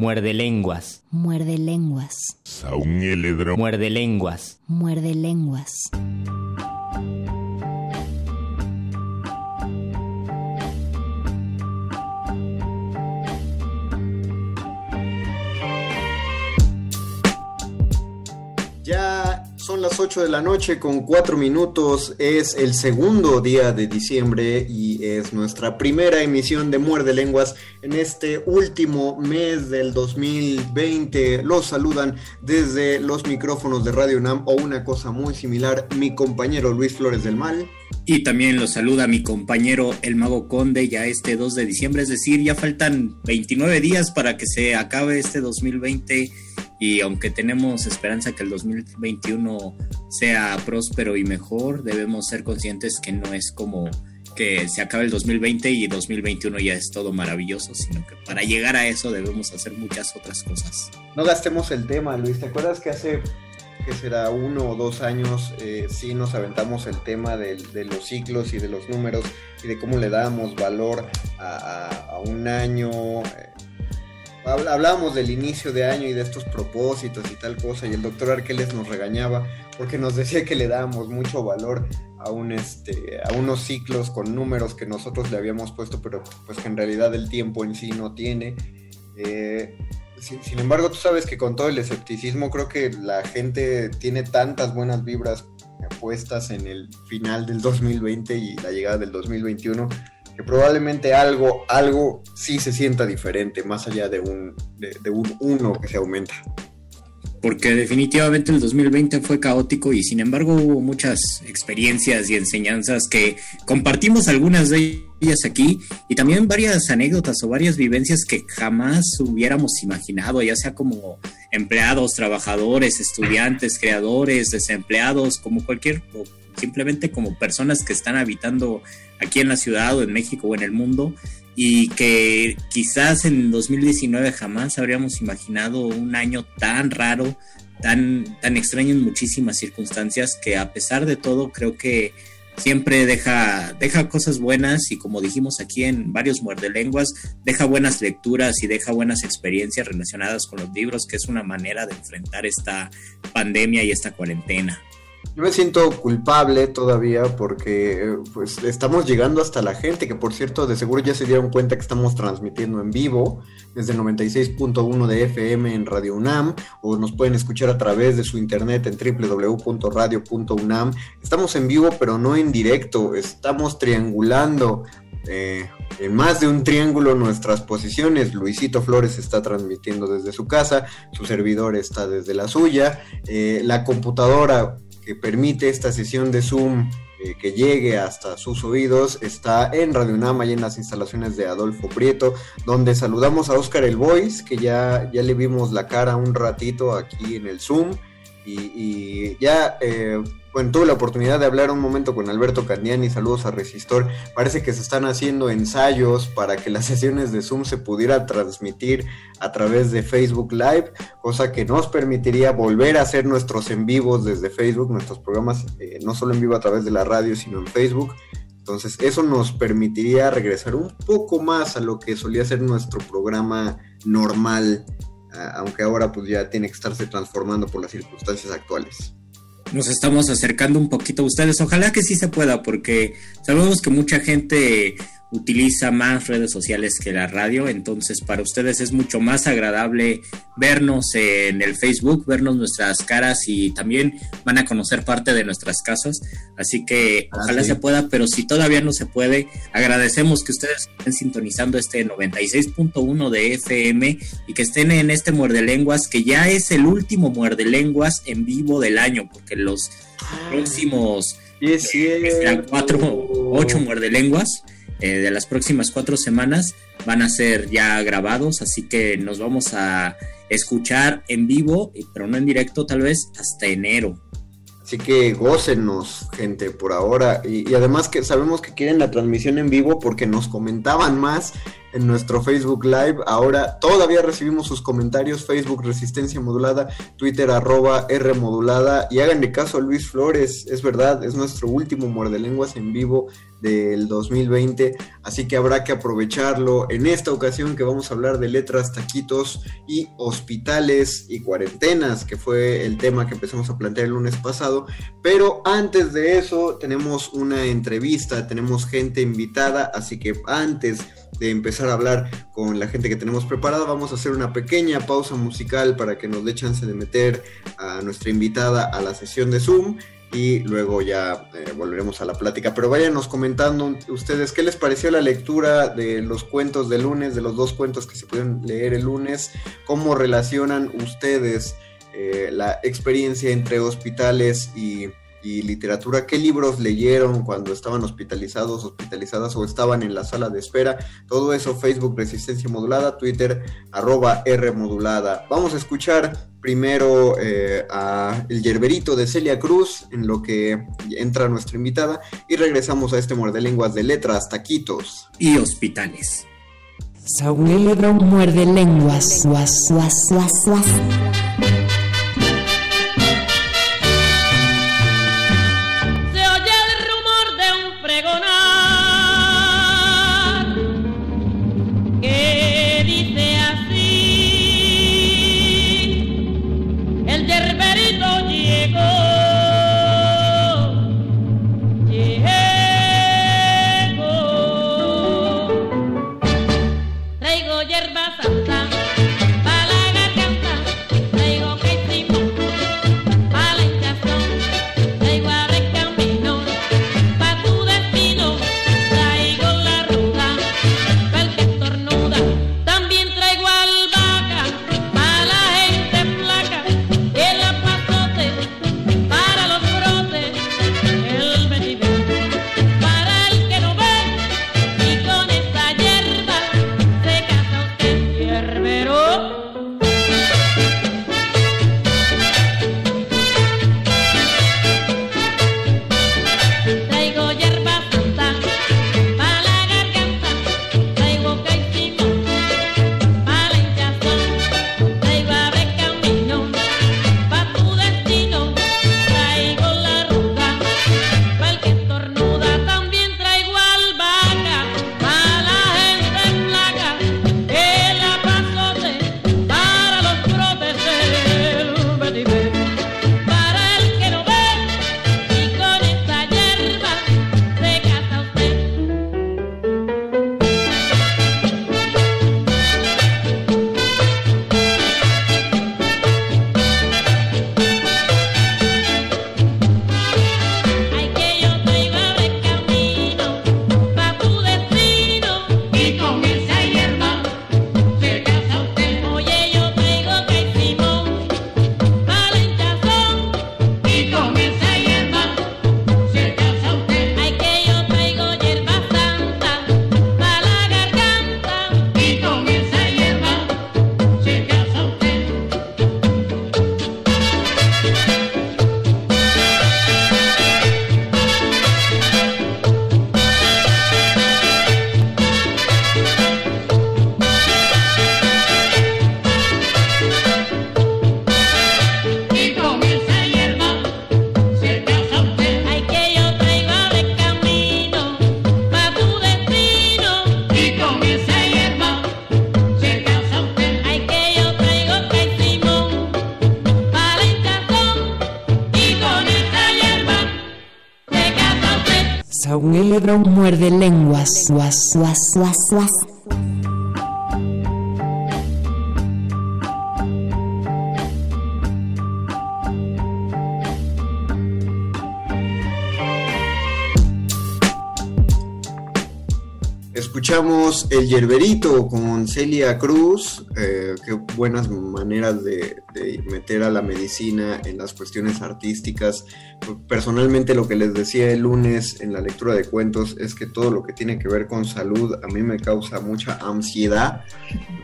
Muerde lenguas. Muerde lenguas. Muerde lenguas. Muerde lenguas. Son las 8 de la noche con 4 minutos. Es el segundo día de diciembre y es nuestra primera emisión de Muerde Lenguas en este último mes del 2020. Los saludan desde los micrófonos de Radio UNAM o una cosa muy similar, mi compañero Luis Flores del Mal. Y también los saluda mi compañero el Mago Conde ya este 2 de diciembre, es decir, ya faltan 29 días para que se acabe este 2020 y aunque tenemos esperanza que el 2021 sea próspero y mejor, debemos ser conscientes que no es como que se acabe el 2020 y 2021 ya es todo maravilloso, sino que para llegar a eso debemos hacer muchas otras cosas. No gastemos el tema, Luis. ¿Te acuerdas que hace, que será uno o dos años, eh, sí nos aventamos el tema de, de, los ciclos y de los números y de cómo le dábamos valor a, a, a un año? Eh, hablábamos del inicio de año y de estos propósitos y tal cosa, y el doctor Arqueles nos regañaba porque nos decía que le dábamos mucho valor a, un, este, a unos ciclos con números que nosotros le habíamos puesto, pero pues que en realidad el tiempo en sí no tiene. Eh, sin, sin, embargo, tú sabes que con todo el escepticismo creo que la gente tiene tantas buenas vibras puestas en el final del 2020 y la llegada del 2021 que probablemente algo, algo sí se sienta diferente, más allá de un, de, de un uno que se aumenta. Porque definitivamente el 2020 fue caótico y sin embargo hubo muchas experiencias y enseñanzas que compartimos algunas de ellas aquí y también varias anécdotas o varias vivencias que jamás hubiéramos imaginado, ya sea como empleados, trabajadores, estudiantes, creadores, desempleados, como cualquier, simplemente como personas que están habitando aquí en la ciudad o en México o en el mundo y que quizás en 2019 jamás habríamos imaginado un año tan raro, tan, tan extraño en muchísimas circunstancias que a pesar de todo creo que siempre deja, deja cosas buenas y como dijimos aquí en varios muerdelenguas, deja buenas lecturas y deja buenas experiencias relacionadas con los libros, que es una manera de enfrentar esta pandemia y esta cuarentena. Yo me siento culpable todavía porque pues estamos llegando hasta la gente, que por cierto de seguro ya se dieron cuenta que estamos transmitiendo en vivo desde el 96.1 de FM en Radio UNAM o nos pueden escuchar a través de su internet en www.radio.unam. Estamos en vivo pero no en directo, estamos triangulando eh, en más de un triángulo nuestras posiciones. Luisito Flores está transmitiendo desde su casa, su servidor está desde la suya, eh, la computadora que permite esta sesión de Zoom eh, que llegue hasta sus oídos está en Radio Nama y en las instalaciones de Adolfo Prieto, donde saludamos a Oscar El Voice, que ya, ya le vimos la cara un ratito aquí en el Zoom. Y, y ya eh, bueno, tuve la oportunidad de hablar un momento con Alberto Candiani, saludos a Resistor. Parece que se están haciendo ensayos para que las sesiones de Zoom se pudiera transmitir a través de Facebook Live, cosa que nos permitiría volver a hacer nuestros en vivos desde Facebook, nuestros programas eh, no solo en vivo a través de la radio, sino en Facebook. Entonces, eso nos permitiría regresar un poco más a lo que solía ser nuestro programa normal, aunque ahora pues ya tiene que estarse transformando por las circunstancias actuales nos estamos acercando un poquito a ustedes. Ojalá que sí se pueda, porque sabemos que mucha gente utiliza más redes sociales que la radio, entonces para ustedes es mucho más agradable vernos en el Facebook, vernos nuestras caras y también van a conocer parte de nuestras casas, así que ah, ojalá se pueda, pero si todavía no se puede, agradecemos que ustedes estén sintonizando este 96.1 de FM y que estén en este muerde lenguas, que ya es el último muerde lenguas en vivo del año, porque los ah. próximos... Eh, cuatro, ocho muerde lenguas eh, de las próximas cuatro semanas van a ser ya grabados, así que nos vamos a escuchar en vivo, pero no en directo tal vez hasta enero. Así que gócenos, gente, por ahora. Y, y, además que sabemos que quieren la transmisión en vivo porque nos comentaban más en nuestro Facebook Live. Ahora todavía recibimos sus comentarios. Facebook Resistencia Modulada, Twitter arroba R Modulada. Y háganle caso a Luis Flores, es verdad, es nuestro último muerde lenguas en vivo del 2020, así que habrá que aprovecharlo en esta ocasión que vamos a hablar de letras, taquitos y hospitales y cuarentenas, que fue el tema que empezamos a plantear el lunes pasado. Pero antes de eso tenemos una entrevista, tenemos gente invitada, así que antes de empezar a hablar con la gente que tenemos preparada, vamos a hacer una pequeña pausa musical para que nos dé chance de meter a nuestra invitada a la sesión de Zoom y luego ya eh, volveremos a la plática. Pero váyanos comentando ustedes qué les pareció la lectura de los cuentos de lunes, de los dos cuentos que se pueden leer el lunes, cómo relacionan ustedes eh, la experiencia entre hospitales y y literatura, qué libros leyeron cuando estaban hospitalizados, hospitalizadas o estaban en la sala de espera. Todo eso, Facebook Resistencia Modulada, Twitter arroba R Modulada. Vamos a escuchar primero eh, El Yerberito de Celia Cruz, en lo que entra nuestra invitada, y regresamos a este muerde lenguas de letras, taquitos y hospitales. Muerde lenguas. Muerde lenguas. Guas, guas, guas, guas. Escuchamos El Yerberito con Celia Cruz. Eh, qué buenas maneras de, de, meter a la medicina en las cuestiones artísticas. Personalmente, lo que les decía el lunes en la lectura de cuentos es que todo lo que tiene que ver con salud a mí me causa mucha ansiedad.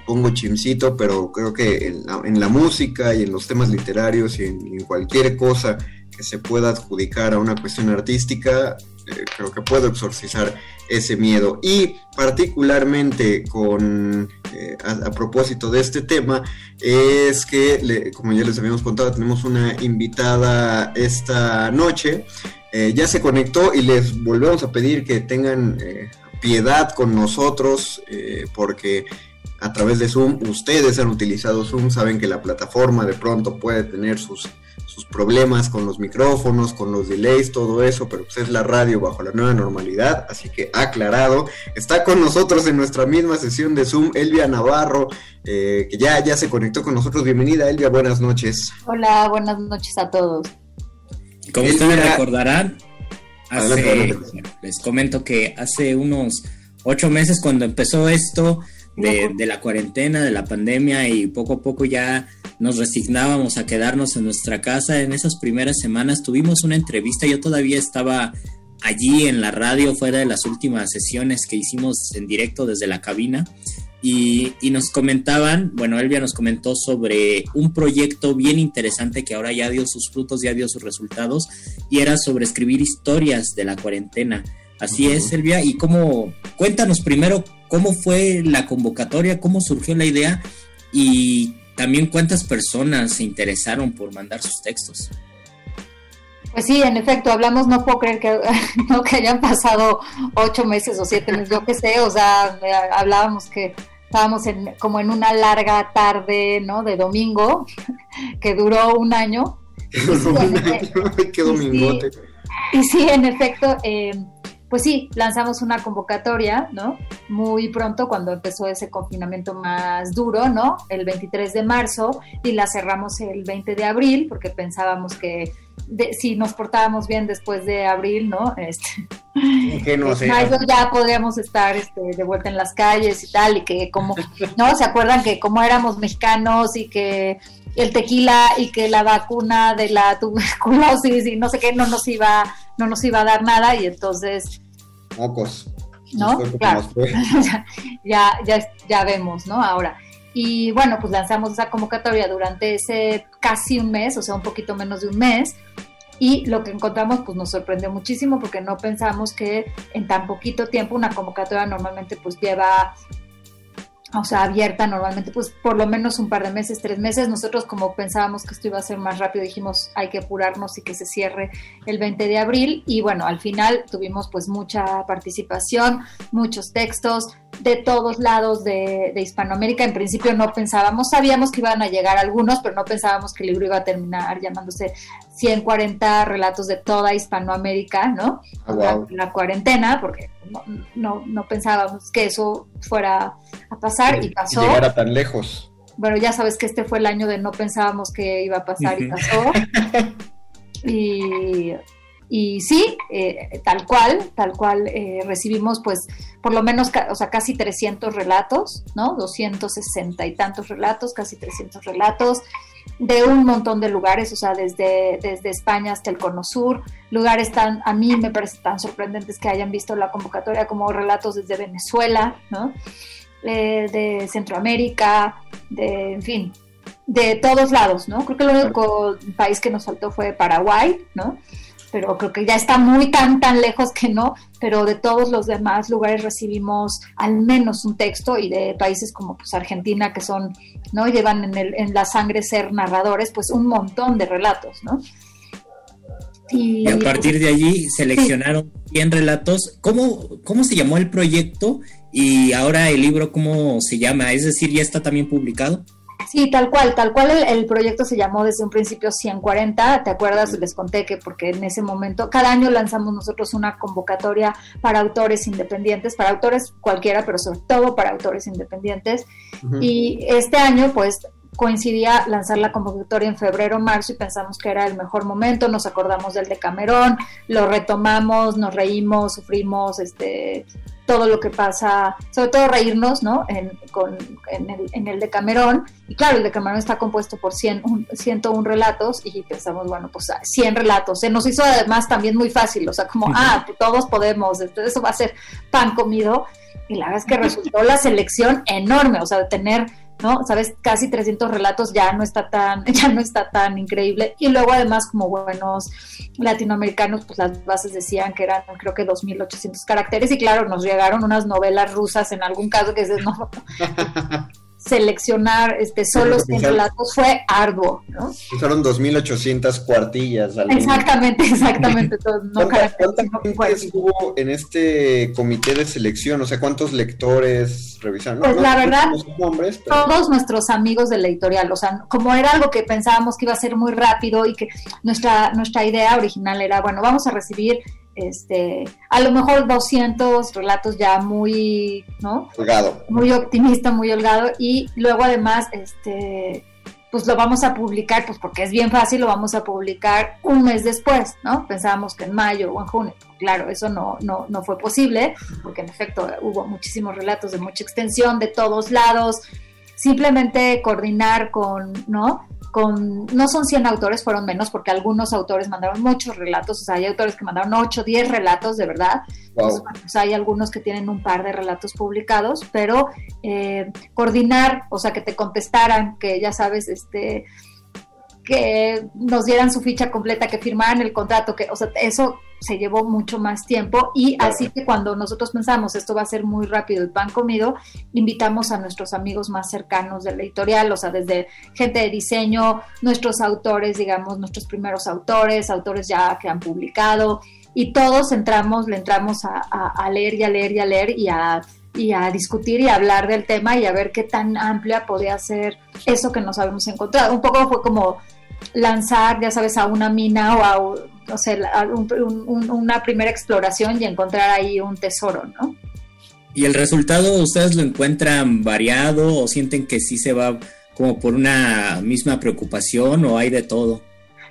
pongo chimcito, pero creo que en la, música y en los temas literarios y en, en cualquier cosa que se pueda adjudicar a una cuestión artística, eh, creo que puedo exorcizar ese miedo. Y particularmente con, eh, a, propósito de este tema, es que, como ya les habíamos contado, tenemos una invitada esta noche. Eh, ya se conectó y les volvemos a pedir que tengan eh, piedad con nosotros porque a través de Zoom ustedes han utilizado Zoom, saben que la plataforma de pronto puede tener sus sus problemas con los micrófonos, con los delays, todo eso, pero pues es la radio bajo la nueva normalidad, así que aclarado. Está con nosotros en nuestra misma sesión de Zoom Elvia Navarro, eh, que ya, ya se conectó con nosotros. Bienvenida, Elvia, buenas noches. Hola, buenas noches a todos. Como ustedes recordarán, hace, adelante, adelante. les comento que hace unos ocho meses cuando empezó esto, de, de, la cuarentena, de la pandemia y poco a poco ya nos resignábamos a quedarnos en nuestra casa. En esas primeras semanas tuvimos una entrevista, yo todavía estaba allí en la radio, fuera de las últimas sesiones que hicimos en directo desde la cabina. Y, y, nos comentaban, bueno, Elvia nos comentó sobre un proyecto bien interesante que ahora ya dio sus frutos, ya dio sus resultados, y era sobre escribir historias de la cuarentena. Así uh -huh. es, Elvia. Y cómo, cuéntanos primero cómo fue la convocatoria, cómo surgió la idea y también cuántas personas se interesaron por mandar sus textos. Pues sí, en efecto, hablamos, no puedo creer que, no, que hayan pasado ocho meses o siete meses, yo qué sé, o sea, hablábamos que estábamos en, como en una larga tarde, ¿no? De domingo, que duró un año. Qué domingote. Y sí, y sí en efecto, eh, pues sí, lanzamos una convocatoria, ¿no? Muy pronto, cuando empezó ese confinamiento más duro, ¿no? El 23 de marzo, y la cerramos el 20 de abril, porque pensábamos que de, si nos portábamos bien después de abril, ¿no? Este, que no sé. Mayo ya podríamos estar este, de vuelta en las calles y tal, y que como, ¿no? ¿Se acuerdan que como éramos mexicanos y que el tequila y que la vacuna de la tuberculosis y no sé qué no nos iba no nos iba a dar nada y entonces mocos. No claro. ya, ya ya vemos no ahora. Y bueno pues lanzamos esa convocatoria durante ese casi un mes o sea un poquito menos de un mes. Y lo que encontramos pues nos sorprendió muchísimo porque no pensamos que en tan poquito tiempo una convocatoria normalmente pues lleva o sea, abierta normalmente, pues por lo menos un par de meses, tres meses. Nosotros como pensábamos que esto iba a ser más rápido, dijimos hay que apurarnos y que se cierre el 20 de abril. Y bueno, al final tuvimos pues mucha participación, muchos textos de todos lados de, de Hispanoamérica. En principio no pensábamos, sabíamos que iban a llegar algunos, pero no pensábamos que el libro iba a terminar llamándose 140 relatos de toda Hispanoamérica, ¿no? Oh, wow. la, la, cuarentena, porque no, no, no, pensábamos que eso fuera a pasar y pasó. Y llegara tan lejos. Bueno, ya sabes que este fue el año de no pensábamos que iba a pasar y pasó. y, y sí, eh, tal cual, tal cual eh, recibimos pues por lo menos, o sea, casi 300 relatos, ¿no? 260 y tantos relatos, casi 300 relatos de un montón de lugares, o sea, desde, desde España hasta el Cono Sur, lugares tan, a mí me parece tan sorprendentes que hayan visto la convocatoria como relatos desde Venezuela, ¿no? Eh, de Centroamérica, de, en fin, de todos lados, ¿no? Creo que el único país que nos faltó fue Paraguay, ¿no? Pero creo que ya está muy tan, tan lejos que no, pero de todos los demás lugares recibimos al menos un texto y de países como pues Argentina que son, ¿no? Llevan en, el, en la sangre ser narradores, pues un montón de relatos, ¿no? Y, y a partir de allí seleccionaron sí. 100 relatos. ¿Cómo, ¿Cómo se llamó el proyecto? Y ahora el libro, ¿cómo se llama? Es decir, ¿ya está también publicado? Sí, tal cual, tal cual el, proyecto se llamó desde un principio 140, ¿te acuerdas? Les conté que porque en ese momento, cada año lanzamos nosotros una convocatoria para autores independientes, para autores cualquiera, pero sobre todo para autores independientes. Y este año, pues, coincidía lanzar la convocatoria en febrero, marzo y pensamos que era el mejor momento, nos acordamos del de Camerón, lo retomamos, nos reímos, sufrimos, este, todo lo que pasa, sobre todo reírnos, ¿no? En, con, en, el, en el de Camerón. Y claro, el de Camerón está compuesto por 100, 101 relatos y pensamos, bueno, pues 100 relatos. Se nos hizo además también muy fácil, o sea, como, ah, todos podemos, entonces eso va a ser pan comido. Y la verdad es que resultó la selección enorme, o sea, de tener ¿no? Sabes, casi 300 relatos ya no está tan, ya no está tan increíble. Y luego además como buenos latinoamericanos, pues las bases decían que eran creo que 2.800 caracteres y claro, nos llegaron unas novelas rusas en algún caso que dices, no, seleccionar este solo 100 relatos fue arduo, ¿no? Usaron 2800 cuartillas. Exactamente, exactamente. no ¿Cuánta, gente estuvo en este comité de selección? O sea, ¿cuántos lectores revisaron? Pues la verdad, todos nuestros amigos del editorial, o sea, como era algo que pensábamos que iba a ser muy rápido y que nuestra, nuestra idea original era, bueno, vamos a recibir este, a lo mejor 200 relatos ya muy, ¿no? Holgado. Muy optimista, muy holgado y luego además, este, pues lo vamos a publicar, pues porque es bien fácil, lo vamos a publicar un mes después, ¿no? Pensábamos que en mayo o en junio. Claro, eso no, no, no fue posible, porque en efecto hubo muchísimos relatos de mucha extensión de todos lados. Simplemente coordinar con, ¿no? no son 100 autores, fueron menos porque algunos autores mandaron muchos relatos, o sea, hay autores que mandaron 8, 10 relatos de verdad, pues hay algunos que tienen un par de relatos publicados, pero eh, coordinar, o sea, que te contestaran, que ya sabes, este que nos dieran su ficha completa, que firmaran el contrato, que, o sea, eso se llevó mucho más tiempo y así que cuando nosotros pensamos esto va a ser muy rápido y pan comido, invitamos a nuestros amigos más cercanos de la editorial, o sea, desde gente de diseño, nuestros autores, digamos, nuestros primeros autores, autores ya que han publicado y todos entramos, le entramos a, a leer y a leer y a leer y a y a discutir y a hablar del tema y a ver qué tan amplia podía ser eso que nos habíamos encontrado. Un poco fue como lanzar, ya sabes, a una mina o a, o sea, una primera exploración y encontrar ahí un tesoro, ¿no? ¿Y el resultado ustedes lo encuentran variado o sienten que sí se va como por una misma preocupación o hay de todo?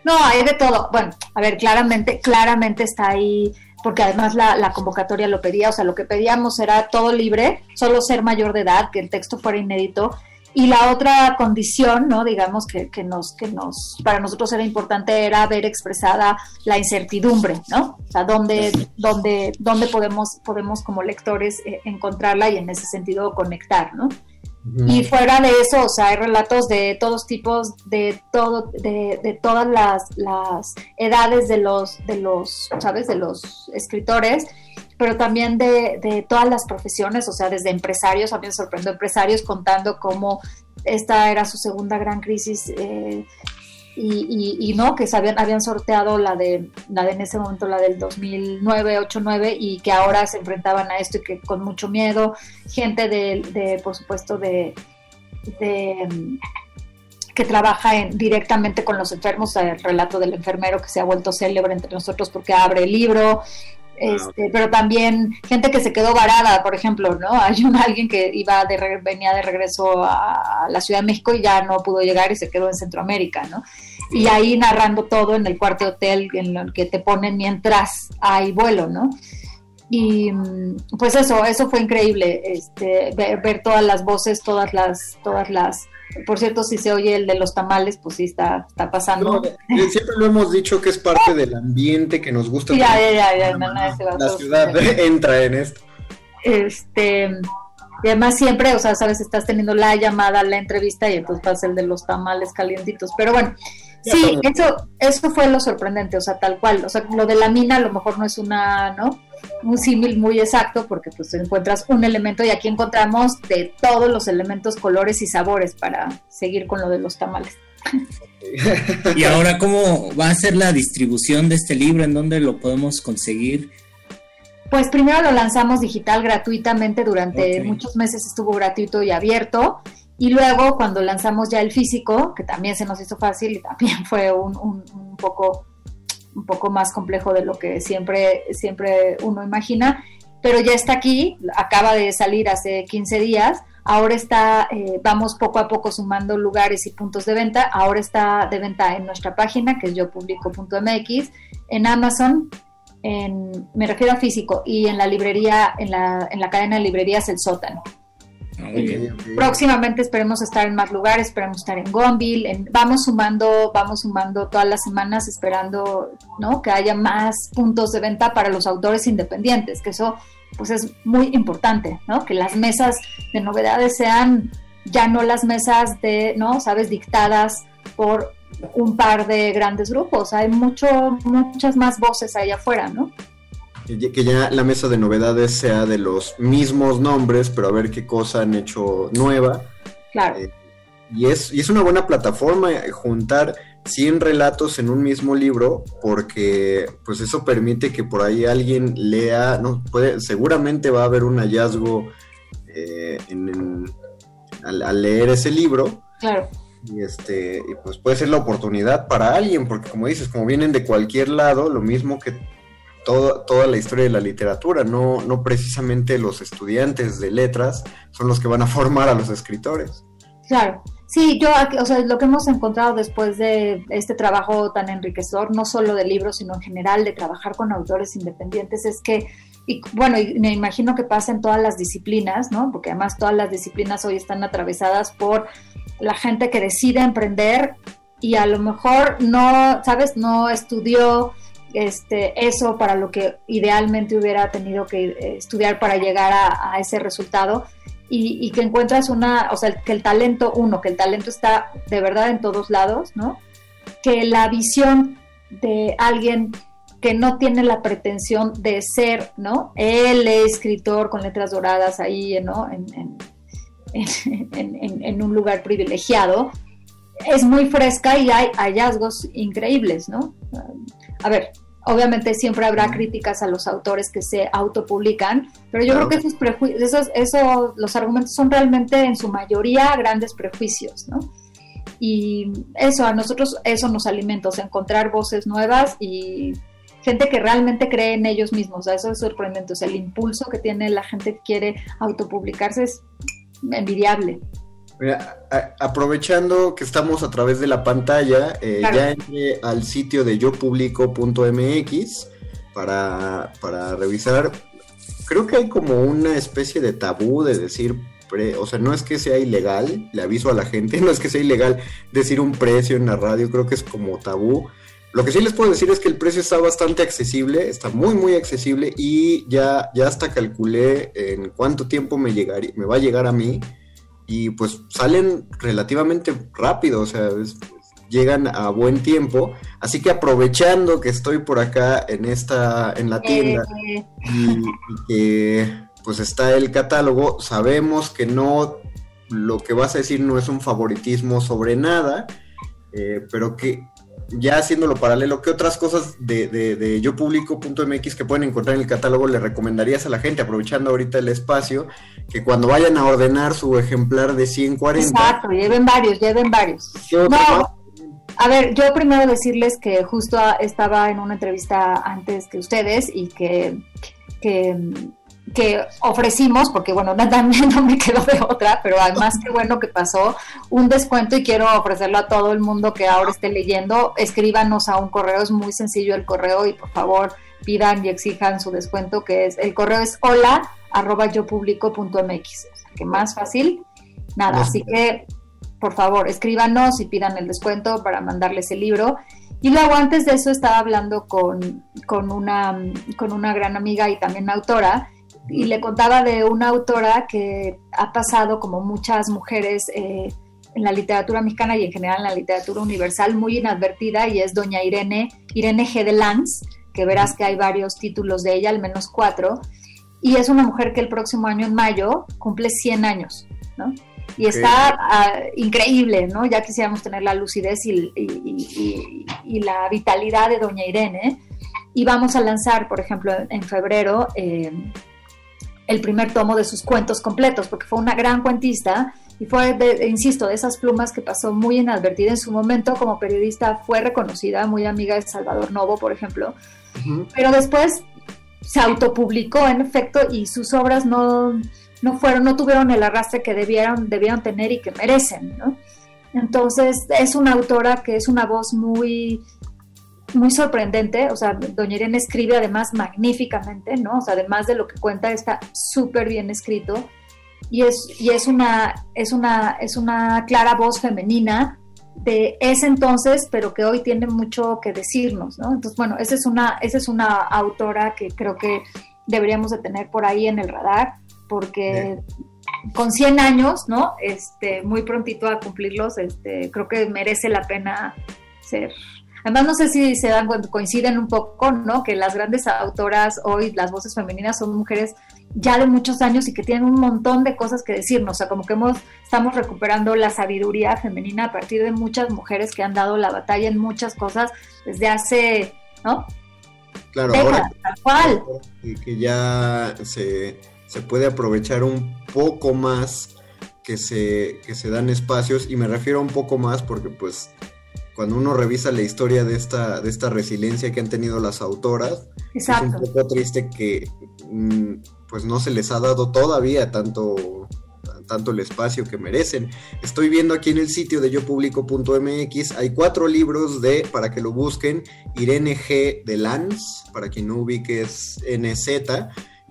No, hay de todo. Bueno, a ver, claramente, claramente está ahí, porque además la, la, convocatoria lo pedía, o sea, lo que pedíamos era todo libre, solo ser mayor de edad, que el texto fuera inédito y la otra condición, ¿no? digamos, que, que, nos, que nos, para nosotros era importante era ver expresada la incertidumbre, ¿no? O sea, dónde, dónde, dónde podemos, podemos como lectores eh, encontrarla y en ese sentido conectar, ¿no? Y fuera de eso, o sea, hay relatos de todos tipos, de todo, de, de todas las, las, edades de los, de los, ¿sabes? De los escritores pero también de, de, todas las profesiones, o sea, desde empresarios, a mí me sorprendió empresarios contando cómo esta era su segunda gran crisis eh, y, y, no, que habían, habían sorteado la de, la de en ese momento, la del 2009, 8, 9 y que ahora se enfrentaban a esto y que con mucho miedo, gente de, de por supuesto, de, de que trabaja en, directamente con los enfermos, el relato del enfermero que se ha vuelto célebre entre nosotros porque abre el libro, Ah, este, pero también gente que se quedó varada, por ejemplo, ¿no? Hay un alguien que iba de venía de regreso a la Ciudad de México y ya no pudo llegar y se quedó en Centroamérica, ¿no? Y ahí narrando todo en el cuarto hotel en el que te ponen mientras hay vuelo, ¿no? Y pues eso, eso fue increíble, este, ver, ver todas las voces, todas las, todas las por cierto, si se oye el de los tamales, pues sí está, está pasando. Eh, siempre lo hemos dicho que es parte del ambiente que nos gusta. Ya, ya, ya, la ciudad entra en esto. Este, y además siempre, o sea, sabes, estás teniendo la llamada, la entrevista y entonces pasa el de los tamales calientitos. Pero bueno, sí, eso, eso fue lo sorprendente, o sea, tal cual. O sea, lo de la mina a lo mejor no es una, ¿no? un símil muy exacto porque pues encuentras un elemento y aquí encontramos de todos los elementos, colores y sabores para seguir con lo de los tamales. y ahora, ¿cómo va a ser la distribución de este libro? ¿En dónde lo podemos conseguir? Pues primero lo lanzamos digital gratuitamente, durante muchos meses estuvo gratuito y abierto Y luego cuando lanzamos ya el físico, que también se nos hizo fácil y también fue un, poco, un poco más complejo de lo que siempre, siempre uno imagina, pero ya está aquí, acaba de salir hace 15 días, ahora está, eh, vamos poco a poco sumando lugares y puntos de venta, ahora está de venta en nuestra página, que es yopublico.mx, en Amazon, en, me refiero a físico, y en la librería, en la, en la cadena de librerías El Sótano. Ah, próximamente esperemos estar en más lugares, esperemos estar en Gonville, vamos sumando, vamos sumando todas las semanas esperando, ¿no? Que haya más puntos de venta para los autores independientes, que eso pues es muy importante, ¿no? Que las mesas de novedades sean ya no las mesas de, ¿no? Sabes, dictadas por un par de grandes grupos, hay mucho, muchas más voces ahí afuera, ¿no? Que ya la mesa de novedades sea de los mismos nombres, pero a ver qué cosa han hecho nueva. Claro. Eh, y, es, y es una buena plataforma eh, juntar 100 relatos en un mismo libro, porque pues eso permite que por ahí alguien lea, no puede, seguramente va a haber un hallazgo eh, al, leer ese libro. Claro. Y este, y pues puede ser la oportunidad para alguien, porque como dices, como vienen de cualquier lado, lo mismo que toda la historia de la literatura, no, no precisamente los estudiantes de letras son los que van a formar a los escritores. Claro, sí, yo, o sea, lo que hemos encontrado después de este trabajo tan enriquecedor, no solo de libros, sino en general de trabajar con autores independientes, es que, y bueno, y me imagino que pasa en todas las disciplinas, ¿no? Porque además todas las disciplinas hoy están atravesadas por la gente que decide emprender y a lo mejor no, ¿sabes? No estudió este, eso para lo que idealmente hubiera tenido que eh, estudiar para llegar a, ese resultado y, que encuentras una, o sea, que el talento, uno, que el talento está de verdad en todos lados, ¿no? Que la visión de alguien que no tiene la pretensión de ser, ¿no? El escritor con letras doradas ahí, ¿no? En, en un lugar privilegiado, es muy fresca y hay hallazgos increíbles, ¿no? A ver, Obviamente siempre habrá críticas a los autores que se autopublican, pero yo creo que esos prejuicios, esos, los argumentos son realmente en su mayoría grandes prejuicios, ¿no? Y eso, a nosotros eso nos alimenta, encontrar voces nuevas y gente que realmente cree en ellos mismos, eso es sorprendente, o sea, el impulso que tiene la gente que quiere autopublicarse es envidiable. Mira, aprovechando que estamos a través de la pantalla, eh, ya entré al sitio de yopublico.mx para, para revisar. Creo que hay como una especie de tabú de decir, o sea, no es que sea ilegal, le aviso a la gente, no es que sea ilegal decir un precio en la radio, creo que es como tabú. Lo que sí les puedo decir es que el precio está bastante accesible, está muy muy accesible y ya, ya hasta calculé en cuánto tiempo me, llegaría, me va a llegar a mí y pues salen relativamente rápido, o sea, llegan a buen tiempo, así que aprovechando que estoy por acá en esta en la tienda eh. y, que pues está el catálogo, sabemos que no lo que vas a decir no es un favoritismo sobre nada, eh, pero que ya haciéndolo paralelo, ¿qué otras cosas de, de, de yopublico.mx que pueden encontrar en el catálogo le recomendarías a la gente, aprovechando ahorita el espacio, que cuando vayan a ordenar su ejemplar de 140... Exacto, lleven varios, lleven varios. No, a ver, yo primero decirles que justo estaba en una entrevista antes que ustedes y que, que que ofrecimos, porque bueno, también no me quedó de otra, pero además qué bueno que pasó, un descuento y quiero ofrecerlo a todo el mundo que ahora esté leyendo, escríbanos a un correo, es muy sencillo el correo y por favor pidan y exijan su descuento, que es, el correo es hola arroba yo publico punto mx, o sea, que más fácil, nada, así que por favor escríbanos y pidan el descuento para mandarles el libro. Y luego antes de eso estaba hablando con, con, una, con una gran amiga y también autora, y le contaba de una autora que ha pasado, como muchas mujeres eh, en la literatura mexicana y en general en la literatura universal, muy inadvertida, y es doña Irene, Irene G. de Lanz, que verás que hay varios títulos de ella, al menos cuatro, y es una mujer que el próximo año, en mayo, cumple 100 años, ¿no? Y está ah, increíble, ¿no? Ya quisiéramos tener la lucidez y, y, la vitalidad de doña Irene. Y vamos a lanzar, por ejemplo, en febrero, eh, el primer tomo de sus cuentos completos, porque fue una gran cuentista y fue, de, insisto, de esas plumas que pasó muy inadvertida en su momento como periodista, fue reconocida, muy amiga de Salvador Novo, por ejemplo, pero después se autopublicó en efecto y sus obras no, no fueron, no tuvieron el arrastre que debieron, debieron tener y que merecen, ¿no? Entonces es una autora que es una voz muy, muy sorprendente, o sea, Doña Irene escribe además magníficamente, ¿no? O sea, además de lo que cuenta, está súper bien escrito y es, y es, una, es, una, es una clara voz femenina de ese entonces, pero que hoy tiene mucho que decirnos, ¿no? Entonces, bueno, esa es una, esa es una autora que creo que deberíamos de tener por ahí en el radar, porque con 100 años, ¿no? Este, muy prontito a cumplirlos, este, creo que merece la pena ser. Además, no sé si se dan coinciden un poco, ¿no? Que las grandes autoras hoy, las voces femeninas, son mujeres ya de muchos años y que tienen un montón de cosas que decirnos. O sea, como que hemos, estamos recuperando la sabiduría femenina a partir de muchas mujeres que han dado la batalla en muchas cosas desde hace, ¿no? Claro, ahora cual. que ya se se puede aprovechar un poco más que se, que se dan espacios y me refiero a un poco más porque pues cuando uno revisa la historia de esta, de esta resiliencia que han tenido las autoras, es un poco triste que mm, pues no se les ha dado todavía tanto, tanto el espacio que merecen. Estoy viendo aquí en el sitio de yopublico.mx, hay cuatro libros de, para que lo busquen, Irene G. de Lanz, para quien no ubique es NZ,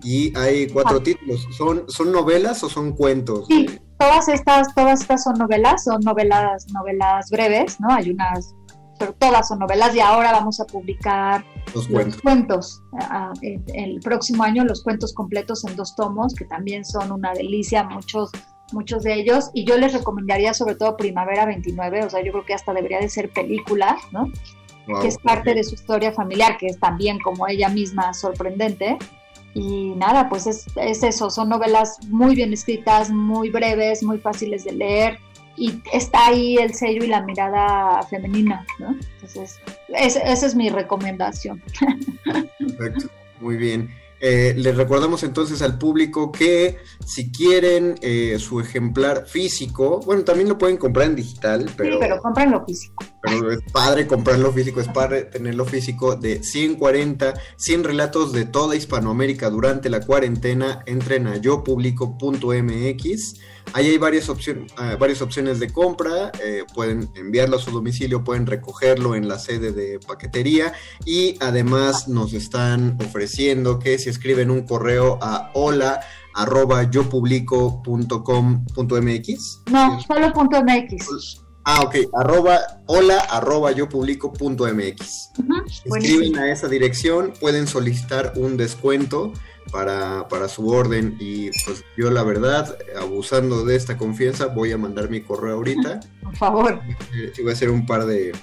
y hay cuatro ah. títulos. ¿Son, ¿Son novelas o son cuentos? Sí, todas estas, todas estas son novelas, son novelas, novelas breves, ¿no? Hay unas, pero todas son novelas y ahora vamos a publicar los, cuentos. cuentos. el próximo año los cuentos completos en dos tomos, que también son una delicia, muchos muchos de ellos, y yo les recomendaría sobre todo Primavera 29, o sea, yo creo que hasta debería de ser película, ¿no? que es parte de su historia familiar, que es también como ella misma sorprendente, y nada, pues es, eso, son novelas muy bien escritas, muy breves, muy fáciles de leer y está ahí el sello y la mirada femenina, ¿no? Entonces, esa es mi recomendación. Perfecto, muy bien. Eh, les recordamos entonces al público que si quieren eh, su ejemplar físico, bueno, también lo pueden comprar en digital, pero... Sí, pero comprenlo físico. Pero es padre comprarlo físico, es padre tenerlo físico de 140, 100 relatos de toda Hispanoamérica durante la cuarentena. Entren a yopublico.mx Ahí hay varias, opciones, ah, varias opciones de compra, eh, pueden enviarlo a su domicilio, pueden recogerlo en la sede de paquetería y además nos están ofreciendo que si escriben un correo a hola arroba yopublico.com.mx. No, solo punto .mx. Ah, ok, arroba, hola, arroba yo publico punto MX. Escriben a esa dirección, pueden solicitar un descuento para, para, su orden y pues yo la verdad, abusando de esta confianza, voy a mandar mi correo ahorita. Por favor. Sí, voy a hacer un par de,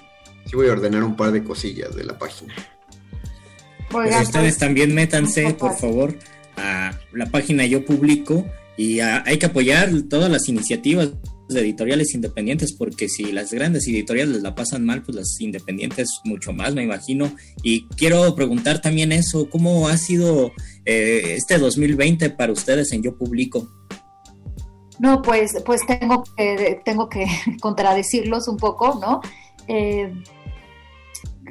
sí voy a ordenar un par de cosillas de la página. Pues ustedes también métanse, por favor, a la página Yo Publico y hay que apoyar todas las iniciativas de editoriales independientes, porque si las grandes editoriales la pasan mal, pues las independientes mucho más, me imagino. Y quiero preguntar también eso, ¿cómo ha sido eh, este 2020 para ustedes en Yo Publico? No, pues, pues tengo que, tengo que contradecirlos un poco, ¿no? Eh,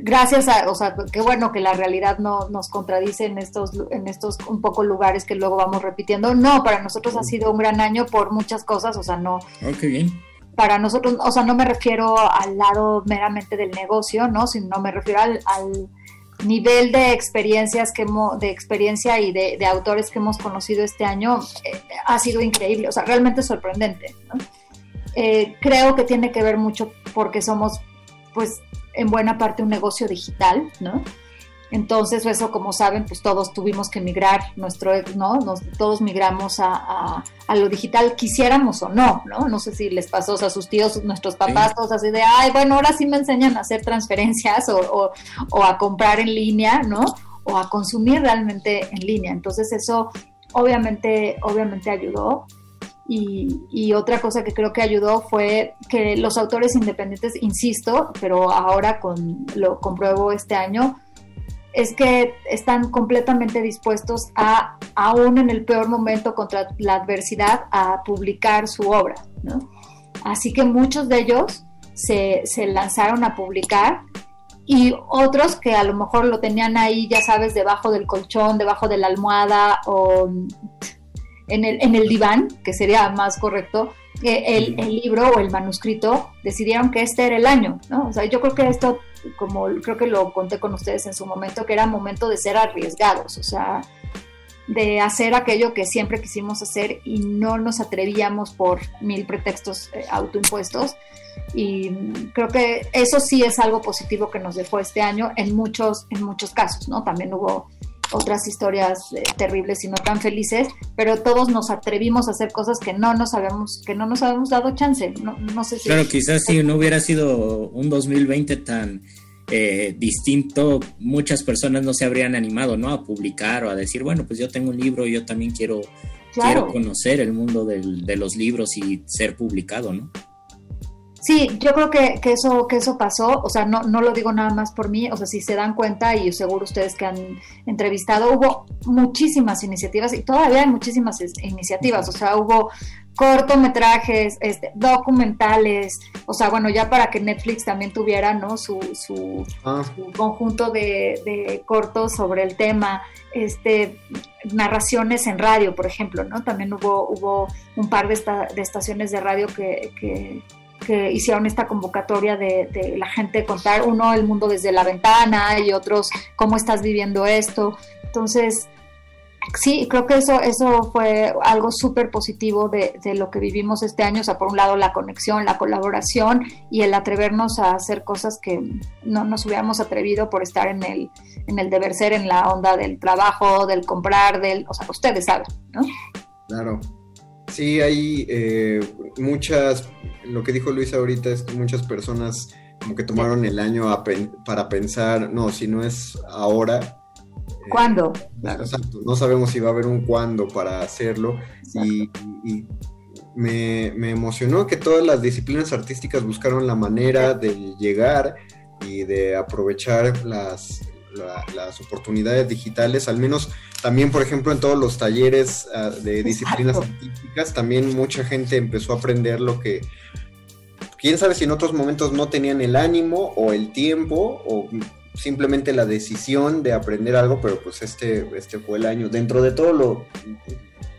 gracias a, o sea, qué bueno que la realidad no nos contradice en estos, en estos un poco lugares que luego vamos repitiendo. No, para nosotros ha sido un gran año por muchas cosas, o sea, no. Oh, bien. Para nosotros, o sea, no me refiero al lado meramente del negocio, ¿no? Sino me refiero al, nivel de experiencias que hemos, de experiencia y de, autores que hemos conocido este año eh, ha sido increíble, o sea, realmente sorprendente, ¿no? Eh, creo que tiene que ver mucho porque somos, pues, en buena parte un negocio digital, ¿no? Entonces, eso, como saben, pues todos tuvimos que migrar, nuestro, ¿no? Nos, todos migramos a, a, lo digital, quisiéramos o no, ¿no? No sé si les pasó a sus tíos, nuestros papás, todos así de, ay, bueno, ahora sí me enseñan a hacer transferencias o, o, o a comprar en línea, ¿no? O a consumir realmente en línea. Entonces, eso obviamente, obviamente ayudó. Y, otra cosa que creo que ayudó fue que los autores independientes, insisto, pero ahora con, lo compruebo este año, es que están completamente dispuestos a, aún en el peor momento contra la adversidad, a publicar su obra. ¿no? Así que muchos de ellos se, se, lanzaron a publicar y otros que a lo mejor lo tenían ahí, ya sabes, debajo del colchón, debajo de la almohada o en el, en el diván, que sería más correcto, el, el, libro o el manuscrito, decidieron que este era el año, ¿no? O sea, yo creo que esto, como creo que lo conté con ustedes en su momento, que era momento de ser arriesgados, o sea, de hacer aquello que siempre quisimos hacer y no nos atrevíamos por mil pretextos eh, autoimpuestos. Y creo que eso sí es algo positivo que nos dejó este año en muchos, en muchos casos, ¿no? También hubo otras historias eh, terribles y no tan felices, pero todos nos atrevimos a hacer cosas que no nos habíamos, que no nos habíamos dado chance. No, no sé si claro, quizás si no hubiera sido un 2020 tan eh, distinto, muchas personas no se habrían animado, ¿no? A publicar o a decir, bueno, pues yo tengo un libro, yo también quiero, claro. quiero conocer el mundo del, de los libros y ser publicado, ¿no? Sí, yo creo que, que, eso, que eso pasó, o sea, no, no lo digo nada más por mí, o sea, si se dan cuenta y seguro ustedes que han entrevistado, hubo muchísimas iniciativas y todavía hay muchísimas iniciativas, o sea, hubo cortometrajes, este, documentales, o sea, bueno, ya para que Netflix también tuviera, ¿no? Su, su, ah. su conjunto de, de, cortos sobre el tema, este, narraciones en radio, por ejemplo, ¿no? También hubo, hubo un par de, esta, de estaciones de radio que, que que hicieron esta convocatoria de, la gente contar, uno el mundo desde la ventana y otros cómo estás viviendo esto. Entonces, sí, creo que eso, eso fue algo súper positivo de, de, lo que vivimos este año. O sea, por un lado la conexión, la colaboración y el atrevernos a hacer cosas que no nos hubiéramos atrevido por estar en el, en el deber ser, en la onda del trabajo, del comprar, del, o sea, ustedes saben, ¿no? Claro. Sí, hay eh, muchas, lo que dijo Luis ahorita es que muchas personas como que tomaron el año a pen, para pensar, no, si no es ahora. Eh, ¿Cuándo? Eh, exacto, no sabemos si va a haber un cuándo para hacerlo. Y, y me, me, emocionó que todas las disciplinas artísticas buscaron la manera de llegar y de aprovechar las, la, las oportunidades digitales, al menos también, por ejemplo, en todos los talleres uh, de disciplinas Exacto. científicas, también mucha gente empezó a aprender lo que, quién sabe si en otros momentos no tenían el ánimo o el tiempo o simplemente la decisión de aprender algo, pero pues este, este fue el año. Dentro de todo lo,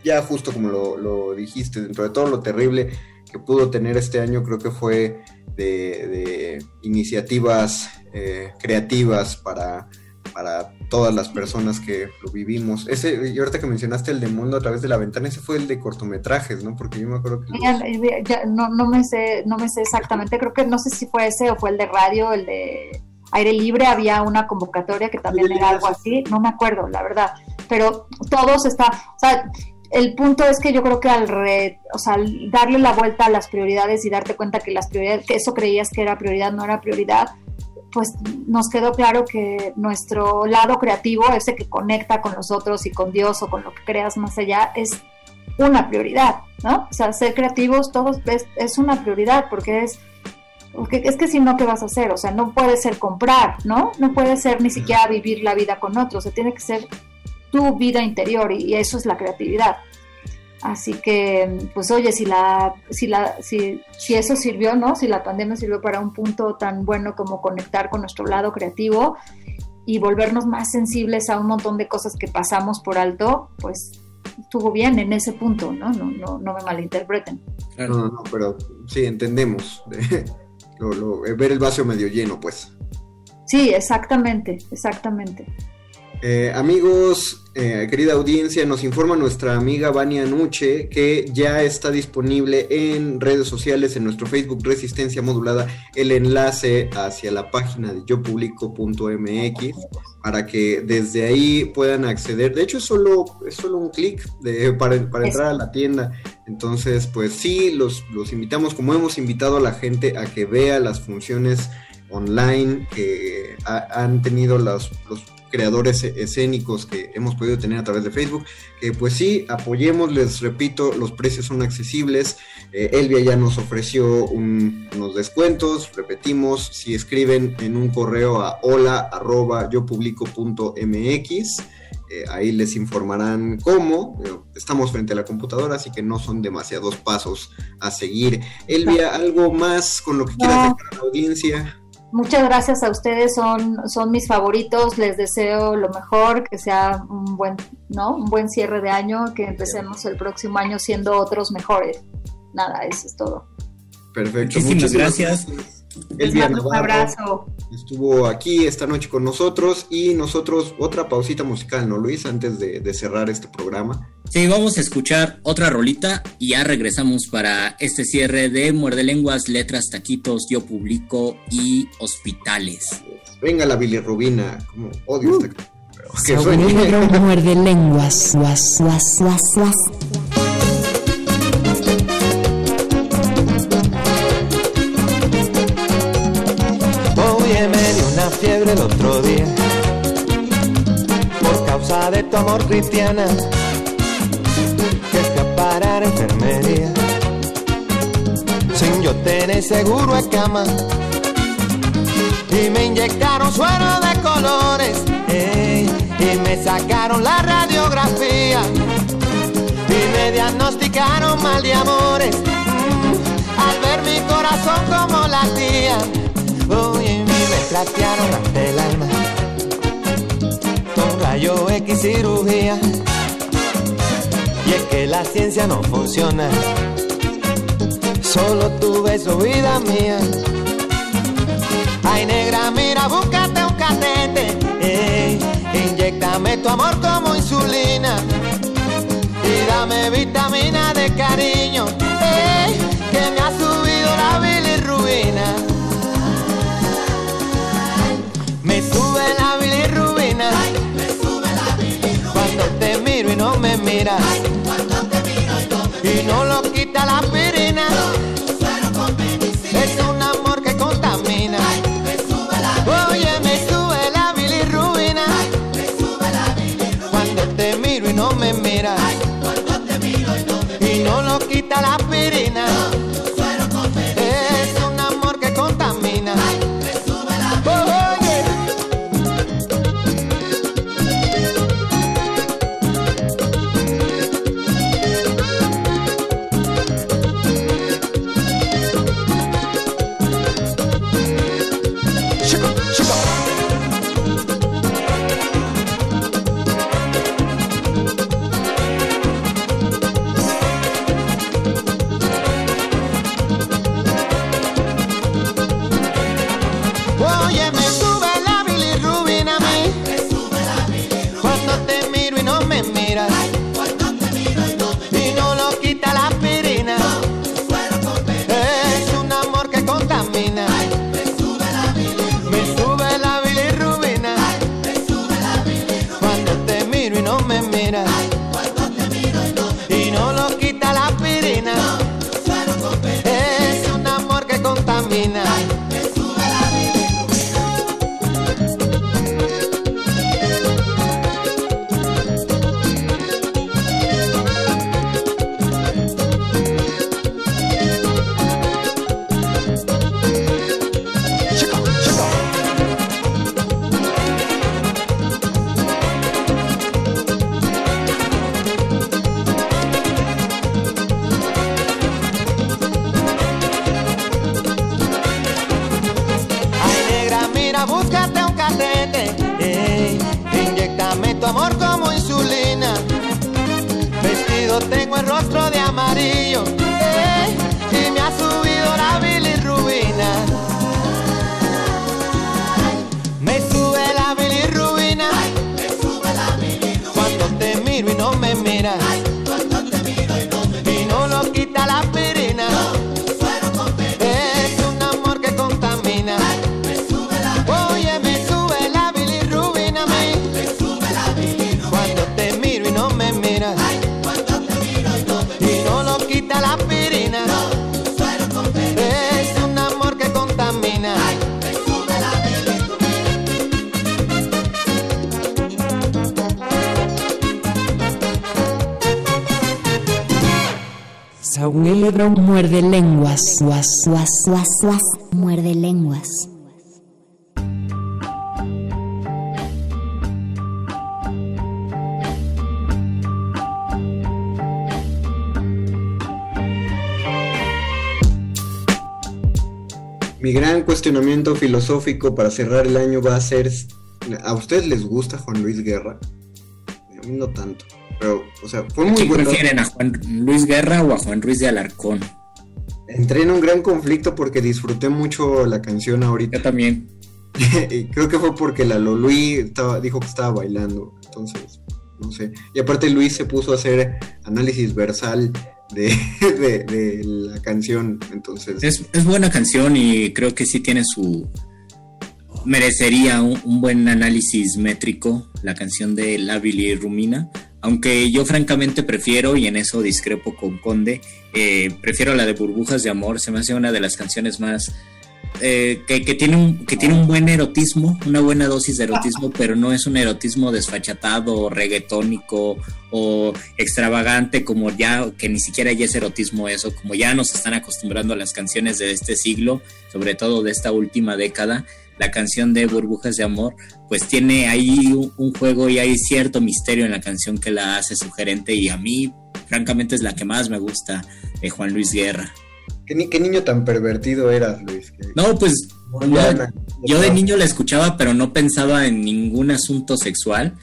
ya justo como lo, lo dijiste, dentro de todo lo terrible que pudo tener este año, creo que fue de, de iniciativas eh, creativas para para todas las personas que lo vivimos. Ese, y ahorita que mencionaste el de Mundo a través de la ventana, ese fue el de cortometrajes, ¿no? Porque yo me acuerdo que... Ya, ya, no, no, me sé, no me sé exactamente, creo que no sé si fue ese o fue el de radio, el de aire libre, había una convocatoria que también era algo así, no me acuerdo, la verdad, pero todos está, o sea, el punto es que yo creo que al re, o sea, darle la vuelta a las prioridades y darte cuenta que las prioridades, que eso creías que era prioridad, no era prioridad, pues nos quedó claro que nuestro lado creativo, ese que conecta con nosotros y con Dios o con lo que creas más allá, es una prioridad, ¿no? O sea, ser creativos todos es, es una prioridad porque es, porque es que si no, ¿qué vas a hacer? O sea, no puede ser comprar, ¿no? No puede ser ni siquiera vivir la vida con otros, o sea, tiene que ser tu vida interior y eso es la creatividad. Así que, pues oye, si la, si la, si, si eso sirvió, ¿no? Si la pandemia sirvió para un punto tan bueno como conectar con nuestro lado creativo y volvernos más sensibles a un montón de cosas que pasamos por alto, pues estuvo bien en ese punto, ¿no? No, no, no me malinterpreten. Claro, no, no, pero sí, entendemos. lo, lo, ver el vaso medio lleno, pues. Sí, exactamente, exactamente. Eh, amigos, eh, querida audiencia, nos informa nuestra amiga Vania Nuche que ya está disponible en redes sociales, en nuestro Facebook Resistencia Modulada, el enlace hacia la página de yopublico.mx para que desde ahí puedan acceder. De hecho, es solo, es solo un clic para, para, entrar a la tienda. Entonces, pues sí, los, los invitamos, como hemos invitado a la gente a que vea las funciones online que ha, han tenido los, los creadores escénicos que hemos podido tener a través de Facebook, que pues sí, apoyemos, les repito, los precios son accesibles, Eh, Elvia ya nos ofreció unos descuentos, repetimos, si escriben en un correo a hola arroba yo publico.mx, eh, ahí les informarán cómo. estamos frente a la computadora, así que no son demasiados pasos a seguir. Elvia, ¿algo más con lo que quieras dejar a la audiencia? Muchas gracias a ustedes, son, son mis favoritos, les deseo lo mejor, que sea un buen, ¿no? un buen cierre de año, que empecemos el próximo año siendo otros mejores nada, eso es todo. Perfecto. Muchísimas gracias. Un abrazo. Estuvo aquí esta noche con nosotros y nosotros otra pausita musical, ¿no, Luis? Antes de, cerrar este programa. Sí, vamos a escuchar otra rolita y ya regresamos para este cierre de Muerde Lenguas, Letras, Taquitos, Yo Publico y Hospitales. Venga la bilirrubina, como odio uh. esta... Que Muerde Lenguas, fiebre el otro día. Por causa de tu amor cristiana que fui a parar enfermería. Sin yo tener seguro de cama. Y me inyectaron suero de colores y me sacaron la radiografía. Y me diagnosticaron mal de amores al ver mi corazón como latía platearon ante el alma con rayo X cirugía. Y es que la ciencia no funciona, solo tu beso, vida mía. Ay, negra, mira, búscate un catete, eh, inyectame tu amor como insulina y dame vitamina de cariño, eh, que me ha subido la bilirrubina. Y no lo quita la pirina. es un amor que contamina. Oye, me sube la bilirrubina. Cuando te miro y no me miras. Cuestionamiento filosófico para cerrar el año va a ser, ¿a ustedes les gusta Juan Luis Guerra? A mí no tanto, pero, o sea, fue muy bueno. prefieren a Juan Luis Guerra o a Juan Ruiz de Alarcón? Entré en un gran conflicto porque disfruté mucho la canción ahorita. Yo también. creo que fue porque la Lolui estaba, dijo que estaba bailando, entonces, no sé. Y aparte Luis se puso a hacer análisis versal de, la canción. Entonces. Es, buena canción y creo que sí tiene su. Merecería un, buen análisis métrico la canción de La y Rumina. Aunque yo francamente prefiero, y en eso discrepo con Conde, eh, prefiero la de Burbujas de Amor. Se me hace una de las canciones más eh, que, tiene un, que tiene un buen erotismo, una buena dosis de erotismo, pero no es un erotismo desfachatado, reggaetónico o extravagante, como ya, que ni siquiera ya es erotismo eso, como ya nos están acostumbrando a las canciones de este siglo, sobre todo de esta última década. La canción de Burbujas de Amor, pues tiene ahí un, juego y hay cierto misterio en la canción que la hace sugerente y a mí, francamente, es la que más me gusta de Juan Luis Guerra. ¿Qué, niño tan pervertido eras, Luis? No, pues yo, de niño la escuchaba, pero no pensaba en ningún asunto sexual.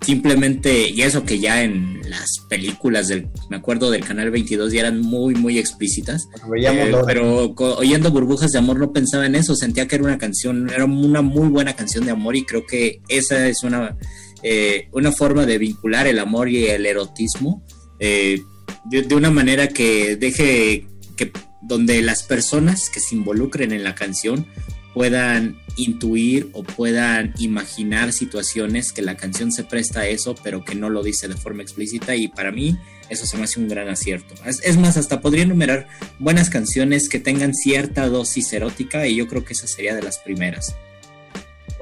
Simplemente, y eso que ya en las películas del, me acuerdo del canal 22 ya eran muy, muy explícitas. Eh, pero oyendo Burbujas de Amor no pensaba en eso, sentía que era una canción, era una muy buena canción de amor y creo que esa es una, eh, una forma de vincular el amor y el erotismo eh, de, una manera que deje que donde las personas que se involucren en la canción puedan intuir o puedan imaginar situaciones que la canción se presta a eso, pero que no lo dice de forma explícita y para mí eso se me hace un gran acierto. Es, más, hasta podría enumerar buenas canciones que tengan cierta dosis erótica y yo creo que esa sería de las primeras.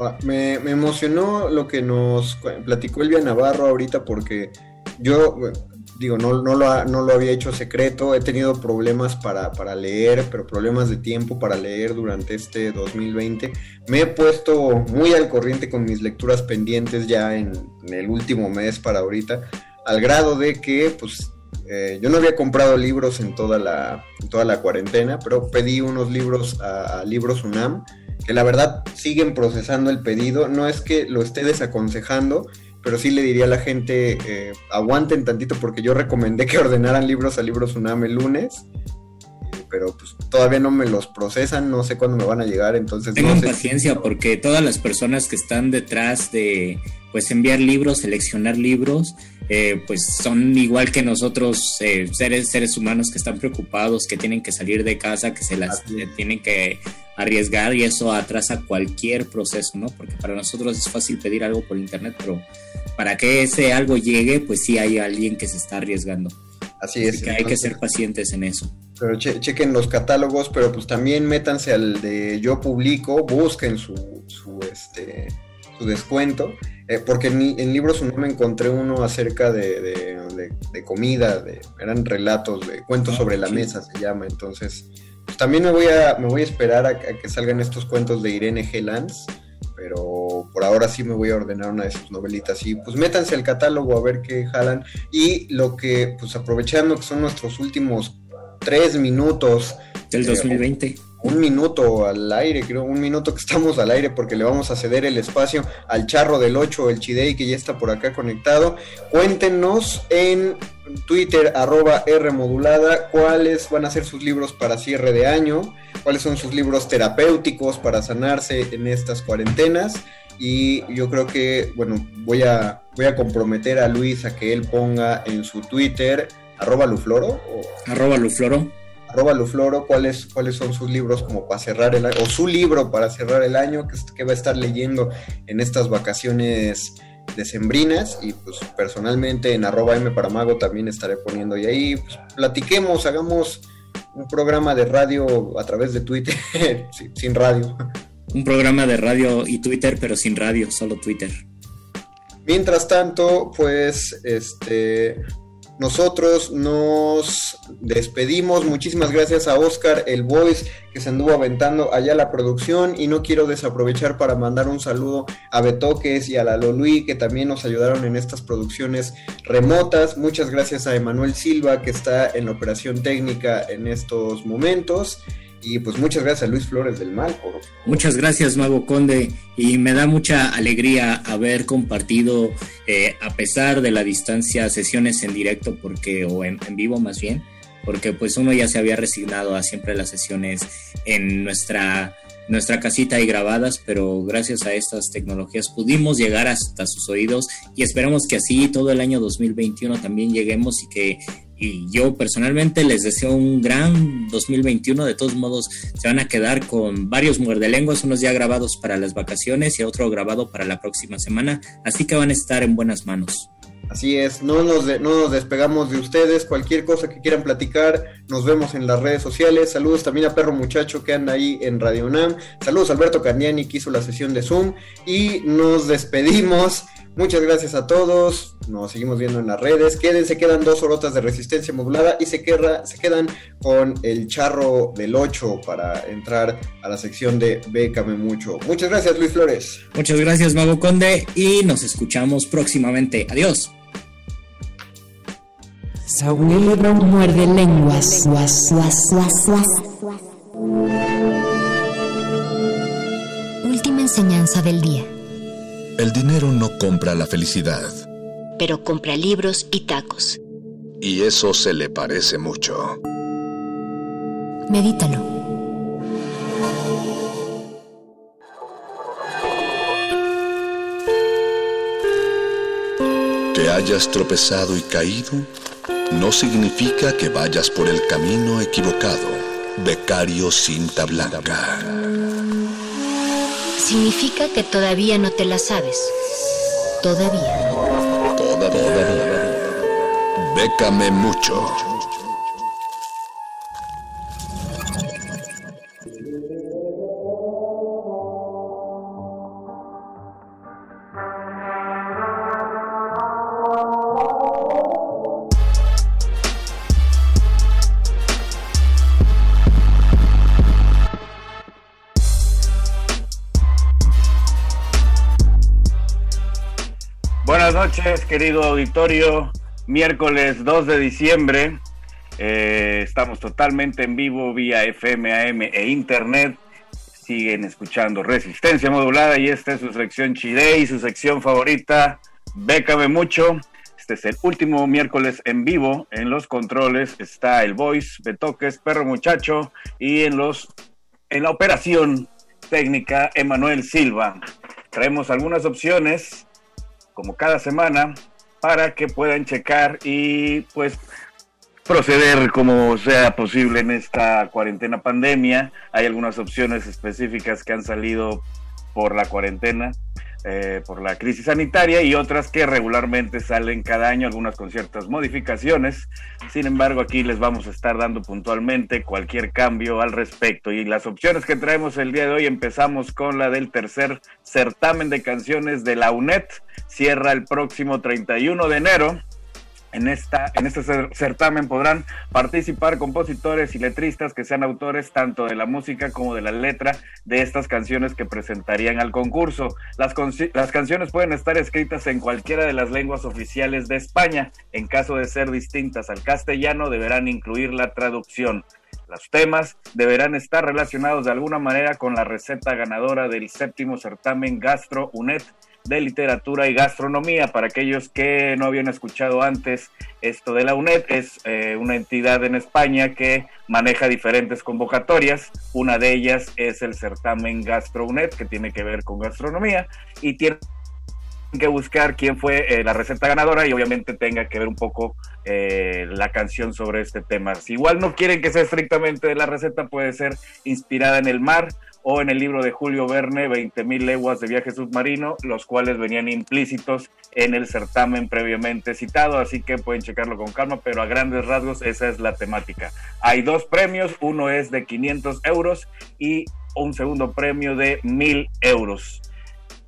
Ah, me, me emocionó lo que nos platicó Elvia Navarro ahorita porque yo digo, no, no, lo, no lo había hecho secreto, he tenido problemas para, para, leer, pero problemas de tiempo para leer durante este 2020. Me he puesto muy al corriente con mis lecturas pendientes ya en, el último mes para ahorita, al grado de que, pues, eh, yo no había comprado libros en toda la, toda la cuarentena, pero pedí unos libros a, a Libros UNAM, que la verdad siguen procesando el pedido, no es que lo esté desaconsejando, pero sí le diría a la gente, eh, aguanten tantito porque yo recomendé que ordenaran libros a Libros UNAM el lunes, pero pues todavía no me los procesan, no sé cuándo me van a llegar, entonces... Tengan paciencia porque todas las personas que están detrás de pues enviar libros, seleccionar libros, eh, pues son igual que nosotros, eh, seres, seres humanos que están preocupados, que tienen que salir de casa, que se las tienen que arriesgar y eso atrasa cualquier proceso, ¿no? Porque para nosotros es fácil pedir algo por internet, pero para que ese algo llegue, pues sí hay alguien que se está arriesgando. Así es. que hay que ser pacientes en eso. Pero chequen los catálogos, pero pues también métanse al de yo publico, busquen su, su, este, su descuento, eh, porque en, en, libros no me encontré uno acerca de, de, comida, de, eran relatos, de cuentos ah, sobre la mesa se llama, entonces pues también me voy a, me voy a esperar a, que salgan estos cuentos de Irene G. Lanz pero por ahora sí me voy a ordenar una de sus novelitas y pues métanse al catálogo a ver qué jalan y lo que pues aprovechando que son nuestros últimos tres minutos del 2020 eh, un minuto al aire, creo, un minuto que estamos al aire porque le vamos a ceder el espacio al charro del 8, el Chidei, que ya está por acá conectado. Cuéntenos en Twitter, arroba R modulada, cuáles van a ser sus libros para cierre de año, cuáles son sus libros terapéuticos para sanarse en estas cuarentenas. Y yo creo que, bueno, voy a, voy a comprometer a Luis a que él ponga en su Twitter, arroba Lufloro. Arroba Lufloro arroba Lufloro, cuáles, cuáles son sus libros como para cerrar el año, o su libro para cerrar el año, que, que va a estar leyendo en estas vacaciones decembrinas y pues personalmente en arroba M para Mago también estaré poniendo y ahí pues, platiquemos, hagamos un programa de radio a través de Twitter, sin radio. Un programa de radio y Twitter, pero sin radio, solo Twitter. Mientras tanto, pues, este, Nosotros nos despedimos. Muchísimas gracias a Oscar, el voice, que se anduvo aventando allá la producción. Y no quiero desaprovechar para mandar un saludo a Betoques y a la Lolui, que también nos ayudaron en estas producciones remotas. Muchas gracias a Emanuel Silva, que está en la operación técnica en estos momentos. Y pues muchas gracias a Luis Flores del Mal. Muchas gracias, Mago Conde. Y me da mucha alegría haber compartido, eh, a pesar de la distancia, sesiones en directo, porque, o en, en, vivo más bien, porque pues uno ya se había resignado a siempre las sesiones en nuestra, nuestra casita y grabadas, pero gracias a estas tecnologías pudimos llegar hasta sus oídos y esperamos que así todo el año 2021 también lleguemos y que y yo personalmente les deseo un gran 2021. De todos modos, se van a quedar con varios muerdelenguas, unos ya grabados para las vacaciones y otro grabado para la próxima semana. Así que van a estar en buenas manos. Así es, no nos, no nos despegamos de ustedes. Cualquier cosa que quieran platicar, nos vemos en las redes sociales. Saludos también a Perro Muchacho que anda ahí en Radio UNAM. Saludos a Alberto Candiani que hizo la sesión de Zoom. Y nos despedimos. Muchas gracias a todos. Nos seguimos viendo en las redes. Quédense, quedan dos horotas de resistencia modulada y se, queda, se quedan con el charro del 8 para entrar a la sección de Bécame Mucho. Muchas gracias, Luis Flores. Muchas gracias, Mago Conde. Y nos escuchamos próximamente. Adiós. Sauniedo muerde lenguas. Suas, suas, suas, suas. Última enseñanza del día. El dinero no compra la felicidad. Pero compra libros y tacos. Y eso se le parece mucho. Medítalo. Que hayas tropezado y caído no significa que vayas por el camino equivocado. Becario Cinta Blanca. Significa que todavía no te la sabes. Todavía. Todavía. Bécame mucho. Noches, querido auditorio. Miércoles 2 de diciembre. Eh, estamos totalmente en vivo vía FM, AM e Internet. Siguen escuchando Resistencia Modulada y esta es su sección Chile y su sección favorita, Bécame Mucho. Este es el último miércoles en vivo. En los controles está el Voice, Betoques, Perro Muchacho y en los en la operación técnica Emanuel Silva. Traemos algunas opciones como cada semana, para que puedan checar y pues proceder como sea posible en esta cuarentena pandemia. Hay algunas opciones específicas que han salido por la cuarentena, eh, por la crisis sanitaria y otras que regularmente salen cada año, algunas con ciertas modificaciones. Sin embargo, aquí les vamos a estar dando puntualmente cualquier cambio al respecto. Y las opciones que traemos el día de hoy empezamos con la del tercer certamen de canciones de la UNED. Cierra el próximo 31 de enero. En, esta, en este certamen podrán participar compositores y letristas que sean autores tanto de la música como de la letra de estas canciones que presentarían al concurso. Las, canciones pueden estar escritas en cualquiera de las lenguas oficiales de España. En caso de ser distintas al castellano, deberán incluir la traducción. Los temas deberán estar relacionados de alguna manera con la receta ganadora del séptimo certamen Gastro UNED de literatura y gastronomía. Para aquellos que no habían escuchado antes esto de la UNED, es eh, una entidad en España que maneja diferentes convocatorias. Una de ellas es el certamen Gastro UNED, que tiene que ver con gastronomía, y tiene que buscar quién fue eh, la receta ganadora y obviamente tenga que ver un poco eh, la canción sobre este tema. Si igual no quieren que sea estrictamente de la receta, puede ser inspirada en el mar o en el libro de Julio Verne, 20.000 leguas de viaje submarino, los cuales venían implícitos en el certamen previamente citado, así que pueden checarlo con calma, pero a grandes rasgos esa es la temática. Hay dos premios, uno es de 500 euros y un segundo premio de 1.000 euros.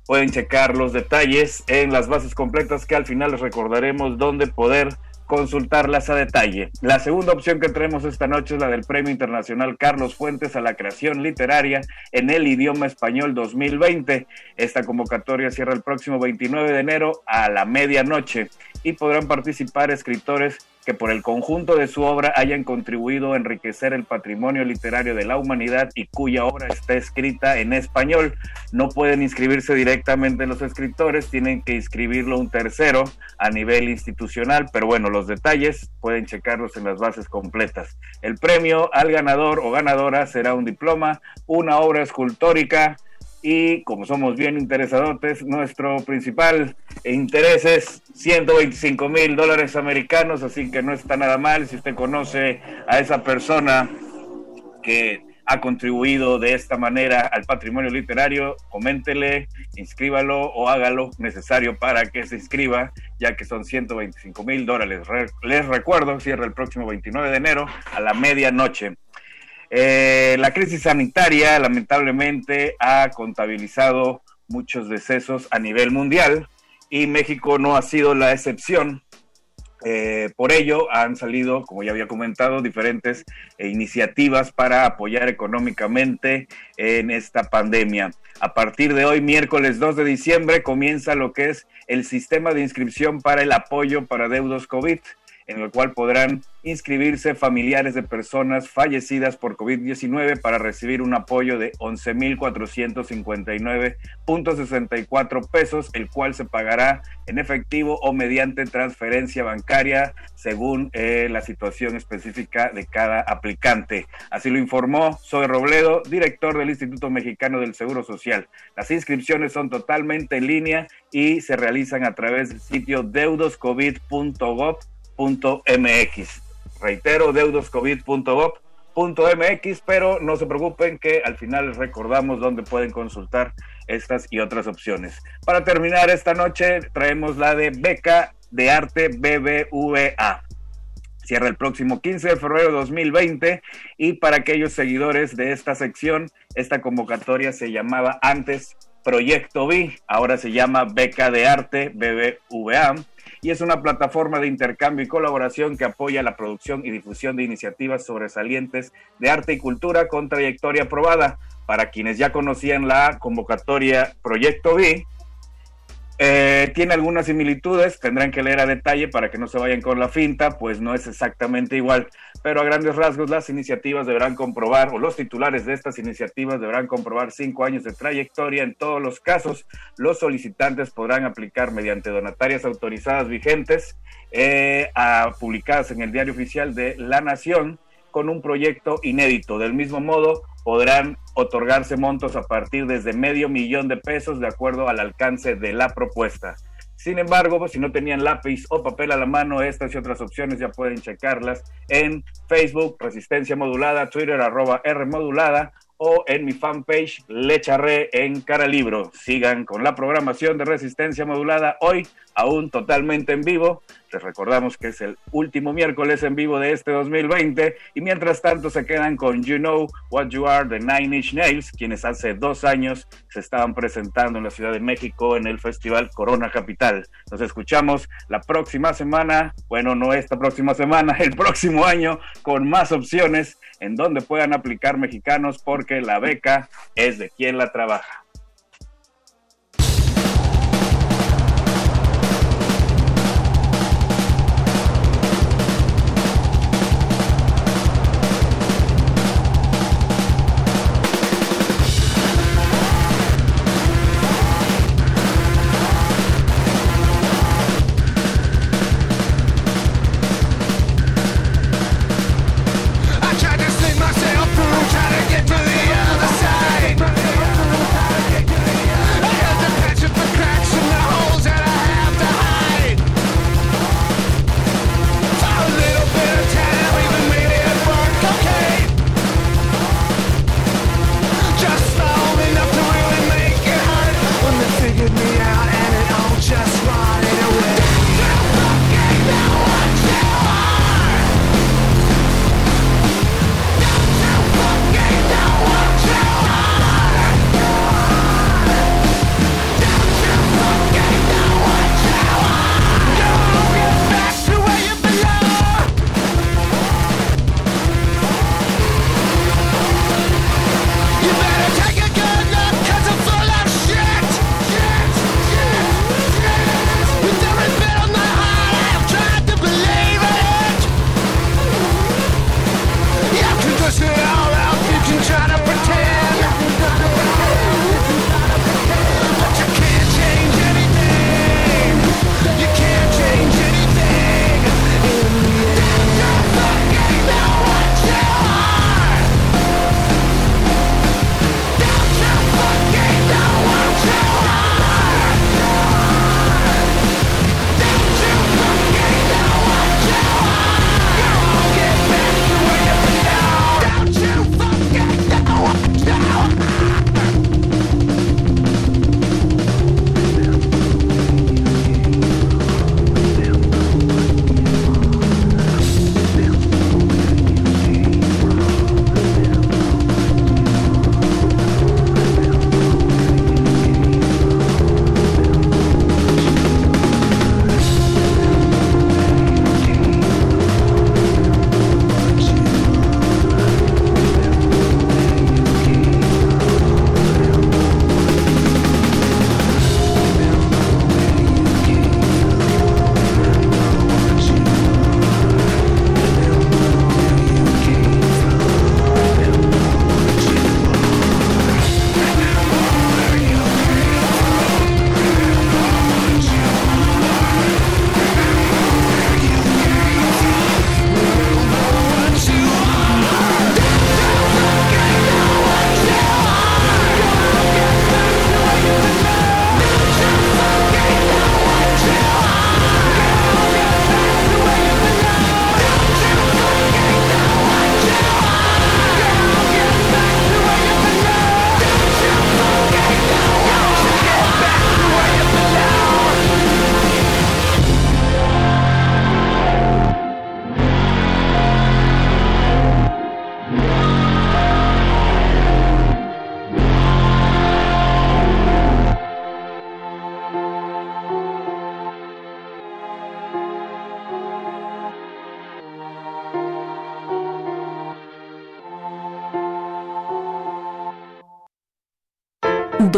Pueden checar los detalles en las bases completas que al final les recordaremos dónde poder consultarlas a detalle. La segunda opción que tenemos esta noche es la del Premio Internacional Carlos Fuentes a la Creación Literaria en el idioma español 2020. Esta convocatoria cierra el próximo 29 de enero a la medianoche y podrán participar escritores que por el conjunto de su obra hayan contribuido a enriquecer el patrimonio literario de la humanidad y cuya obra está escrita en español. No pueden inscribirse directamente los escritores, tienen que inscribirlo un tercero a nivel institucional, pero bueno, los detalles pueden checarlos en las bases completas. El premio al ganador o ganadora será un diploma, una obra escultórica, y como somos bien interesadotes, nuestro principal interés es 125 mil dólares americanos, así que no está nada mal si usted conoce a esa persona que ha contribuido de esta manera al patrimonio literario, coméntele, inscríbalo o hágalo necesario para que se inscriba, ya que son 125 mil dólares. Les recuerdo, cierra el próximo 29 de enero a la medianoche. Eh, la crisis sanitaria lamentablemente ha contabilizado muchos decesos a nivel mundial y México no ha sido la excepción. Eh, por ello han salido, como ya había comentado, diferentes iniciativas para apoyar económicamente en esta pandemia. A partir de hoy, miércoles 2 de diciembre, comienza lo que es el sistema de inscripción para el apoyo para deudos COVID en el cual podrán inscribirse familiares de personas fallecidas por COVID-19 para recibir un apoyo de 11.459.64 pesos, el cual se pagará en efectivo o mediante transferencia bancaria según eh, la situación específica de cada aplicante. Así lo informó Zoe Robledo, director del Instituto Mexicano del Seguro Social. Las inscripciones son totalmente en línea y se realizan a través del sitio deudoscovid.gov mx Reitero, deudoscovid.gov.mx, pero no se preocupen que al final les recordamos dónde pueden consultar estas y otras opciones. Para terminar esta noche traemos la de beca de arte BBVA. Cierra el próximo 15 de febrero de 2020 y para aquellos seguidores de esta sección, esta convocatoria se llamaba antes Proyecto B, ahora se llama Beca de Arte BBVA y es una plataforma de intercambio y colaboración que apoya la producción y difusión de iniciativas sobresalientes de arte y cultura con trayectoria aprobada. Para quienes ya conocían la convocatoria Proyecto B, eh, tiene algunas similitudes, tendrán que leer a detalle para que no se vayan con la finta, pues no es exactamente igual, pero a grandes rasgos las iniciativas deberán comprobar, o los titulares de estas iniciativas deberán comprobar cinco años de trayectoria. En todos los casos, los solicitantes podrán aplicar mediante donatarias autorizadas vigentes, eh, publicadas en el Diario Oficial de la Nación, con un proyecto inédito. Del mismo modo, podrán otorgarse montos a partir desde medio millón de pesos de acuerdo al alcance de la propuesta. Sin embargo, pues, si no tenían lápiz o papel a la mano, estas y otras opciones ya pueden checarlas en Facebook, Resistencia Modulada, Twitter, arroba R Modulada o en mi fanpage Lecharré en Cara Libro. Sigan con la programación de Resistencia Modulada hoy, aún totalmente en vivo. Les recordamos que es el último miércoles en vivo de este 2020 y mientras tanto se quedan con You Know What You Are de Nine Inch Nails, quienes hace dos años se estaban presentando en la Ciudad de México en el Festival Corona Capital. Nos escuchamos la próxima semana, bueno, no esta próxima semana, el próximo año, con más opciones en donde puedan aplicar mexicanos porque la beca es de quien la trabaja.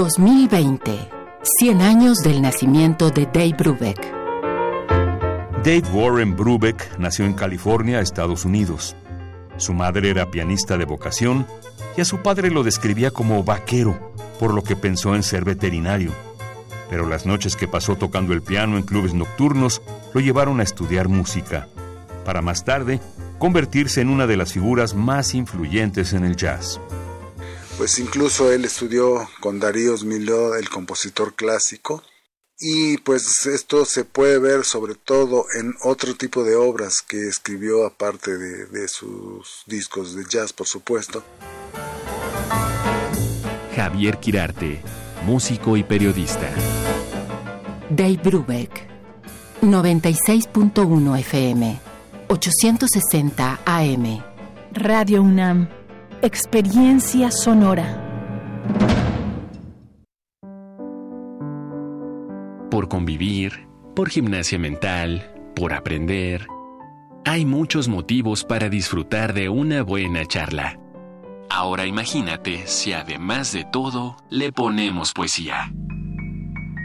2020. 100 años del nacimiento de Dave Brubeck. Dave Warren Brubeck nació en California, Estados Unidos. Su madre era pianista de vocación y a su padre lo describía como vaquero, por lo que pensó en ser veterinario. Pero las noches que pasó tocando el piano en clubes nocturnos lo llevaron a estudiar música, para más tarde convertirse en una de las figuras más influyentes en el jazz pues incluso él estudió con Darío Milhaud, el compositor clásico, y pues esto se puede ver sobre todo en otro tipo de obras que escribió aparte de, de sus discos de jazz, por supuesto. Javier Quirarte, músico y periodista. Dave Brubeck, 96.1 FM, 860 AM. Radio UNAM Experiencia sonora. Por convivir, por gimnasia mental, por aprender. Hay muchos motivos para disfrutar de una buena charla. Ahora imagínate si además de todo le ponemos poesía.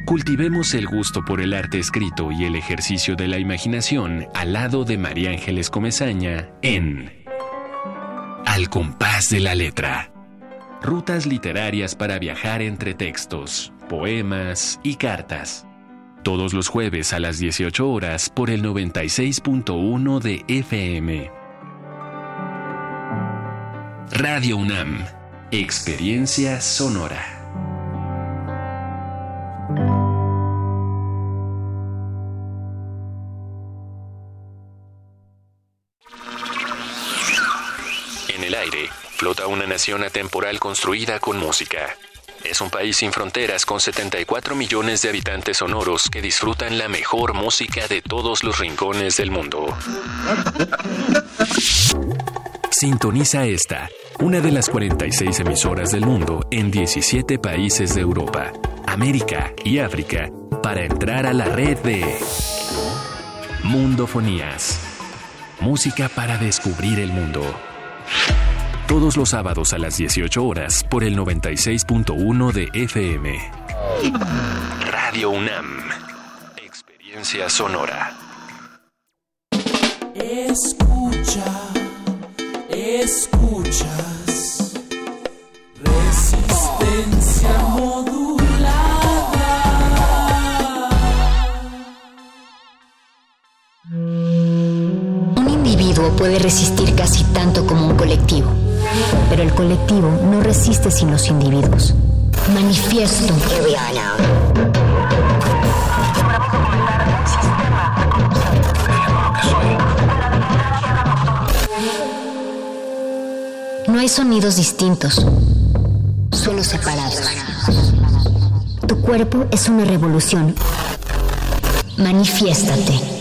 Cultivemos el gusto por el arte escrito y el ejercicio de la imaginación al lado de María Ángeles Comezaña en al compás de la letra. Rutas literarias para viajar entre textos, poemas y cartas. Todos los jueves a las 18 horas por el 96.1 de FM. Radio UNAM. Experiencia sonora. Flota una nación atemporal construida con música. Es un país sin fronteras con 74 millones de habitantes sonoros que disfrutan la mejor música de todos los rincones del mundo. Sintoniza esta, una de las 46 emisoras del mundo en 17 países de Europa, América y África para entrar a la red de Mundofonías. Música para descubrir el mundo todos los sábados a las 18 horas por el 96.1 de FM. Radio UNAM. Experiencia sonora. Escucha, escuchas. Resistencia modulada. Un individuo puede resistir no resiste sin los individuos. Manifiesto. No hay sonidos distintos, solo separados. Tu cuerpo es una revolución. Manifiéstate.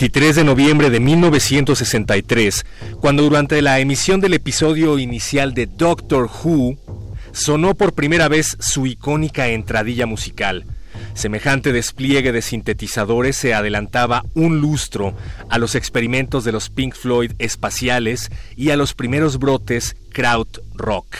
23 de noviembre de 1963 cuando durante la emisión del episodio inicial de Doctor Who sonó por primera vez su icónica entradilla musical. Semejante despliegue de sintetizadores se adelantaba un lustro a los experimentos de los Pink Floyd espaciales y a los primeros brotes kraut rock.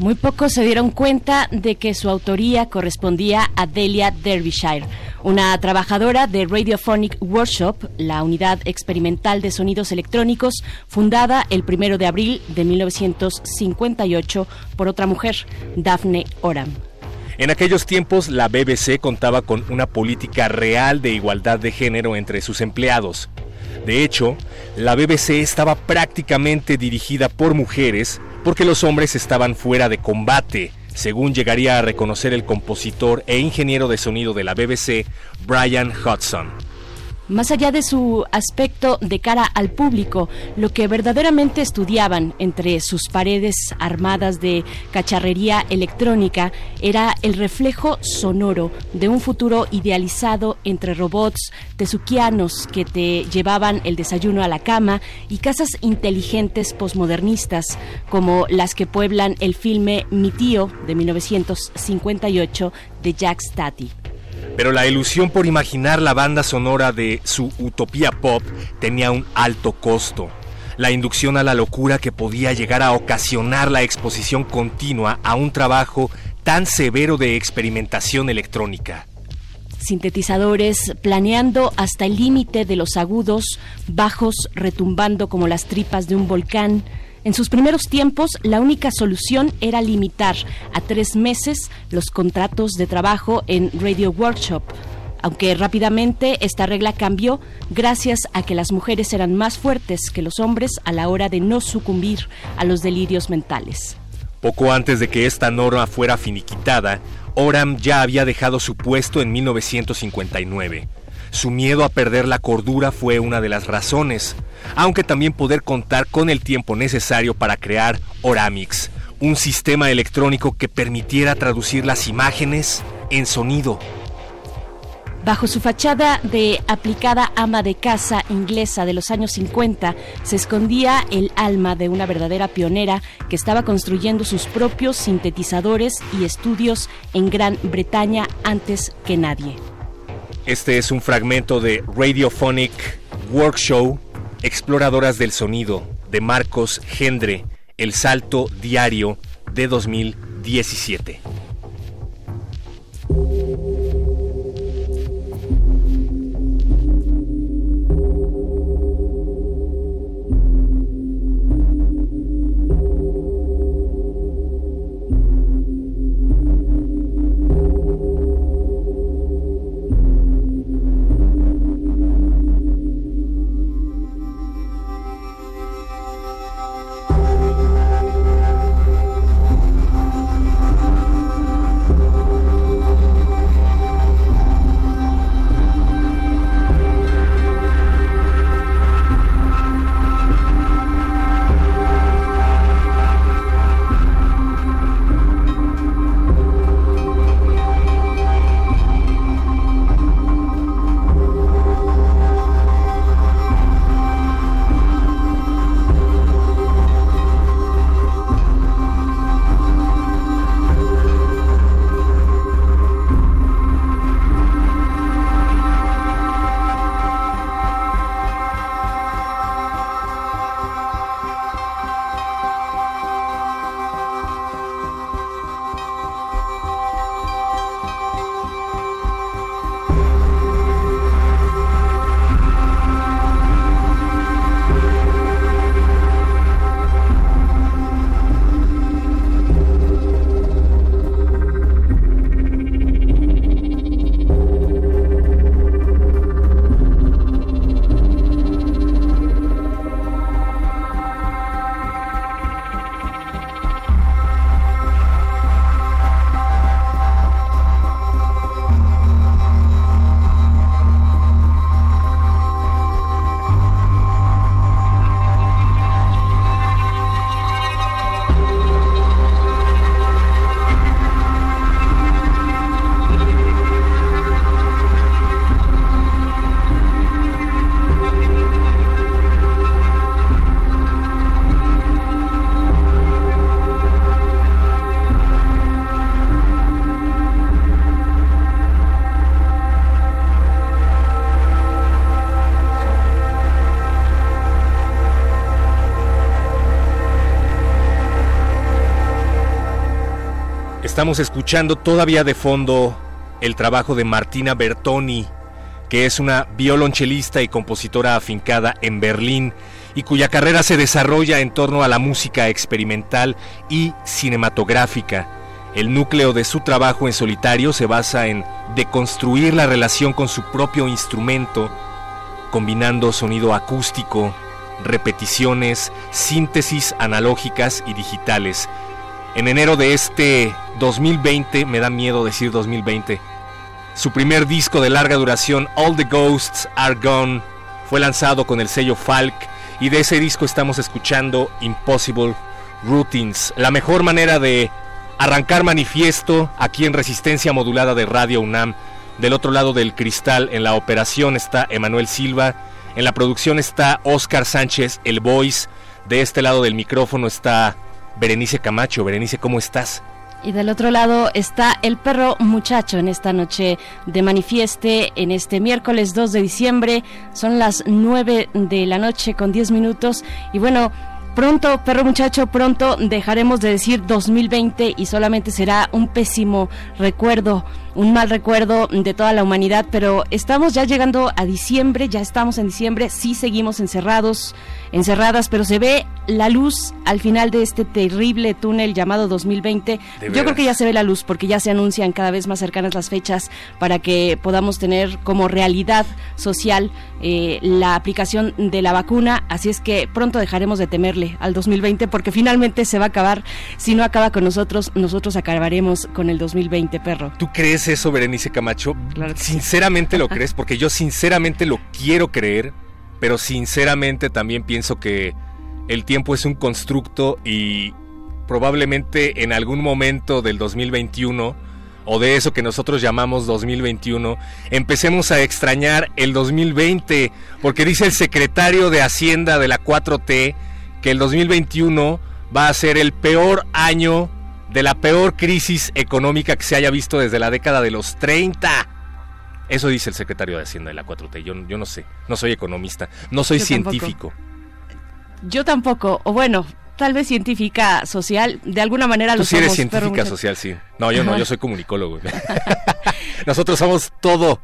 Muy pocos se dieron cuenta de que su autoría correspondía a Delia Derbyshire, una trabajadora de Radiophonic Workshop, la unidad experimental de sonidos electrónicos, fundada el primero de abril de 1958 por otra mujer, Daphne Oram. En aquellos tiempos, la BBC contaba con una política real de igualdad de género entre sus empleados. De hecho, la BBC estaba prácticamente dirigida por mujeres porque los hombres estaban fuera de combate, según llegaría a reconocer el compositor e ingeniero de sonido de la BBC, Brian Hudson. Más allá de su aspecto de cara al público, lo que verdaderamente estudiaban entre sus paredes armadas de cacharrería electrónica era el reflejo sonoro de un futuro idealizado entre robots tezuquianos que te llevaban el desayuno a la cama y casas inteligentes posmodernistas como las que pueblan el filme Mi tío de 1958 de Jack Stati. Pero la ilusión por imaginar la banda sonora de su utopía pop tenía un alto costo. La inducción a la locura que podía llegar a ocasionar la exposición continua a un trabajo tan severo de experimentación electrónica. Sintetizadores planeando hasta el límite de los agudos, bajos retumbando como las tripas de un volcán, en sus primeros tiempos, la única solución era limitar a tres meses los contratos de trabajo en Radio Workshop, aunque rápidamente esta regla cambió gracias a que las mujeres eran más fuertes que los hombres a la hora de no sucumbir a los delirios mentales. Poco antes de que esta norma fuera finiquitada, Oram ya había dejado su puesto en 1959. Su miedo a perder la cordura fue una de las razones, aunque también poder contar con el tiempo necesario para crear Oramix, un sistema electrónico que permitiera traducir las imágenes en sonido. Bajo su fachada de aplicada ama de casa inglesa de los años 50 se escondía el alma de una verdadera pionera que estaba construyendo sus propios sintetizadores y estudios en Gran Bretaña antes que nadie. Este es un fragmento de Radiophonic Workshop Exploradoras del Sonido de Marcos Gendre, El Salto Diario de 2017. Estamos escuchando todavía de fondo el trabajo de Martina Bertoni, que es una violonchelista y compositora afincada en Berlín y cuya carrera se desarrolla en torno a la música experimental y cinematográfica. El núcleo de su trabajo en solitario se basa en deconstruir la relación con su propio instrumento, combinando sonido acústico, repeticiones, síntesis analógicas y digitales. En enero de este 2020, me da miedo decir 2020, Su primer disco de larga duración, All the Ghosts Are Gone, fue lanzado con el sello Falk y de ese disco estamos escuchando Impossible Routines, la mejor manera de arrancar manifiesto aquí en Resistencia Modulada de Radio UNAM. Del otro lado del cristal, en la operación está Emanuel Silva, en la producción está Oscar Sánchez, el voice. De este lado del micrófono está Berenice Camacho. Berenice, ¿cómo estás? Y del otro lado está el perro muchacho en esta noche de manifieste, en este miércoles 2 de diciembre. Son las 9 de la noche con 10 minutos. Y bueno, Pronto, perro muchacho, pronto dejaremos de decir 2020 y solamente será un pésimo recuerdo, un mal recuerdo de toda la humanidad, pero estamos ya llegando a diciembre, ya estamos en diciembre, sí seguimos encerrados, encerradas, pero se ve la luz al final de este terrible túnel llamado 2020. Yo creo que ya se ve la luz porque ya se anuncian cada vez más cercanas las fechas para que podamos tener como realidad social eh, la aplicación de la vacuna. Así es que pronto dejaremos de temerle al 2020 porque finalmente se va a acabar. Si no acaba con nosotros, nosotros acabaremos con el 2020, perro. ¿Tú crees eso, Berenice Camacho? sinceramente lo crees porque yo sinceramente lo quiero creer, pero sinceramente también pienso que el tiempo es un constructo y probablemente en algún momento del 2021 o de eso que nosotros llamamos 2021, empecemos a extrañar el 2020, porque dice el secretario de Hacienda de la 4T que el 2021 va a ser el peor año de la peor crisis económica que se haya visto desde la década de los 30. Eso dice el secretario de Hacienda de la 4T. Yo, yo no sé, no soy economista, no soy Yo científico. Yo tampoco, o bueno, tal vez científica social, de alguna manera Tú lo sí eres somos, perro científica social, sí. No, yo no, yo soy comunicólogo. Nosotros somos todo.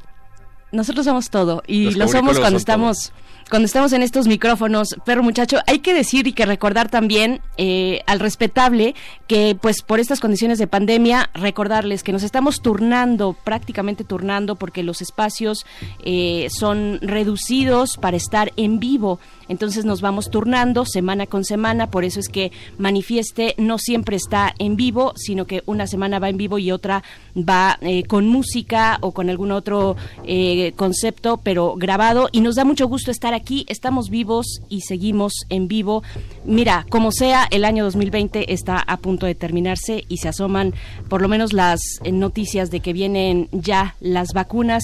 Nosotros somos todo y Los lo somos cuando estamos cuando estamos en estos micrófonos, perro muchacho, hay que decir y que recordar también eh, al respetable que pues por estas condiciones de pandemia, recordarles que nos estamos turnando, prácticamente turnando, porque los espacios eh, son reducidos para estar en vivo. Entonces nos vamos turnando semana con semana, por eso es que Manifieste no siempre está en vivo, sino que una semana va en vivo y otra va eh, con música o con algún otro eh, concepto, pero grabado. Y nos da mucho gusto estar aquí, estamos vivos y seguimos en vivo. Mira, como sea, el año 2020 está a punto de terminarse y se asoman por lo menos las eh, noticias de que vienen ya las vacunas.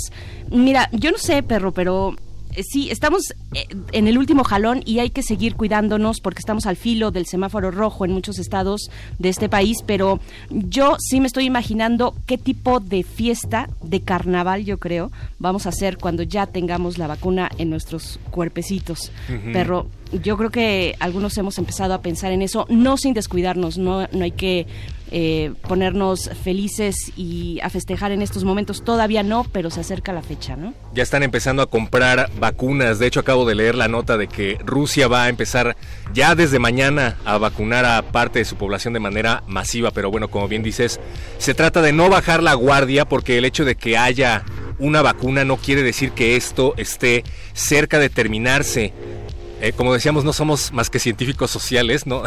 Mira, yo no sé, perro, pero Sí, estamos eh, en el último jalón y hay que seguir cuidándonos porque estamos al filo del semáforo rojo en muchos estados de este país, pero yo sí me estoy imaginando qué tipo de fiesta, de carnaval yo creo, vamos a hacer cuando ya tengamos la vacuna en nuestros cuerpecitos. Pero yo creo que algunos hemos empezado a pensar en eso, no sin descuidarnos, no, no hay que eh, ponernos felices y a festejar en estos momentos, todavía no, pero se acerca la fecha, ¿no? Ya están empezando a comprar vacunas. De hecho, acabo de leer la nota de que Rusia va a empezar ya desde mañana a vacunar a parte de su población de manera masiva. Pero bueno, como bien dices, se trata de no bajar la guardia porque el hecho de que haya una vacuna no quiere decir que esto esté cerca de terminarse. Eh, como decíamos, no somos más que científicos sociales, ¿no?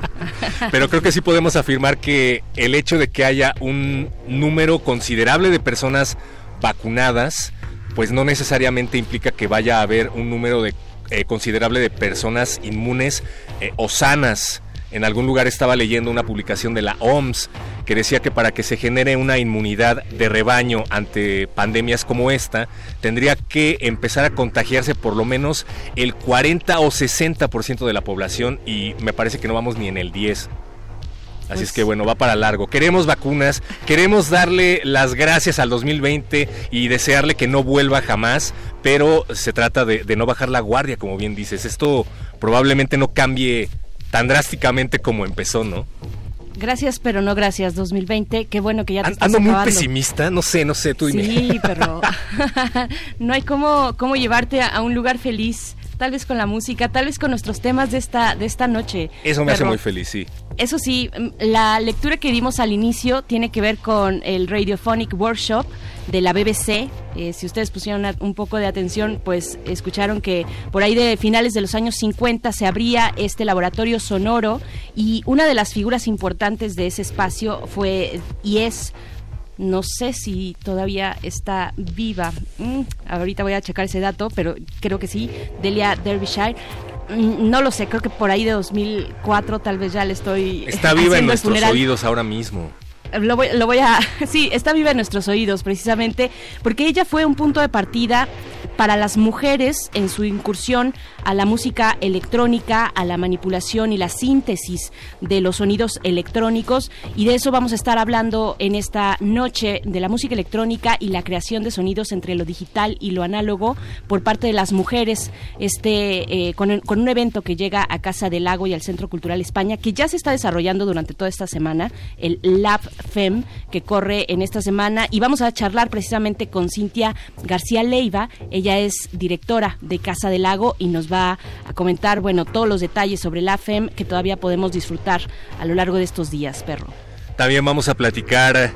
Pero creo que sí podemos afirmar que el hecho de que haya un número considerable de personas vacunadas, pues no necesariamente implica que vaya a haber un número de, eh, considerable de personas inmunes eh, o sanas. En algún lugar estaba leyendo una publicación de la OMS que decía que para que se genere una inmunidad de rebaño ante pandemias como esta, tendría que empezar a contagiarse por lo menos el 40 o 60% de la población y me parece que no vamos ni en el 10. Así es que bueno, va para largo. Queremos vacunas, queremos darle las gracias al 2020 y desearle que no vuelva jamás, pero se trata de, de no bajar la guardia, como bien dices. Esto probablemente no cambie tan drásticamente como empezó, ¿no? Gracias, pero no gracias, 2020. Qué bueno que ya te estás Ando muy acabando. pesimista, no sé, no sé, tú dime. Sí, pero no hay cómo, cómo llevarte a, a un lugar feliz, tal vez con la música, tal vez con nuestros temas de esta, de esta noche. Eso me hace muy feliz, sí. Eso sí, mm, la lectura que dimos al inicio tiene que ver con el Radiophonic Workshop de la BBC. Eh, si ustedes pusieron un poco de atención, pues escucharon que por ahí de finales de los años 50 se abría este laboratorio sonoro y una de las figuras importantes de ese espacio fue y es No sé si todavía está viva. Mm, ahorita voy a checar ese dato, pero creo que sí. Delia Derbyshire. Mm, No lo sé, creo que por ahí de 2004 tal vez ya le estoy. Está viva en nuestros funeral. oídos ahora mismo. Lo voy, lo voy a... Sí, está viva en nuestros oídos precisamente porque ella fue un punto de partida para las mujeres en su incursión a la música electrónica, a la manipulación y la síntesis de los sonidos electrónicos. Y de eso vamos a estar hablando en esta noche de la música electrónica y la creación de sonidos entre lo digital y lo análogo por parte de las mujeres este eh, con, con un evento que llega a Casa del Lago y al Centro Cultural España que ya se está desarrollando durante toda esta semana el Lab FEM que corre en esta semana y vamos a charlar precisamente con Cintia García Leiva. Ella es directora de Casa del Lago y nos va a comentar, bueno, todos los detalles sobre la FEM que todavía podemos disfrutar a lo largo de estos días, perro. También vamos a platicar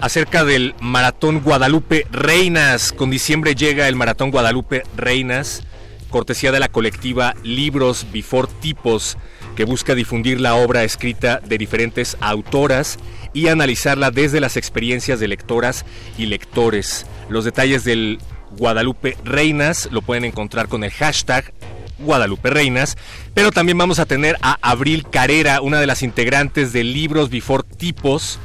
acerca del Maratón Guadalupe Reinas. Con diciembre llega el Maratón Guadalupe Reinas, cortesía de la colectiva Libros Before Tipos, que busca difundir la obra escrita de diferentes autoras y analizarla desde las experiencias de lectoras y lectores. Los detalles del Guadalupe Reinas lo pueden encontrar con el hashtag Guadalupe Reinas, pero también vamos a tener a Abril Carrera, una de las integrantes de Libros Before Tipos,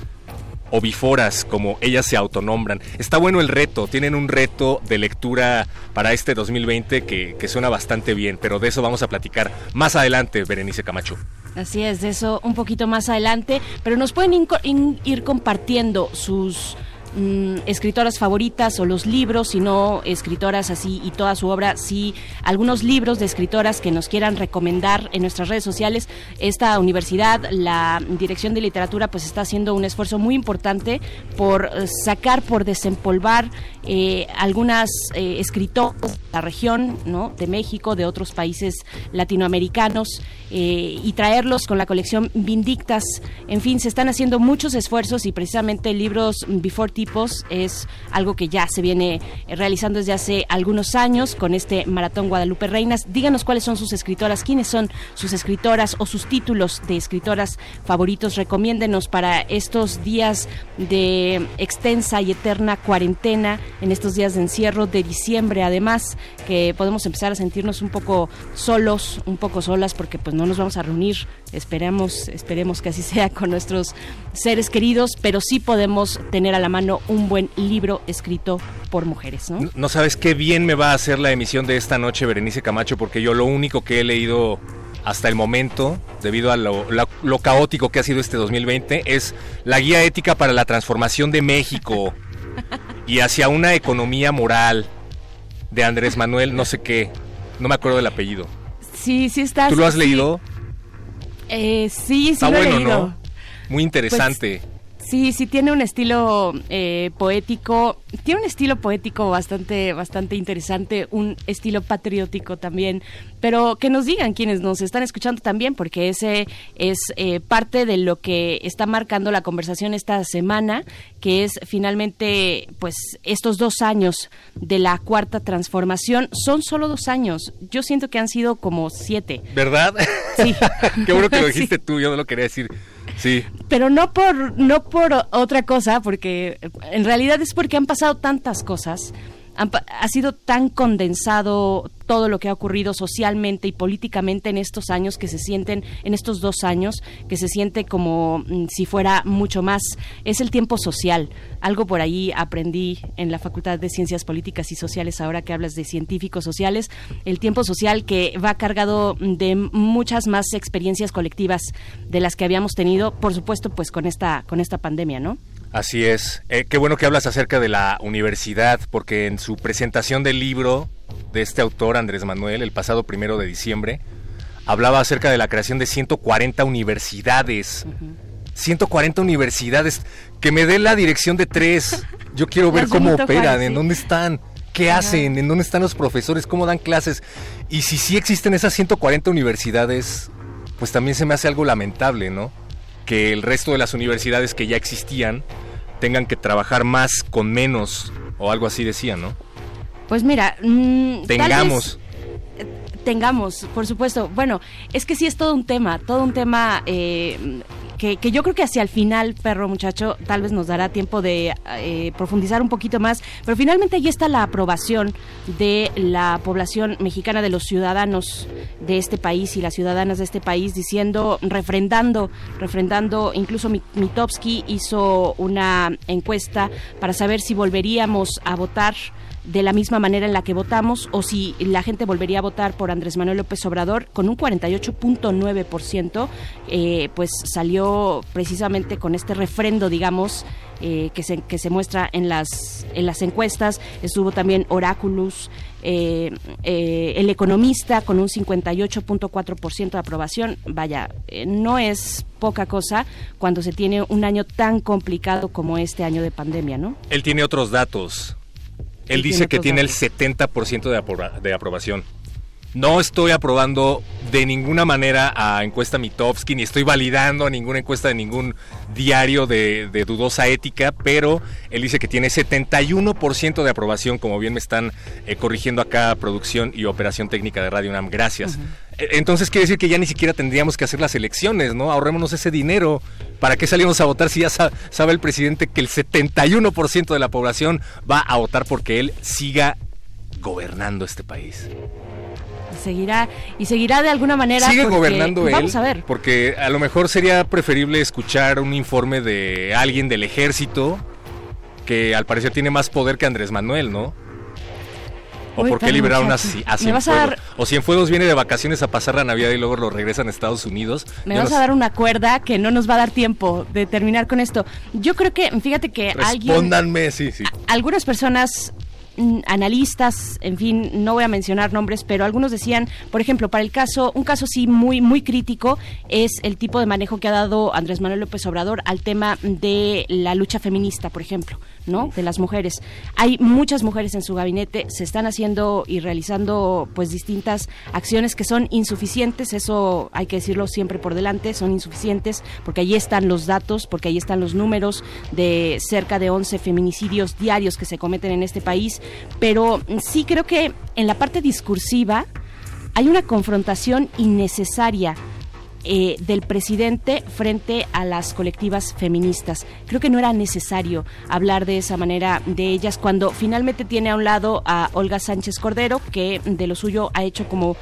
o biforas, como ellas se autonombran. Está bueno el reto, tienen un reto de lectura para este 2020 que, que suena bastante bien, pero de eso vamos a platicar más adelante, Berenice Camacho. Así es, de eso un poquito más adelante, pero nos pueden ir compartiendo sus mm, escritoras favoritas o los libros, si no escritoras así y toda su obra, sí algunos libros de escritoras que nos quieran recomendar en nuestras redes sociales. Esta universidad, la Dirección de Literatura, pues está haciendo un esfuerzo muy importante por eh, sacar, por desempolvar eh, algunas eh, escritoras de la región, ¿no? De México, de otros países latinoamericanos eh, y traerlos con la colección Vindictas. En fin, se están haciendo muchos esfuerzos y precisamente libros Before Es algo que ya se viene eh, realizando desde hace algunos años con este Maratón Guadalupe Reinas. Díganos cuáles son sus escritoras, quiénes son sus escritoras o sus títulos de escritoras favoritos. Recomiéndenos para estos días de extensa y eterna cuarentena, en estos días de encierro de diciembre, además, que podemos empezar a sentirnos un poco solos, un poco solas, porque pues no nos vamos a reunir. Esperamos, esperemos que así sea con nuestros seres queridos, pero sí podemos tener a la mano un buen libro escrito por mujeres, ¿no? No sabes qué bien me va a hacer la emisión de esta noche, Berenice Camacho, porque yo lo único que he leído hasta el momento, debido a lo, caótico que ha sido este 2020, es la guía ética para la transformación de México y hacia una economía moral de Andrés Manuel, no sé qué, no me acuerdo del apellido. Sí, sí está. ¿Tú lo has sí. leído? Eh, sí, sí Está lo he bueno, leído. ¿no? Muy interesante. Sí, sí tiene un estilo eh, poético, tiene un estilo poético bastante, bastante interesante, un estilo patriótico también, pero que nos digan quienes nos están escuchando también, porque ese es eh, parte de lo que está marcando la conversación esta semana, que es finalmente, pues, estos dos años de la cuarta transformación, son solo dos años, yo siento que han sido como siete. ¿Verdad? Sí. Qué bueno que lo Sí. dijiste tú, yo no lo quería decir. Sí. pero no por no por otra cosa porque en realidad es porque han pasado tantas cosas ha sido tan condensado todo lo que ha ocurrido socialmente y políticamente en estos años que se sienten en estos dos años que se siente como mm, si fuera mucho más es el tiempo social. Algo por ahí aprendí en la Facultad de Ciencias Políticas y Sociales ahora que hablas de científicos sociales el tiempo social que va cargado de muchas más experiencias colectivas de las que habíamos tenido por supuesto pues con esta con esta pandemia no Así es. Eh, qué bueno que hablas acerca de la universidad, porque en su presentación del libro de este autor, Andrés Manuel, el pasado primero de diciembre, hablaba acerca de la creación de 140 universidades. 140 universidades. Que me dé la dirección de tres. Yo quiero ver cómo operan, en dónde están, qué Ajá. hacen, en dónde están los profesores, cómo dan clases. Y si sí existen esas 140 universidades, pues también se me hace algo lamentable, ¿no? Que el resto de las universidades que ya existían tengan que trabajar más con menos, o algo así decían, ¿no? pues mira mm, tal vez- Tengamos. tengamos, por supuesto. Bueno, es que sí es todo un tema, todo un tema eh, que, yo creo que hacia el final, perro muchacho, tal vez nos dará tiempo de eh, profundizar un poquito más, pero finalmente ahí está la aprobación de la población mexicana, de los ciudadanos de este país y las ciudadanas de este país, diciendo, refrendando, refrendando, incluso Mi- Mitofsky hizo una encuesta para saber si volveríamos a votar de la misma manera en la que votamos o si la gente volvería a votar por Andrés Manuel López Obrador con un 48.9%, eh, pues salió precisamente con este refrendo, digamos, eh, que, se, que se muestra en las, en las encuestas. Estuvo también Oráculos, eh, eh, el economista con un 58.4% de aprobación. Vaya, eh, no es poca cosa cuando se tiene un año tan complicado como este año de pandemia, ¿no? Él tiene otros datos. Él dice que tiene el datos. 70% de, aproba- de aprobación. No estoy aprobando de ninguna manera a encuesta Mitofsky, ni estoy validando a ninguna encuesta de ningún diario de, de dudosa ética, pero él dice que tiene 71% de aprobación, como bien me están eh, corrigiendo acá producción y operación técnica de Radio UNAM. Gracias. Eh, Entonces quiere decir que ya ni siquiera tendríamos que hacer las elecciones, ¿no? Ahorrémonos ese dinero. ¿Para qué salimos a votar si ya sa- sabe el presidente que el 71% de la población va a votar porque él siga gobernando este país? Seguirá y seguirá de alguna manera Sigue porque- gobernando él. vamos a ver Porque a lo mejor sería preferible escuchar un informe de alguien del ejército que al parecer tiene más poder que Andrés Manuel, ¿no? O Uy, por qué liberaron a, a Cienfuegos. dar- O Cienfuegos viene de vacaciones a pasar la Navidad y luego lo regresan a Estados Unidos. me Yo vas no a dar una cuerda que no nos va a dar tiempo de terminar con esto yo creo que fíjate que alguien Respóndanme, sí, sí. algunas personas analistas, en fin, no voy a mencionar nombres, pero algunos decían, por ejemplo, para el caso, un caso sí muy muy crítico es el tipo de manejo que ha dado Andrés Manuel López Obrador al tema de la lucha feminista, por ejemplo, ¿no? De las mujeres. Hay muchas mujeres en su gabinete, se están haciendo y realizando pues distintas acciones que son insuficientes, eso hay que decirlo siempre por delante, son insuficientes porque ahí están los datos, porque ahí están los números de cerca de 11 feminicidios diarios que se cometen en este país, pero sí creo que en la parte discursiva hay una confrontación innecesaria eh, del presidente frente a las colectivas feministas. Creo que no era necesario hablar de esa manera de ellas cuando finalmente tiene a un lado a Olga Sánchez Cordero, que de lo suyo ha hecho como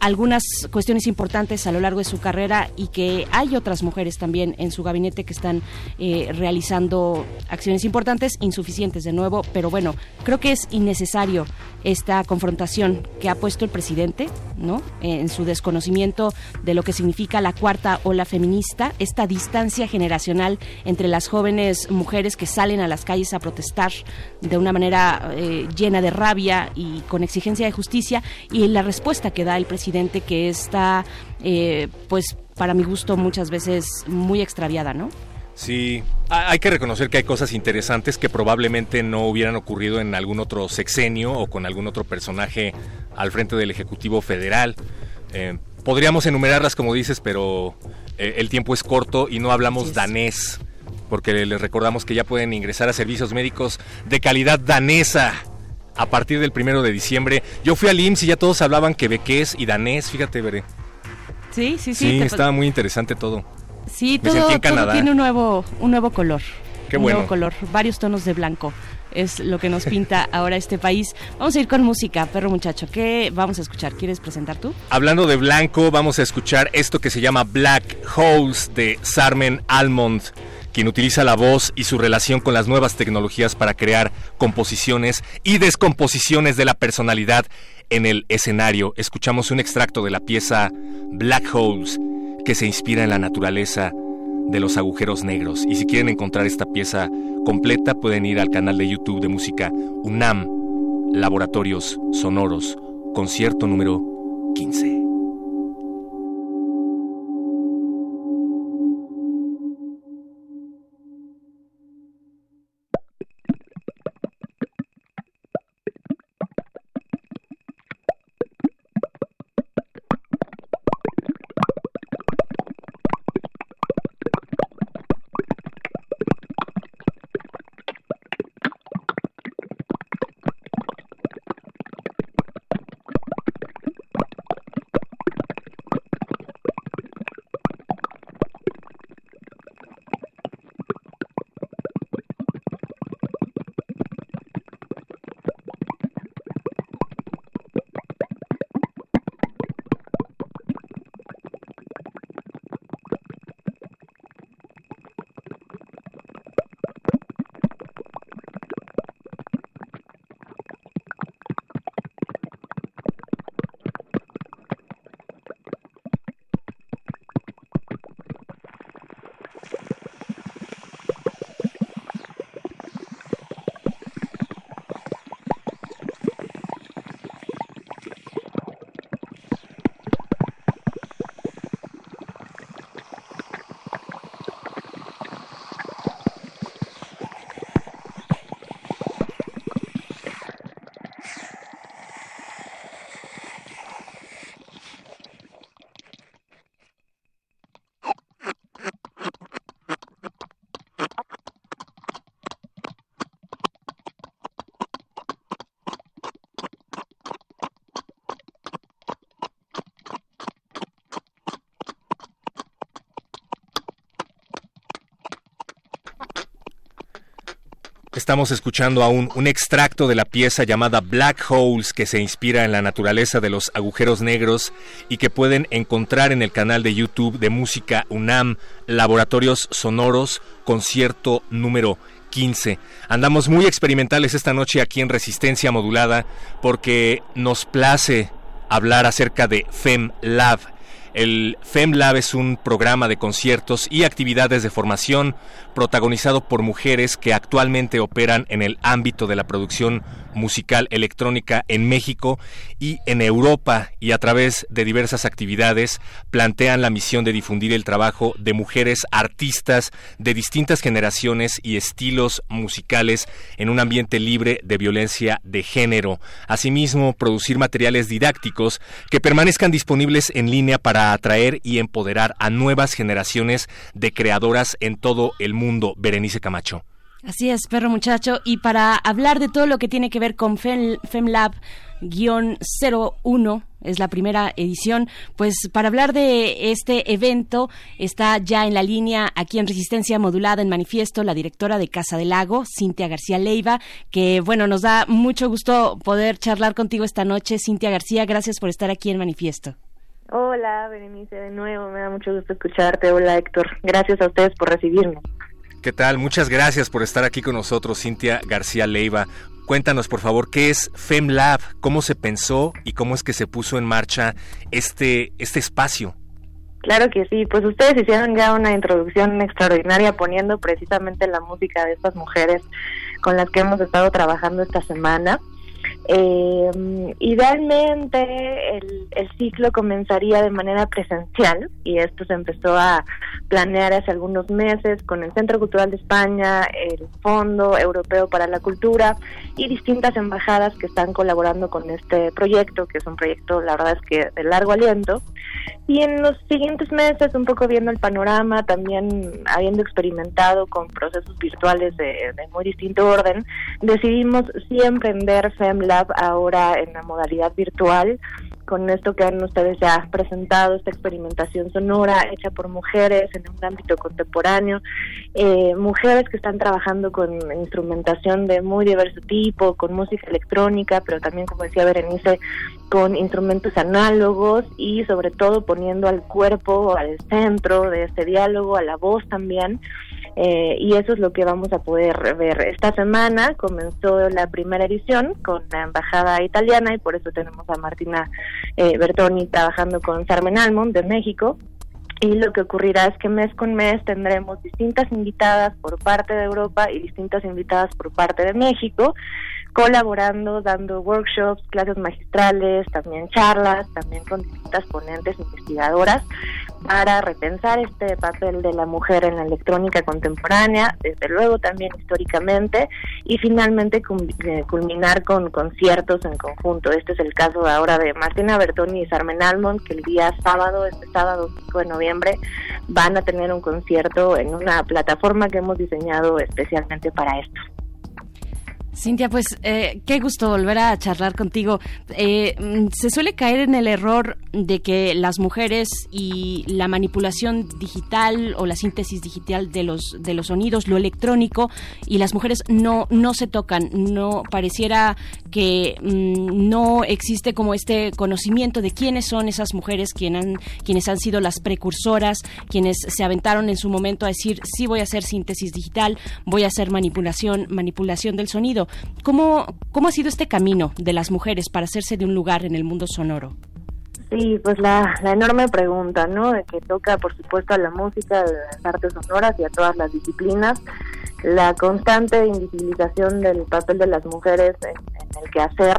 algunas cuestiones importantes a lo largo de su carrera y que hay otras mujeres también en su gabinete que están eh, realizando acciones importantes, insuficientes de nuevo, pero bueno, creo que es innecesario esta confrontación que ha puesto el presidente, ¿no? En su desconocimiento de lo que significa la cuarta ola feminista, esta distancia generacional entre las jóvenes mujeres que salen a las calles a protestar de una manera eh, llena de rabia y con exigencia de justicia y la respuesta que da el presidente que está, eh, pues para mi gusto muchas veces muy extraviada, ¿no? Sí, ha- hay que reconocer que hay cosas interesantes que probablemente no hubieran ocurrido en algún otro sexenio o con algún otro personaje al frente del Ejecutivo Federal. Eh, podríamos enumerarlas como dices, pero eh, el tiempo es corto y no hablamos danés, porque les recordamos que ya pueden ingresar a servicios médicos de calidad danesa. A partir del primero de diciembre, yo fui al IMSS y ya todos hablaban quebequés y danés, fíjate, veré. Sí, sí, sí. Sí, estaba muy interesante todo. Sí, Me todo, en todo tiene un nuevo, un nuevo color. Qué un bueno. nuevo color, varios tonos de blanco. Es lo que nos pinta ahora este país. Vamos a ir con música, perro muchacho. ¿Qué vamos a escuchar? ¿Quieres presentar tú? Hablando de blanco, vamos a escuchar esto que se llama Black Holes de Sarmen Almond, quien utiliza la voz y su relación con las nuevas tecnologías para crear composiciones y descomposiciones de la personalidad en el escenario. Escuchamos un extracto de la pieza Black Holes, que se inspira en la naturaleza de los agujeros negros. Y si quieren encontrar esta pieza completa, pueden ir al canal de YouTube de música UNAM, Laboratorios Sonoros, concierto número 15. Estamos escuchando aún un extracto de la pieza llamada Black Holes que se inspira en la naturaleza de los agujeros negros y que pueden encontrar en el canal de YouTube de Música UNAM, Laboratorios Sonoros, concierto número 15. Andamos muy experimentales esta noche aquí en Resistencia Modulada porque nos place hablar acerca de FemLab, el FemLab es un programa de conciertos y actividades de formación protagonizado por mujeres que actualmente operan en el ámbito de la producción musical electrónica en México y en Europa y a través de diversas actividades plantean la misión de difundir el trabajo de mujeres artistas de distintas generaciones y estilos musicales en un ambiente libre de violencia de género. Asimismo, producir materiales didácticos que permanezcan disponibles en línea para atraer y empoderar a nuevas generaciones de creadoras en todo el mundo. Berenice Camacho. Así es, perro muchacho. Y para hablar de todo lo que tiene que ver con FemLab, 01 es la primera edición. Pues para hablar de este evento está ya en la línea aquí en Resistencia Modulada en Manifiesto la directora de Casa del Lago, Cintia García Leiva, que bueno, nos da mucho gusto poder charlar contigo esta noche. Cintia García, gracias por estar aquí en Manifiesto. Hola, Berenice, de nuevo, me da mucho gusto escucharte. Hola, Héctor. Gracias a ustedes por recibirme. ¿Qué tal? Muchas gracias por estar aquí con nosotros, Cintia García Leiva. Cuéntanos, por favor, ¿qué es FemLab? ¿Cómo se pensó y cómo es que se puso en marcha este, este espacio? Claro que sí, pues ustedes hicieron ya una introducción extraordinaria poniendo precisamente la música de estas mujeres con las que hemos estado trabajando esta semana. Eh, idealmente el, ciclo comenzaría de manera presencial y esto se empezó a planear hace algunos meses con el Centro Cultural de España, el Fondo Europeo para la Cultura y distintas embajadas que están colaborando con este proyecto, que es un proyecto, la verdad es que de largo aliento. Y en los siguientes meses, un poco viendo el panorama, también habiendo experimentado con procesos virtuales de, de muy distinto orden, decidimos sí emprender Ahora en la modalidad virtual con esto que han ustedes ya presentado, esta experimentación sonora hecha por mujeres en un ámbito contemporáneo, eh, mujeres que están trabajando con instrumentación de muy diverso tipo, con música electrónica, pero también, como decía Berenice, con instrumentos análogos y sobre todo poniendo al cuerpo al centro de este diálogo, a la voz también. Eh, y eso es lo que vamos a poder ver. Esta semana comenzó la primera edición con la embajada italiana y por eso tenemos a Martina eh, Bertoni trabajando con Carmen Almond de México. Y lo que ocurrirá es que mes con mes tendremos distintas invitadas por parte de Europa y distintas invitadas por parte de México colaborando, dando workshops, clases magistrales, también charlas, también con distintas ponentes investigadoras para repensar este papel de la mujer en la electrónica contemporánea, desde luego también históricamente, y finalmente eh, culminar con conciertos en conjunto. Este es el caso ahora de Martina Bertoni y Sarmen Almond, que el día sábado, este sábado 5 de noviembre, van a tener un concierto en una plataforma que hemos diseñado especialmente para esto. Cintia, pues eh, qué gusto volver a charlar contigo. Eh, mm, se suele caer en el error de que las mujeres y la manipulación digital o la síntesis digital de los de los sonidos, lo electrónico y las mujeres no no se tocan. No pareciera que mm, no existe como este conocimiento de quiénes son esas mujeres quienes han, quienes han sido las precursoras, quienes se aventaron en su momento a decir sí voy a hacer síntesis digital, voy a hacer manipulación manipulación del sonido. ¿Cómo, ¿Cómo ha sido este camino de las mujeres para hacerse de un lugar en el mundo sonoro? Sí, pues la, enorme pregunta, ¿no? Que toca, por supuesto, a la música, a las artes sonoras y a todas las disciplinas. La constante invisibilización del papel de las mujeres en, en el quehacer.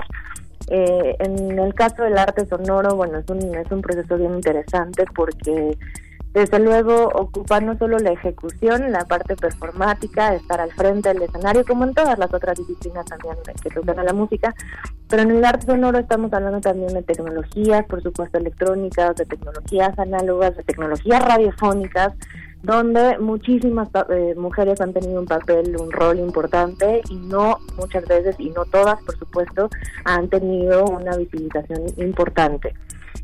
Eh, en el caso del arte sonoro, bueno, es un, es un proceso bien interesante porque desde luego ocupa no solo la ejecución, la parte performática, estar al frente del escenario, como en todas las otras disciplinas también que tocan a la música, pero en el arte sonoro estamos hablando también de tecnologías, por supuesto electrónicas, de tecnologías análogas, de tecnologías radiofónicas, donde muchísimas eh, mujeres han tenido un papel, un rol importante y no muchas veces, y no todas, por supuesto, han tenido una visibilización importante.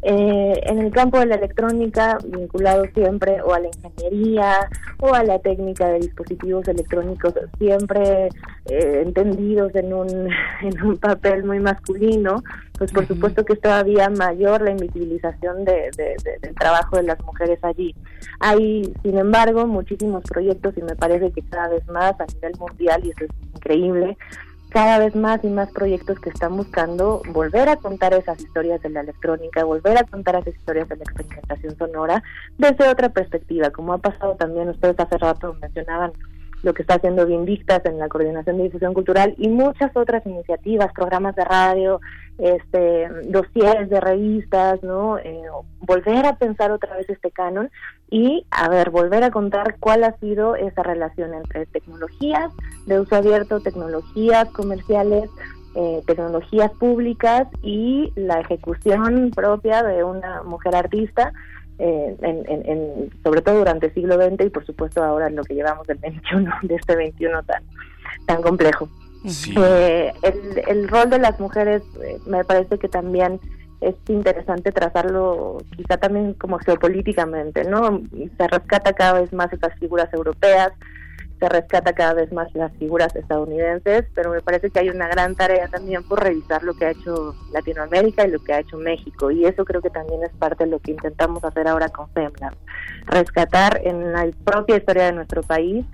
Eh, en el campo de la electrónica, vinculado siempre o a la ingeniería o a la técnica de dispositivos electrónicos, siempre eh, entendidos en un, en un papel muy masculino, pues por supuesto que es todavía mayor la invisibilización de, de- de- del trabajo de las mujeres allí. Hay, sin embargo, muchísimos proyectos y me parece que cada vez más a nivel mundial, y eso es increíble, cada vez más y más proyectos que están buscando volver a contar esas historias de la electrónica, volver a contar esas historias de la experimentación sonora desde otra perspectiva, como ha pasado también, ustedes hace rato mencionaban lo que está haciendo Vindictas en la coordinación de difusión cultural y muchas otras iniciativas, programas de radio, este, dosieres de revistas, ¿no? Eh, volver a pensar otra vez este canon y, a ver, volver a contar cuál ha sido esa relación entre tecnologías de uso abierto, tecnologías comerciales, eh, tecnologías públicas y la ejecución propia de una mujer artista, eh, en, en- en- sobre todo durante el siglo XX y por supuesto ahora en lo que llevamos del 21, de este 21 tan, tan complejo. Eh, el, el rol de las mujeres eh, me parece que también es interesante trazarlo quizá también como geopolíticamente, ¿no? Se rescata cada vez más esas figuras europeas, se rescata cada vez más las figuras estadounidenses, pero me parece que hay una gran tarea también por revisar lo que ha hecho Latinoamérica y lo que ha hecho México, y eso creo que también es parte de lo que intentamos hacer ahora con FEMLAB, rescatar en la propia historia de nuestro país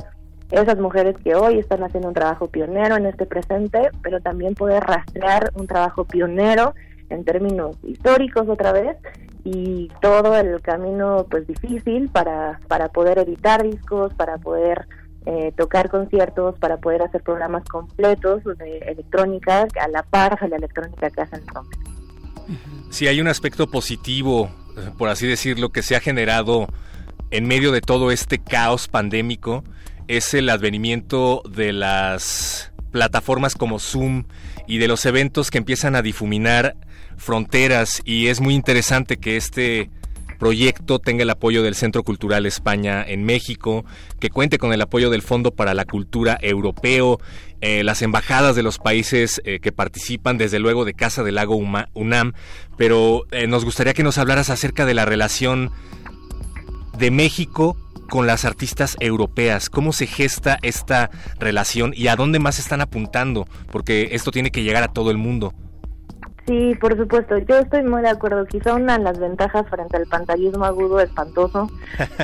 esas mujeres que hoy están haciendo un trabajo pionero en este presente, pero también poder rastrear un trabajo pionero en términos históricos otra vez y todo el camino pues difícil para, para poder editar discos, para poder eh, tocar conciertos, para poder hacer programas completos de electrónica a la par de la electrónica que hacen hombres. Si hay un aspecto positivo, eh, por así decirlo, que se ha generado en medio de todo este caos pandémico, es el advenimiento de las plataformas como Zoom y de los eventos que empiezan a difuminar fronteras y es muy interesante que este proyecto tenga el apoyo del Centro Cultural España en México, que cuente con el apoyo del Fondo para la Cultura Europeo, eh, las embajadas de los países eh, que participan, desde luego de Casa del Lago UNAM, pero eh, nos gustaría que nos hablaras acerca de la relación de México con las artistas europeas, cómo se gesta esta relación y a dónde más están apuntando, porque esto tiene que llegar a todo el mundo. Sí, por supuesto, yo estoy muy de acuerdo. Quizá una de las ventajas frente al pantallismo agudo espantoso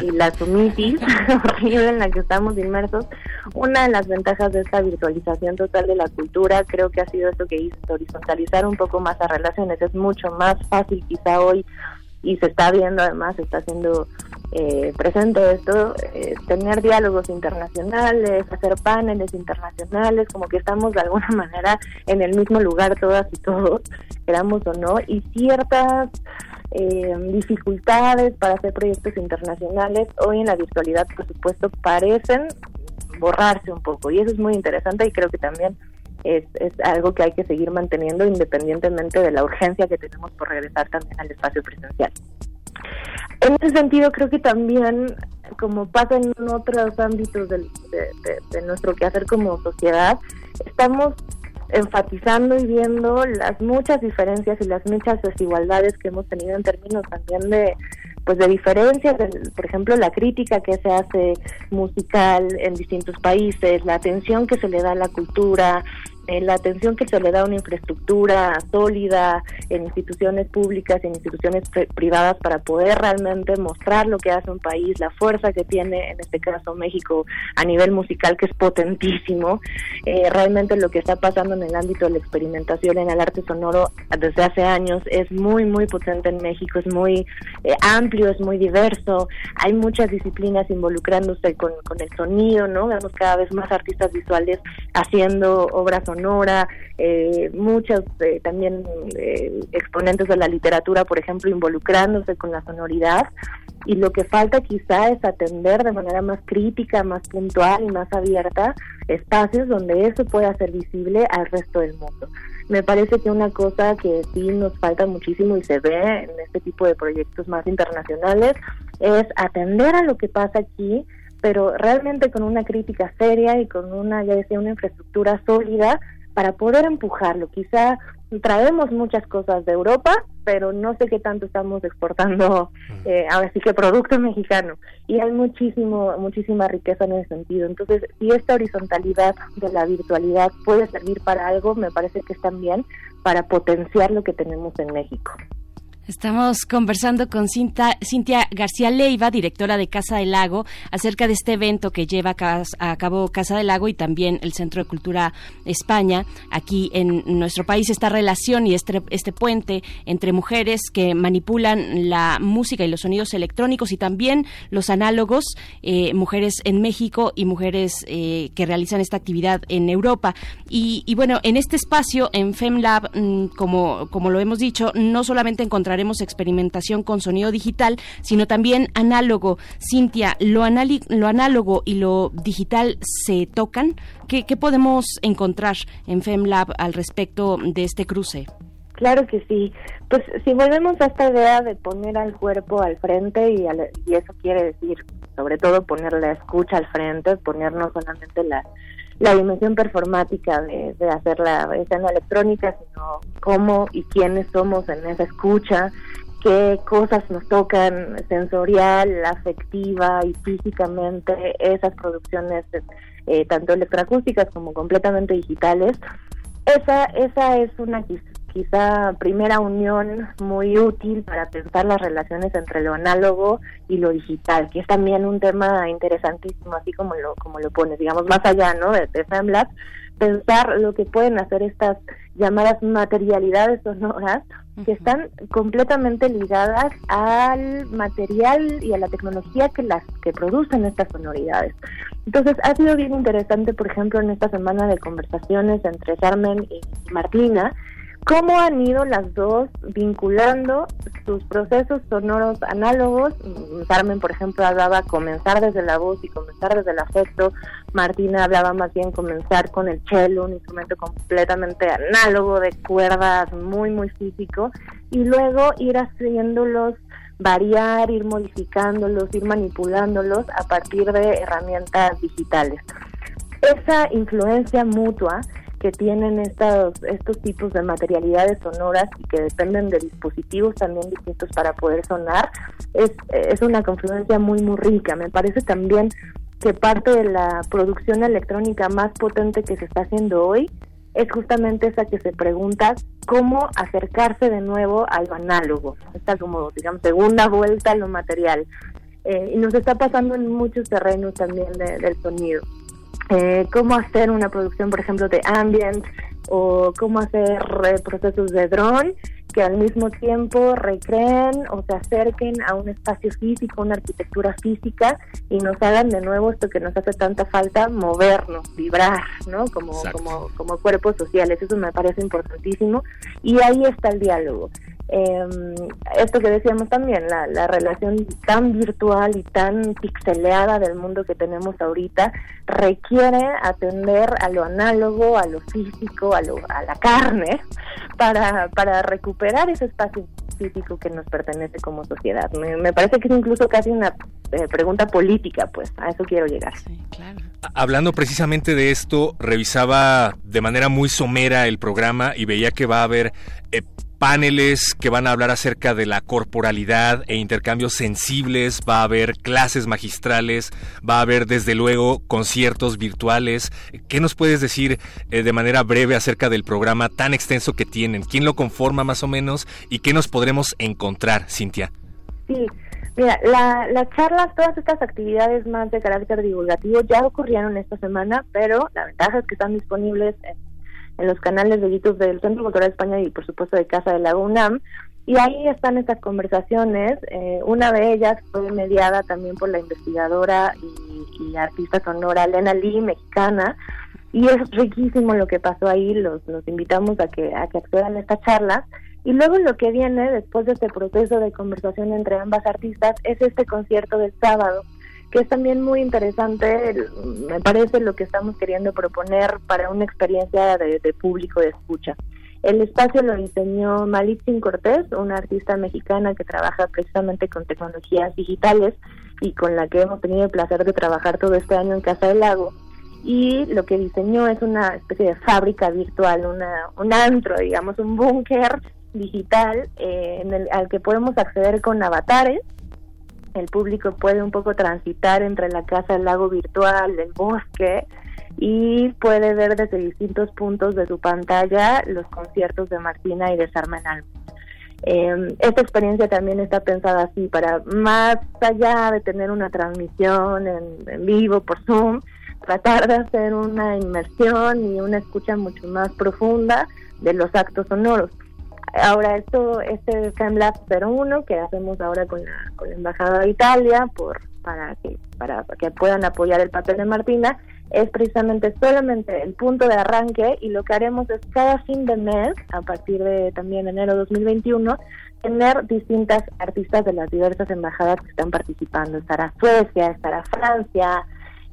y la sumitis horrible en la que estamos inmersos, una de las ventajas de esta virtualización total de la cultura creo que ha sido esto que hizo, horizontalizar un poco más las relaciones. Es mucho más fácil quizá hoy y se está viendo además, se está haciendo eh, presente esto, eh, tener diálogos internacionales, hacer paneles internacionales, como que estamos de alguna manera en el mismo lugar todas y todos, queramos o no, y ciertas eh, dificultades para hacer proyectos internacionales hoy en la virtualidad, por supuesto, parecen borrarse un poco, y eso es muy interesante y creo que también es, es algo que hay que seguir manteniendo independientemente de la urgencia que tenemos por regresar también al espacio presencial. En ese sentido, creo que también, como pasa en otros ámbitos de, de- de nuestro quehacer como sociedad, estamos enfatizando y viendo las muchas diferencias y las muchas desigualdades que hemos tenido en términos también de pues de diferencias, del- por ejemplo, la crítica que se hace musical en distintos países, la atención que se le da a la cultura, la atención que se le da a una infraestructura sólida en instituciones públicas y en instituciones pri- privadas para poder realmente mostrar lo que hace un país, la fuerza que tiene, en este caso México, a nivel musical, que es potentísimo. Eh, realmente lo que está pasando en el ámbito de la experimentación en el arte sonoro desde hace años es muy, muy potente en México, es muy eh, amplio, es muy diverso, hay muchas disciplinas involucrándose con, con el sonido, ¿no? Vemos cada vez más artistas visuales haciendo obra sonora, eh, muchos eh, también eh, exponentes de la literatura, por ejemplo, involucrándose con la sonoridad. Y lo que falta quizá es atender de manera más crítica, más puntual y más abierta espacios donde eso pueda ser visible al resto del mundo. Me parece que una cosa que sí nos falta muchísimo y se ve en este tipo de proyectos más internacionales es atender a lo que pasa aquí, pero realmente con una crítica seria y con una, ya decía, una infraestructura sólida para poder empujarlo. Quizá traemos muchas cosas de Europa, pero no sé qué tanto estamos exportando, eh, ahora sí que producto mexicano. Y hay muchísimo, muchísima riqueza en ese sentido. Entonces, si esta horizontalidad de la virtualidad puede servir para algo, me parece que es también para potenciar lo que tenemos en México. Estamos conversando con Cinta, Cintia García Leiva, directora de Casa del Lago, acerca de este evento que lleva a, cabo Casa del Lago y también el Centro de Cultura España. Aquí en nuestro país esta relación y este, este puente entre mujeres que manipulan la música y los sonidos electrónicos y también los análogos, eh, mujeres en México y mujeres eh, que realizan esta actividad en Europa. Y, y bueno, en este espacio, en FemLab, mm, como, como lo hemos dicho, no solamente encontraremos experimentación con sonido digital, sino también análogo. Cintia, ¿lo, lo análogo y lo digital se tocan? ¿Qué, qué podemos encontrar en FemLab al respecto de este cruce? Claro que sí. Pues si volvemos a esta idea de poner al cuerpo al frente y, al- y eso quiere decir sobre todo poner la escucha al frente, poner no solamente la, la dimensión performática de, de hacer la escena electrónica, sino cómo y quiénes somos en esa escucha, qué cosas nos tocan sensorial, afectiva y físicamente esas producciones eh, tanto electroacústicas como completamente digitales. Esa, esa es una quizá primera unión muy útil para pensar las relaciones entre lo análogo y lo digital, que es también un tema interesantísimo, así como lo, como lo pones, digamos, más allá ¿no? de, de FemLab, pensar lo que pueden hacer estas llamadas materialidades sonoras que están completamente ligadas al material y a la tecnología que las que producen estas sonoridades. Entonces ha sido bien interesante, por ejemplo, en esta semana de conversaciones entre Carmen y Martina, cómo han ido las dos vinculando sus procesos sonoros análogos. Mm, Carmen, por ejemplo, hablaba comenzar desde la voz y comenzar desde el afecto. Martina hablaba más bien comenzar con el cello, un instrumento completamente análogo de cuerdas, muy, muy físico, y luego ir haciéndolos variar, ir modificándolos, ir manipulándolos a partir de herramientas digitales. Esa influencia mutua que tienen estos, estos tipos de materialidades sonoras y que dependen de dispositivos también distintos para poder sonar, es, es una confluencia muy, muy rica. Me parece también que parte de la producción electrónica más potente que se está haciendo hoy es justamente esa que se pregunta cómo acercarse de nuevo a lo análogo, esta como, digamos, segunda vuelta a lo material. Eh, y nos está pasando en muchos terrenos también de- del sonido eh, cómo hacer una producción, por ejemplo, de ambient o cómo hacer eh, procesos de drone que al mismo tiempo recreen o se acerquen a un espacio físico, una arquitectura física y nos hagan de nuevo esto que nos hace tanta falta, movernos, vibrar, ¿no? Como, Exacto. como, como cuerpos sociales, eso me parece importantísimo y ahí está el diálogo. Eh, esto que decíamos también, la, la relación tan virtual y tan pixeleada del mundo que tenemos ahorita requiere atender a lo análogo, a lo físico, a, lo, a la carne, para, para recuperar ese espacio físico que nos pertenece como sociedad. Me, me parece que es incluso casi una eh, pregunta política, pues a eso quiero llegar. Hablando precisamente de esto, revisaba de manera muy somera el programa y veía que va a haber eh, paneles que van a hablar acerca de la corporalidad e intercambios sensibles, va a haber clases magistrales, va a haber desde luego conciertos virtuales. ¿Qué nos puedes decir eh, de manera breve acerca del programa tan extenso que tienen? ¿Quién lo conforma más o menos y qué nos podremos encontrar, Cintia? Sí, mira, la, las charlas, todas estas actividades más de carácter divulgativo ya ocurrieron esta semana, pero la ventaja es que están disponibles en, en los canales de YouTube del Centro Cultural España y por supuesto de Casa de la UNAM. Y ahí están estas conversaciones. eh, una de ellas fue mediada también por la investigadora y, artista sonora Lena Lee, mexicana. Y es riquísimo lo que pasó ahí. Los, los invitamos a que, a que accedan a estas charlas. Y luego lo que viene después de este proceso de conversación entre ambas artistas es este concierto del sábado, que es también muy interesante, me parece lo que estamos queriendo proponer para una experiencia de, de público de escucha. El espacio lo diseñó Malitzin Cortés, una artista mexicana que trabaja precisamente con tecnologías digitales y con la que hemos tenido el placer de trabajar todo este año en Casa del Lago. y lo que diseñó es una especie de fábrica virtual, una, un antro, digamos, un búnker digital eh, en el, al que podemos acceder con avatares. El público puede un poco transitar entre la casa, el lago virtual, el bosque y puede ver desde distintos puntos de su pantalla los conciertos de Martina y de Sarmenal. Eh, esta experiencia también está pensada así para más allá de tener una transmisión en vivo por Zoom, tratar de hacer una inmersión y una escucha mucho más profunda de los actos sonoros. Ahora esto, este FemLab 01 que hacemos ahora con la, con la embajada de Italia por para que para que puedan apoyar el papel de Martina es precisamente solamente el punto de arranque y lo que haremos es cada fin de mes, a partir de también enero de 2021, tener distintas artistas de las diversas embajadas que están participando. Estará Suecia, estará Francia,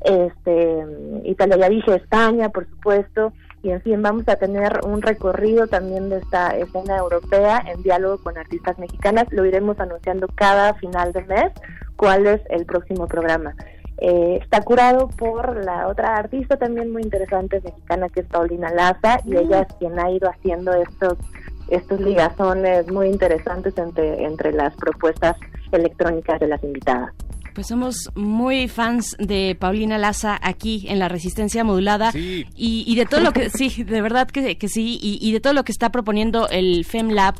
este Italia, ya dije España, por supuesto, y en fin, vamos a tener un recorrido también de esta escena europea en diálogo con artistas mexicanas. Lo iremos anunciando cada final de mes cuál es el próximo programa. Eh, está curado por la otra artista también muy interesante mexicana que es Paulina Laza y ella es quien ha ido haciendo estos estos ligazones muy interesantes entre, entre las propuestas electrónicas de las invitadas. Pues somos muy fans de Paulina Laza aquí en la Resistencia Modulada y, y, de todo lo que, sí, de verdad que, que sí, y, y, de todo lo que está proponiendo el FemLab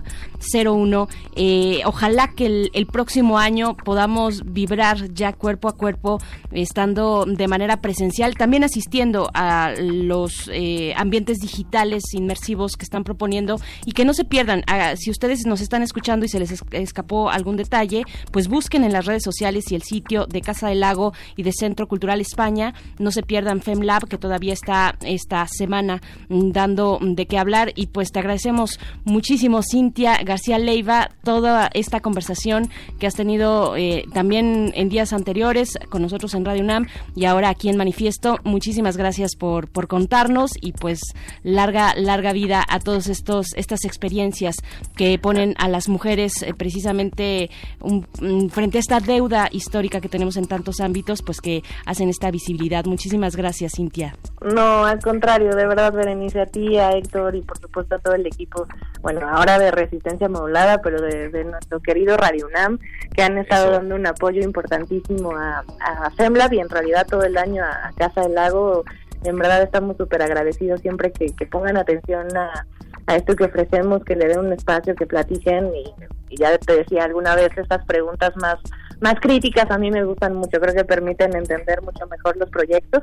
01. Eh, ojalá que el, el, próximo año podamos vibrar ya cuerpo a cuerpo, estando de manera presencial, también asistiendo a los eh, ambientes digitales inmersivos que están proponiendo y que no se pierdan. Ah, si ustedes nos están escuchando y se les escapó algún detalle, pues busquen en las redes sociales y el sitio de Casa del Lago y de Centro Cultural España. No se pierdan FemLab, que todavía está esta semana dando de qué hablar. Y pues te agradecemos muchísimo, Cintia García Leiva, toda esta conversación que has tenido eh, también en días anteriores con nosotros en Radio UNAM y ahora aquí en Manifiesto. Muchísimas gracias por, por contarnos y pues larga, larga vida a todas estas experiencias que ponen a las mujeres eh, precisamente un, frente a esta deuda histórica que tenemos en tantos ámbitos, pues que hacen esta visibilidad. Muchísimas gracias, Cintia. No, al contrario, de verdad, Berenice, a ti, a Héctor y por supuesto a todo el equipo, bueno, ahora de Resistencia Modulada, pero de, nuestro querido Radio UNAM, que han estado dando un apoyo importantísimo a, a FEMLAB y en realidad todo el año a, Casa del Lago. En verdad estamos súper agradecidos siempre que, que pongan atención a, a esto que ofrecemos, que le den un espacio, que platiquen y, y, ya te decía alguna vez estas preguntas más más críticas a mí me gustan mucho, creo que permiten entender mucho mejor los proyectos.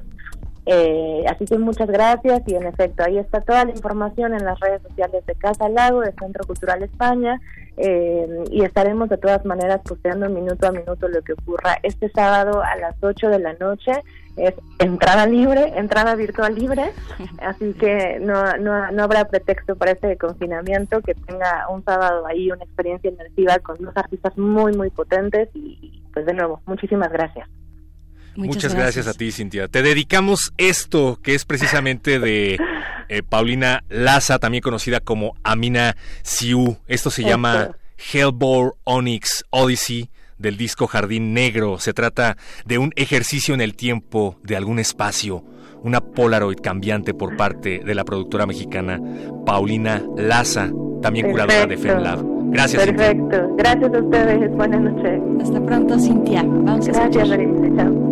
Eh, así que muchas gracias y en efecto ahí está toda la información en las redes sociales de Casa Lago, de Centro Cultural España eh, y estaremos de todas maneras posteando minuto a minuto lo que ocurra este sábado a las 8 de la noche. Es entrada libre, entrada virtual libre, así que no, no, no habrá pretexto para este confinamiento, que tenga un sábado ahí una experiencia inmersiva con dos artistas muy, muy potentes y pues de nuevo, muchísimas gracias. Muchas, Muchas gracias. a ti, Cintia. Te dedicamos esto, que es precisamente de eh, Paulina Laza, también conocida como Amina Siu. Esto se llama Hellbore Onyx Odyssey del disco Jardín Negro. Se trata de un ejercicio en el tiempo de algún espacio, una Polaroid cambiante por parte de la productora mexicana Paulina Laza, también curadora de FemLab. Gracias. Perfecto. Gracias a ustedes. Buenas noches. Hasta pronto, Cintia. Vamos a Gracias, Chao.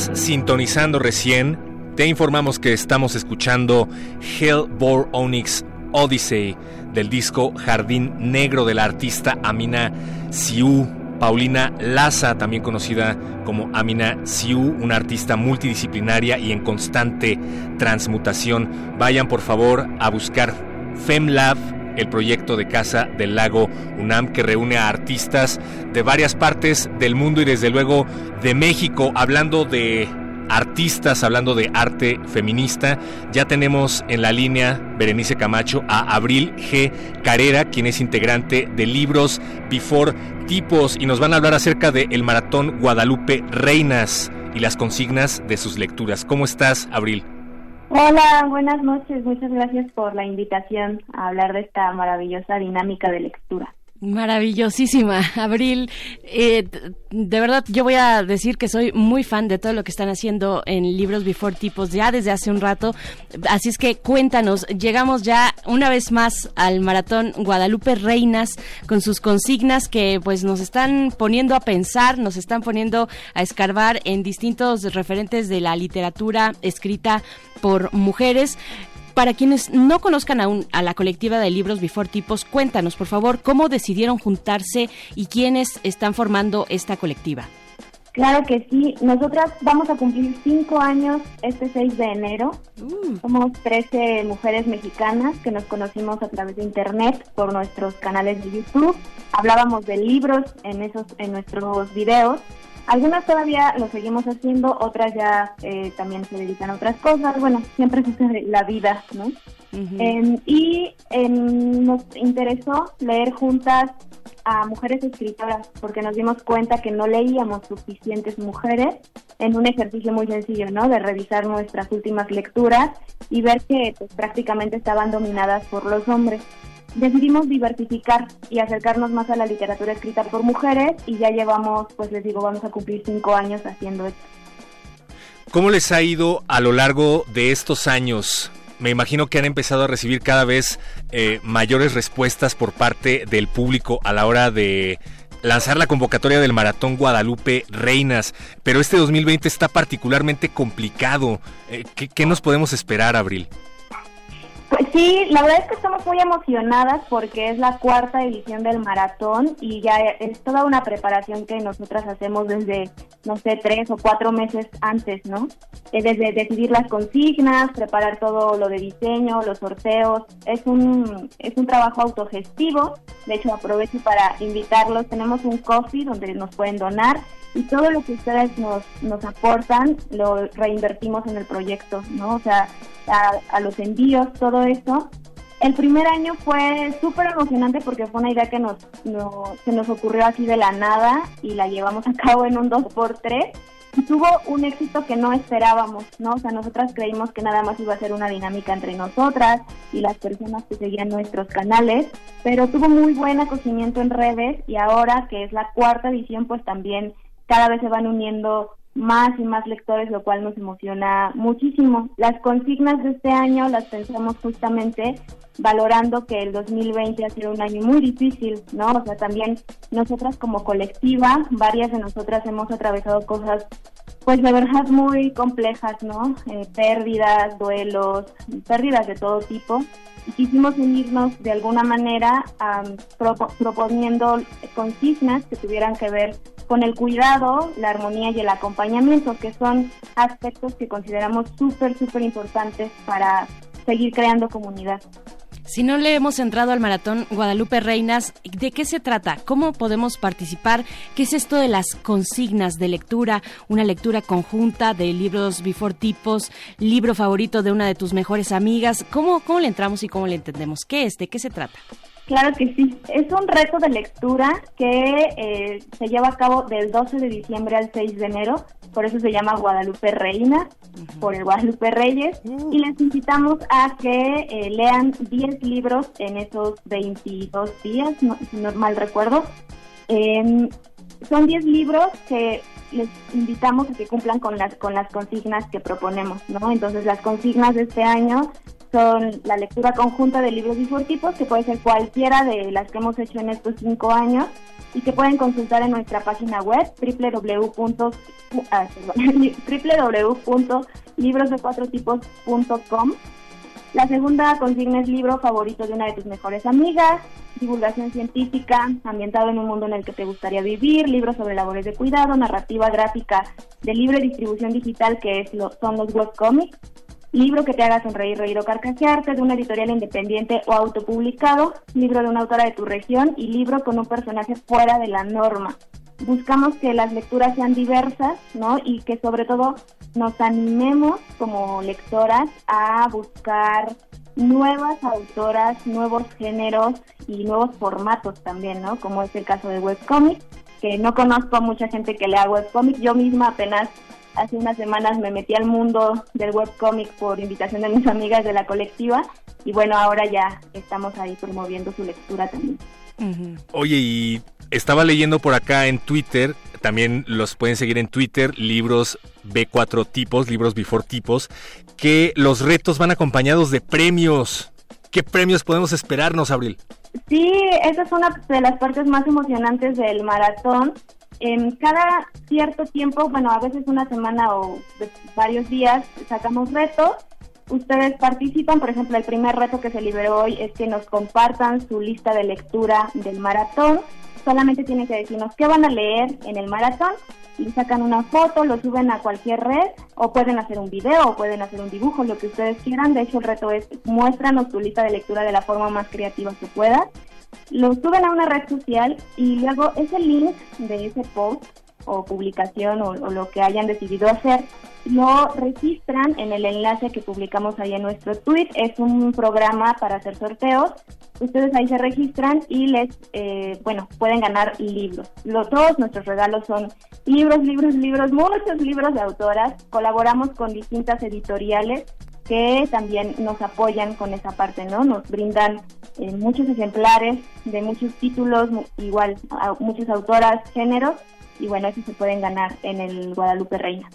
Sintonizando recién, te informamos que estamos escuchando Hellbore Onyx Odyssey del disco Jardín Negro de la artista Amina Siu. Paulina Laza, también conocida como Amina Siu, una artista multidisciplinaria y en constante transmutación. Vayan por favor a buscar FemLab, el proyecto de Casa del Lago UNAM que reúne a artistas de varias partes del mundo y desde luego de México, hablando de artistas, hablando de arte feminista. Ya tenemos en la línea, Berenice Camacho, a Abril G. Carrera, quien es integrante de Libros Before Tipos, y nos van a hablar acerca del el maratón Guadalupe Reinas y las consignas de sus lecturas. ¿Cómo estás, Abril? Hola, buenas noches. Muchas gracias por la invitación a hablar de esta maravillosa dinámica de lectura. Maravillosísima, Abril. Eh, de verdad, yo voy a decir que soy muy fan de todo lo que están haciendo en Libros Before Tipos ya desde hace un rato. Así es que cuéntanos, llegamos ya una vez más al maratón Guadalupe Reinas con sus consignas que pues nos están poniendo a pensar, nos están poniendo a escarbar en distintos referentes de la literatura escrita por mujeres. Para quienes no conozcan aún a la colectiva de libros Before Tipos, cuéntanos, por favor, cómo decidieron juntarse y quiénes están formando esta colectiva. Claro que sí, nosotras vamos a cumplir cinco años este 6 de enero. Somos 13 mujeres mexicanas que nos conocimos a través de internet por nuestros canales de YouTube. Hablábamos de libros en esos, en nuestros videos algunas todavía lo seguimos haciendo, otras ya eh, también se dedican a otras cosas. Bueno, siempre sucede la vida, ¿no? Em, y em, nos interesó leer juntas a mujeres escritoras porque nos dimos cuenta que no leíamos suficientes mujeres en un ejercicio muy sencillo, ¿no? De revisar nuestras últimas lecturas y ver que pues, prácticamente estaban dominadas por los hombres decidimos diversificar y acercarnos más a la literatura escrita por mujeres y ya llevamos, pues les digo, vamos a cumplir cinco años haciendo esto. ¿Cómo les ha ido a lo largo de estos años? Me imagino que han empezado a recibir cada vez eh, mayores respuestas por parte del público a la hora de lanzar la convocatoria del Maratón Guadalupe Reinas, pero este 2020 está particularmente complicado. Eh, ¿qué, ¿Qué nos podemos esperar, Abril? Pues sí, la verdad es que estamos muy emocionadas porque es la cuarta edición del maratón y ya es toda una preparación que nosotras hacemos desde, no sé, tres o cuatro meses antes, ¿no? desde decidir las consignas, preparar todo lo de diseño, los sorteos. Es un, es un trabajo autogestivo. De hecho, aprovecho para invitarlos. Tenemos un coffee donde nos pueden donar y todo lo que ustedes nos, nos aportan lo reinvertimos en el proyecto, ¿no? O sea, a, los envíos, todo eso. El primer año fue súper emocionante porque fue una idea que nos, se nos ocurrió así de la nada y la llevamos a cabo en un 2x3 y tuvo un éxito que no esperábamos, ¿no? O sea, nosotras creímos que nada más iba a ser una dinámica entre nosotras y las personas que seguían nuestros canales, pero tuvo muy buen acogimiento en redes y ahora que es la cuarta edición, pues también cada vez se van uniendo más y más lectores, lo cual nos emociona muchísimo. Las consignas de este año las pensamos justamente valorando que el 2020 ha sido un año muy difícil, ¿no? O sea, también nosotras como colectiva, varias de nosotras hemos atravesado cosas pues de verdad muy complejas, ¿no? Eh, pérdidas, duelos, pérdidas de todo tipo. Y quisimos unirnos de alguna manera proponiendo consignas que tuvieran que ver con el cuidado, la armonía y el acompañamiento, que son aspectos que consideramos súper, súper importantes para seguir creando comunidad. Si no le hemos entrado al maratón Guadalupe Reinas, ¿de qué se trata? ¿Cómo podemos participar? ¿Qué es esto de las consignas de lectura? Una lectura conjunta de libros before tipos, libro favorito de una de tus mejores amigas. ¿Cómo, cómo le entramos y cómo le entendemos? ¿Qué es? ¿De qué se trata? Claro que sí. Es un reto de lectura que eh, se lleva a cabo del 12 de diciembre al 6 de enero. Por eso se llama Guadalupe Reina, por el Guadalupe Reyes. Uh. Y les invitamos a que eh, lean 10 libros en esos 22 días, si no mal recuerdo. Em, son 10 libros que les invitamos a que cumplan con las con las consignas que proponemos, ¿no? Entonces las consignas de este año son la lectura conjunta de libros bifurtipos, que puede ser cualquiera de las que hemos hecho en estos cinco años y que pueden consultar en nuestra página web ah, www.librosdecuatrotipos.com. La segunda consigna es libro favorito de una de tus mejores amigas, divulgación científica, ambientado en un mundo en el que te gustaría vivir, libros sobre labores de cuidado, narrativa gráfica de libre distribución digital que es lo, son los webcomics, libro que te haga sonreír, reír o carcajearte, de una editorial independiente o autopublicado, libro de una autora de tu región y libro con un personaje fuera de la norma. Buscamos que las lecturas sean diversas, ¿no? Y que sobre todo nos animemos como lectoras a buscar nuevas autoras, nuevos géneros y nuevos formatos también, ¿no? Como es el caso de webcomics, que no conozco a mucha gente que lea webcomics. Yo misma apenas hace unas semanas me metí al mundo del webcomic por invitación de mis amigas de la colectiva y bueno, ahora ya estamos ahí promoviendo su lectura también. Oye, y estaba leyendo por acá en Twitter, también los pueden seguir en Twitter, libros B4 tipos, libros before tipos, que los retos van acompañados de premios. ¿Qué premios podemos esperarnos, Abril? Sí, esa es una de las partes más emocionantes del maratón. En cada cierto tiempo, bueno, a veces una semana o varios días, sacamos retos. Ustedes participan, por ejemplo, el primer reto que se liberó hoy es que nos compartan su lista de lectura del maratón. Solamente tienen que decirnos qué van a leer en el maratón y sacan una foto, lo suben a cualquier red o pueden hacer un video pueden hacer un dibujo, lo que ustedes quieran. De hecho, el reto es muéstranos tu lista de lectura de la forma más creativa que puedas lo suben a una red social y luego ese link de ese post o publicación o, lo que hayan decidido hacer lo registran en el enlace que publicamos ahí en nuestro tweet. Es un programa para hacer sorteos. Ustedes ahí se registran y les, eh, bueno, pueden ganar libros. Lo- todos nuestros regalos son libros, libros, libros, muchos libros de autoras. Colaboramos con distintas editoriales que también nos apoyan con esa parte, ¿no? Nos brindan eh, muchos ejemplares de muchos títulos, igual a muchas autoras, géneros, y bueno, eso se pueden ganar en el Guadalupe Reina.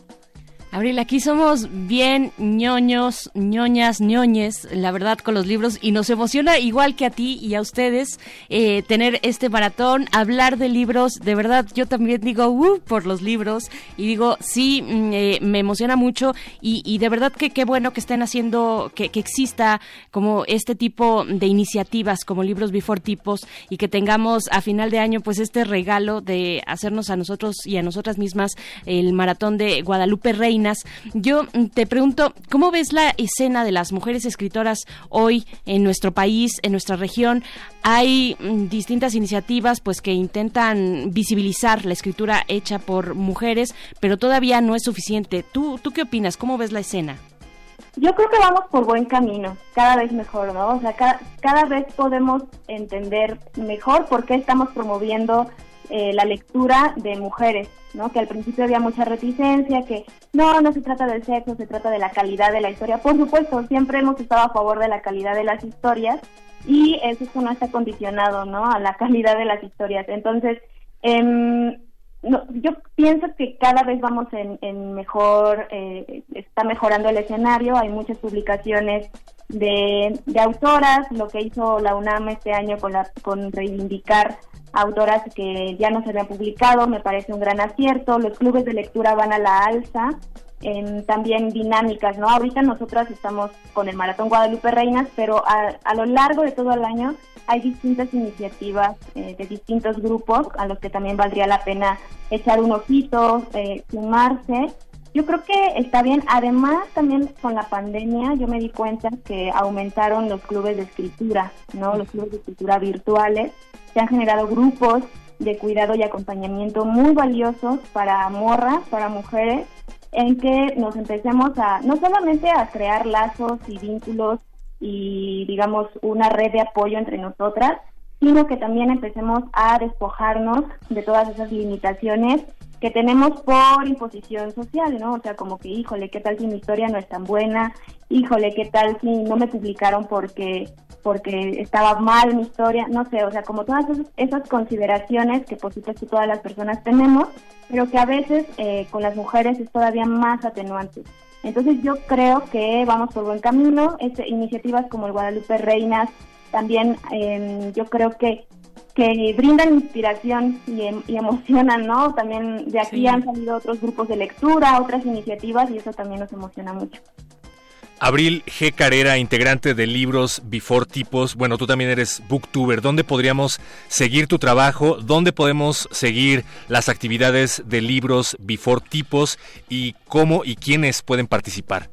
Abril, aquí somos bien ñoños, ñoñas, ñoñes, la verdad, con los libros y nos emociona igual que a ti y a ustedes eh, tener este maratón, hablar de libros. De verdad, yo también digo, uh, por los libros y digo, sí, mm, eh, me emociona mucho y, y de verdad que qué bueno que estén haciendo, que, que exista como este tipo de iniciativas como Libros Before Tipos y que tengamos a final de año pues este regalo de hacernos a nosotros y a nosotras mismas el maratón de Guadalupe Yo mm, te pregunto, ¿cómo ves la escena de las mujeres escritoras hoy en nuestro país, en nuestra región? Hay mm, distintas iniciativas pues que intentan visibilizar la escritura hecha por mujeres, pero todavía no es suficiente. ¿Tú, tú qué opinas? ¿Cómo ves la escena? Yo creo que vamos por buen camino, cada vez mejor, ¿no? O sea, cada, cada vez podemos entender mejor por qué estamos promoviendo eh, la lectura de mujeres, ¿no? Que al principio había mucha reticencia, que no, no se trata del sexo, se trata de la calidad de la historia. Por supuesto, siempre hemos estado a favor de la calidad de las historias y eso no está condicionado, ¿no? A la calidad de las historias. Entonces, em, no, yo pienso que cada vez vamos en, en mejor, eh, está mejorando el escenario, hay muchas publicaciones de, de autoras, lo que hizo la UNAM este año con, la, con reivindicar autoras que ya no se habían publicado, me parece un gran acierto, los clubes de lectura van a la alza, también dinámicas, ¿no? Ahorita nosotras estamos con el Maratón Guadalupe Reinas, pero a, a lo largo de todo el año hay distintas iniciativas eh, de distintos grupos a los que también valdría la pena echar un ojito, eh, sumarse. Yo creo que está bien. Además, también con la pandemia, yo me di cuenta que aumentaron los clubes de escritura, ¿no? Los clubes de escritura virtuales. Se han generado grupos de cuidado y acompañamiento muy valiosos para morras, para mujeres, en que nos empecemos a, no solamente a crear lazos y vínculos y digamos una red de apoyo entre nosotras, sino que también empecemos a despojarnos de todas esas limitaciones que tenemos por imposición social, ¿no? O sea, como que, híjole, ¿qué tal si mi historia no es tan buena? Híjole, ¿qué tal si no me publicaron porque porque estaba mal mi historia? No sé, o sea, como todas esas, consideraciones que por supuesto todas las personas tenemos, pero que a veces eh, con las mujeres es todavía más atenuante. Entonces yo creo que vamos por buen camino. Este, iniciativas como el Guadalupe Reinas también em, yo creo que que brindan inspiración y, em- y emocionan, ¿no? También de aquí Sí. han salido otros grupos de lectura, otras iniciativas y eso también nos emociona mucho. Abril G. Carrera, integrante de libros Before Tipos. Bueno, tú también eres booktuber. ¿Dónde podríamos seguir tu trabajo? ¿Dónde podemos seguir las actividades de libros Before Tipos? ¿Y cómo y quiénes pueden participar?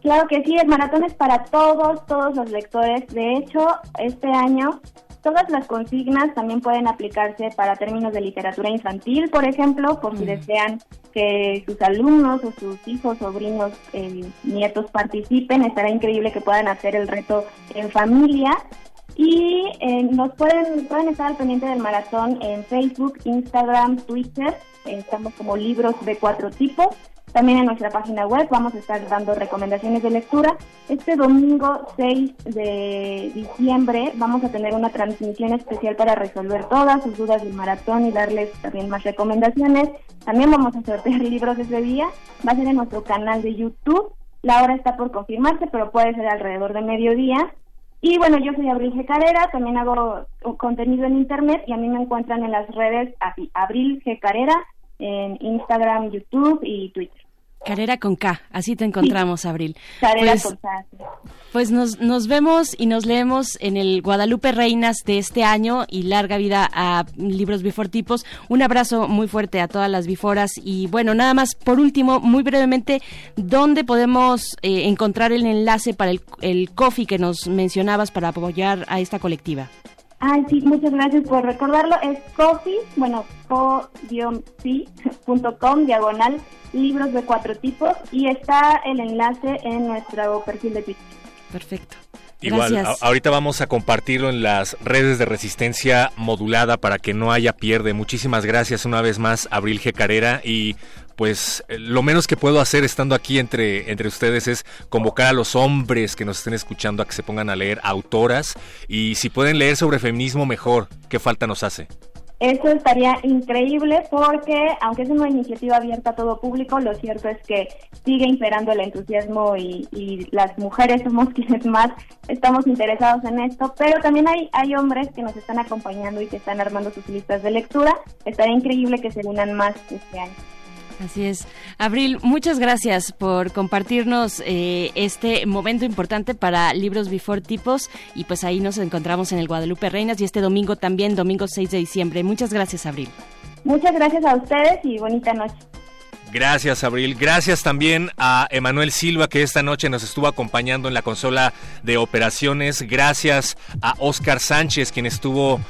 Claro que sí, el maratón es para todos, todos los lectores. De hecho, este año todas las consignas también pueden aplicarse para términos de literatura infantil, por ejemplo, por si desean que sus alumnos o sus hijos, sobrinos, eh, nietos participen. Estará increíble que puedan hacer el reto en familia. Y eh, nos pueden, pueden estar al pendiente del maratón en Facebook, Instagram, Twitter. Eh, estamos como libros de cuatro tipos. También en nuestra página web vamos a estar dando recomendaciones de lectura. Este domingo 6 de diciembre vamos a tener una transmisión especial para resolver todas sus dudas del maratón y darles también más recomendaciones. También vamos a sortear libros ese día. Va a ser en nuestro canal de YouTube. La hora está por confirmarse, pero puede ser alrededor de mediodía. Y bueno, yo soy Abril G. Carrera, también hago contenido en internet y a mí me encuentran en las redes Abril G. Carrera, en Instagram, YouTube y Twitter. Carrera con K, así te encontramos, Abril. Carrera Pues- con K. Pues nos, nos vemos y nos leemos en el Guadalupe Reinas de este año y larga vida a Libros Before Tipos. Un abrazo muy fuerte a todas las biforas y bueno, nada más por último, muy brevemente, ¿dónde podemos eh, encontrar el enlace para el, el coffee que nos mencionabas para apoyar a esta colectiva? Ay, sí, muchas gracias por recordarlo. Es coffee, bueno, co-fi.com, diagonal, libros de cuatro tipos, y está el enlace en nuestro perfil de Twitter. Perfecto. Igual, a- ahorita vamos a compartirlo en las redes de resistencia modulada para que no haya pierde. Muchísimas gracias una vez más, Abril G. Carrera. Y pues eh, lo menos que puedo hacer estando aquí entre, entre ustedes es convocar a los hombres que nos estén escuchando a que se pongan a leer autoras. Y si pueden leer sobre feminismo, mejor. ¿Qué falta nos hace? Eso estaría increíble porque, aunque es una iniciativa abierta a todo público, lo cierto es que sigue imperando el entusiasmo y, y las mujeres somos quienes más estamos interesados en esto, pero también hay, hay hombres que nos están acompañando y que están armando sus listas de lectura. Estaría increíble que se unan más este año. Así es. Abril, muchas gracias por compartirnos eh, este momento importante para Libros Before Tipos y pues ahí nos encontramos en el Guadalupe Reinas y este domingo también, domingo 6 de diciembre. Muchas gracias, Abril. Muchas gracias a ustedes y bonita noche. Gracias, Abril. Gracias también a Emanuel Silva, que esta noche nos estuvo acompañando en la consola de operaciones. Gracias a Oscar Sánchez, quien estuvo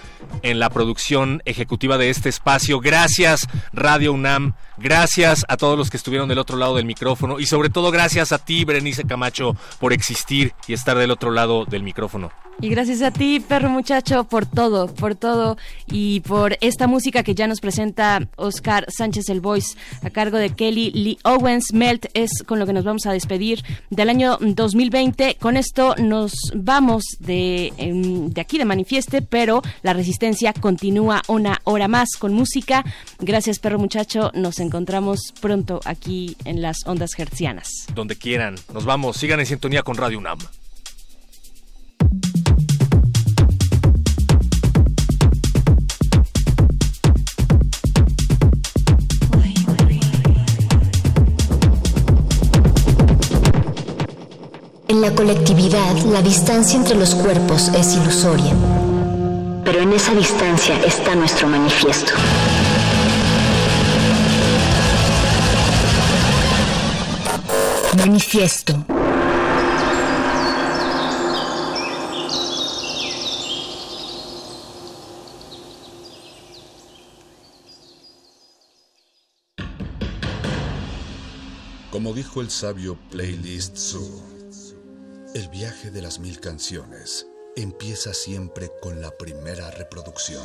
en la producción ejecutiva de este espacio. Gracias, Radio UNAM. Gracias a todos los que estuvieron del otro lado del micrófono. Y sobre todo, gracias a ti, Berenice Camacho, por existir y estar del otro lado del micrófono. Y gracias a ti, perro muchacho, por todo, por todo y por esta música que ya nos presenta Oscar Sánchez el Voice a cargo de Kelly Lee Owens. Melt es con lo que nos vamos a despedir del año 2020. Con esto nos vamos de, em, de aquí de Manifieste, pero la resistencia continúa una hora más con música. Gracias, perro muchacho. Nos encontramos pronto aquí en las ondas hertzianas. Donde quieran. Nos vamos. Sigan en sintonía con Radio UNAM. En la colectividad, la distancia entre los cuerpos es ilusoria. Pero en esa distancia está nuestro manifiesto. Manifiesto. Como dijo el sabio Playlist Zoo, el viaje de las mil canciones empieza siempre con la primera reproducción.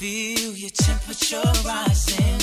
feel your temperature rising.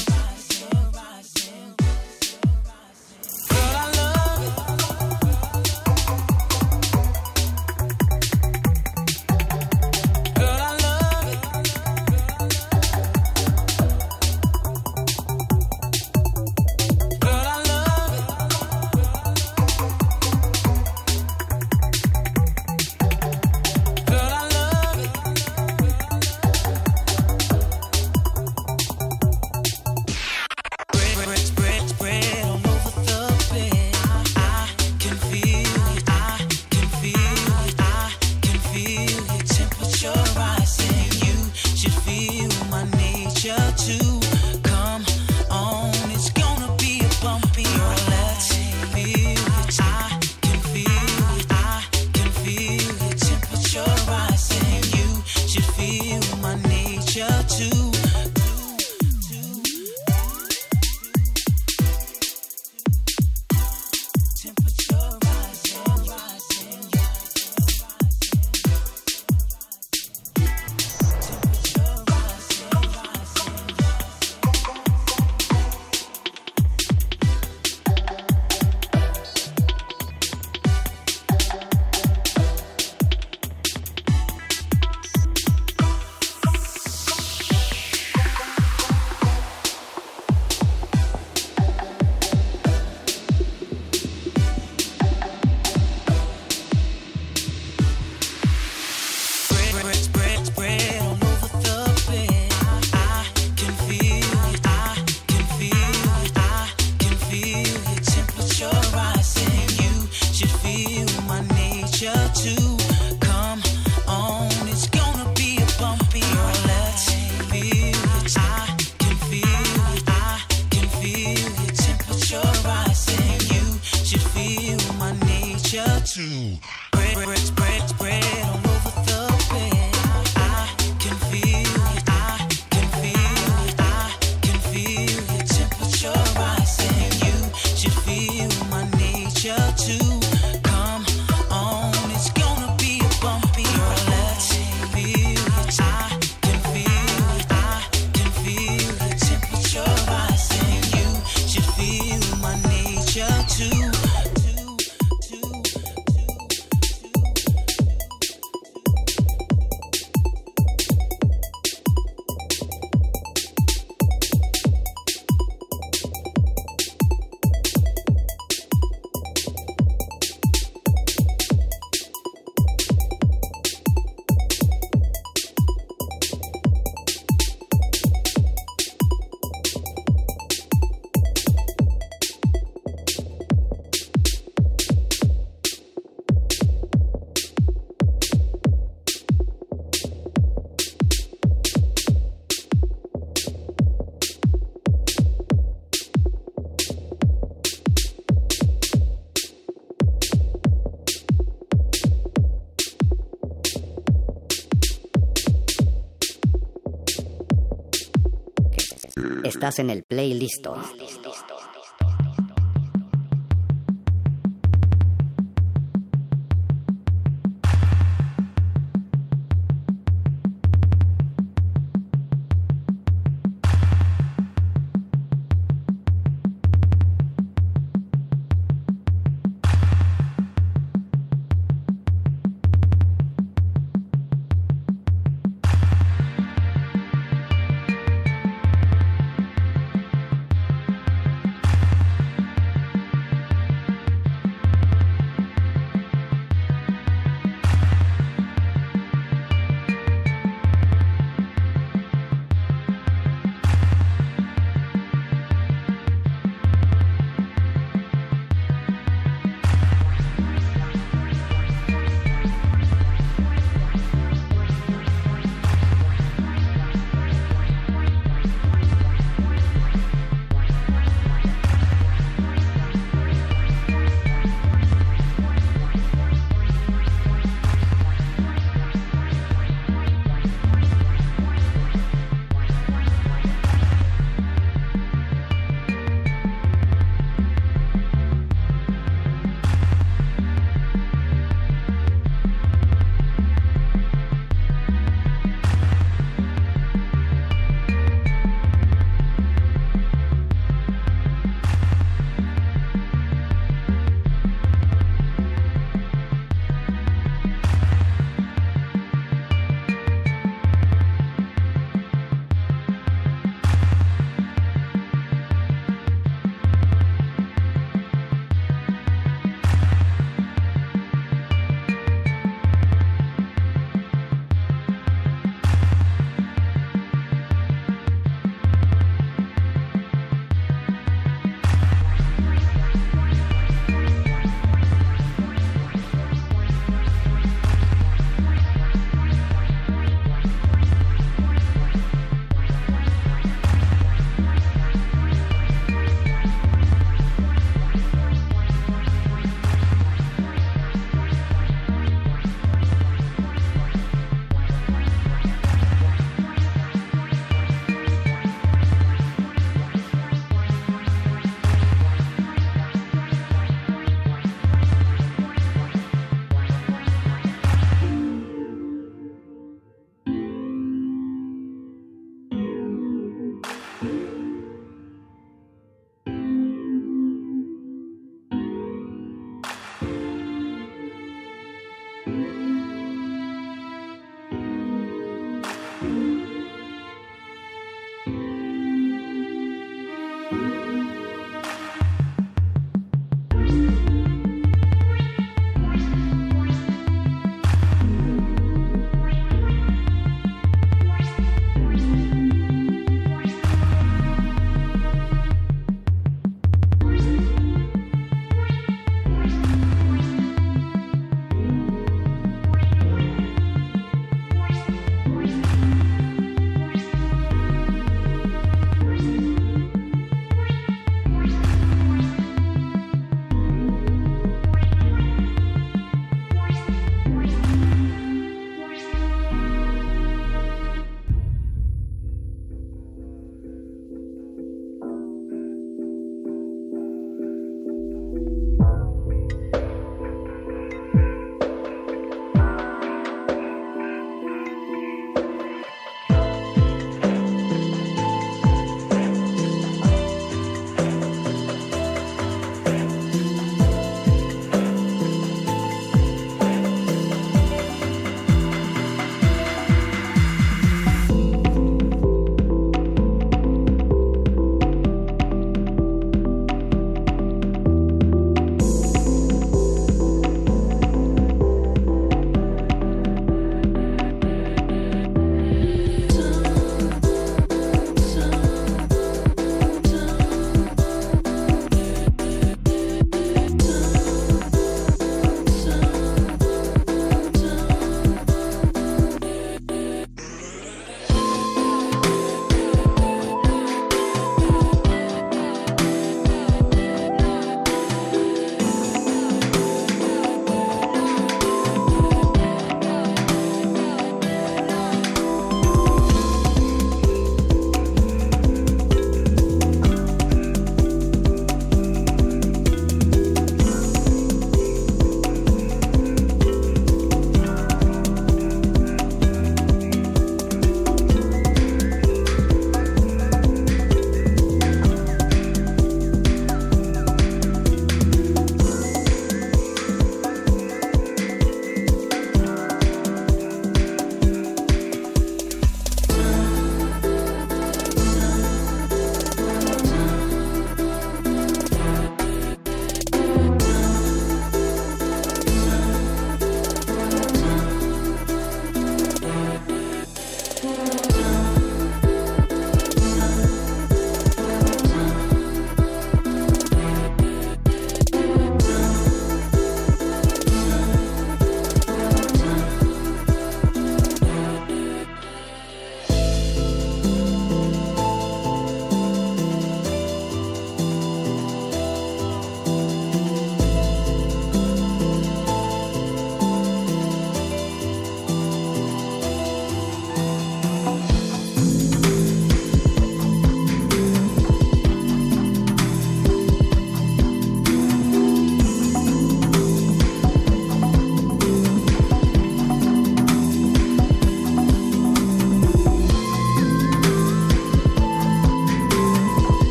En el playlist.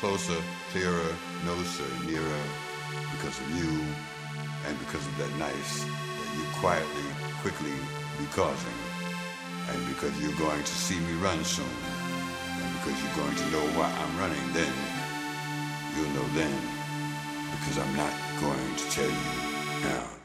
Closer, clearer, closer, nearer, because of you, and because of that nice that you quietly, quickly be causing. And because you're going to see me run soon. And because you're going to know why I'm running then. You'll know then. Because I'm not going to tell you now.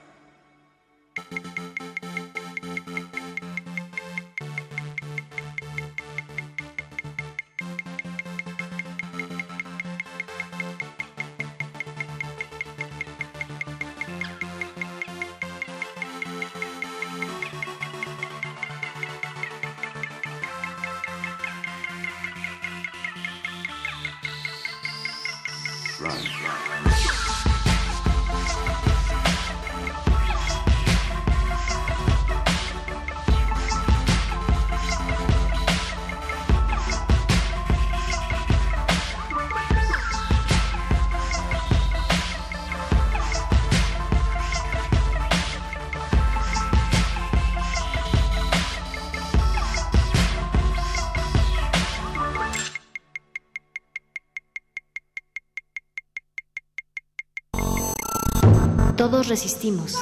Resistimos.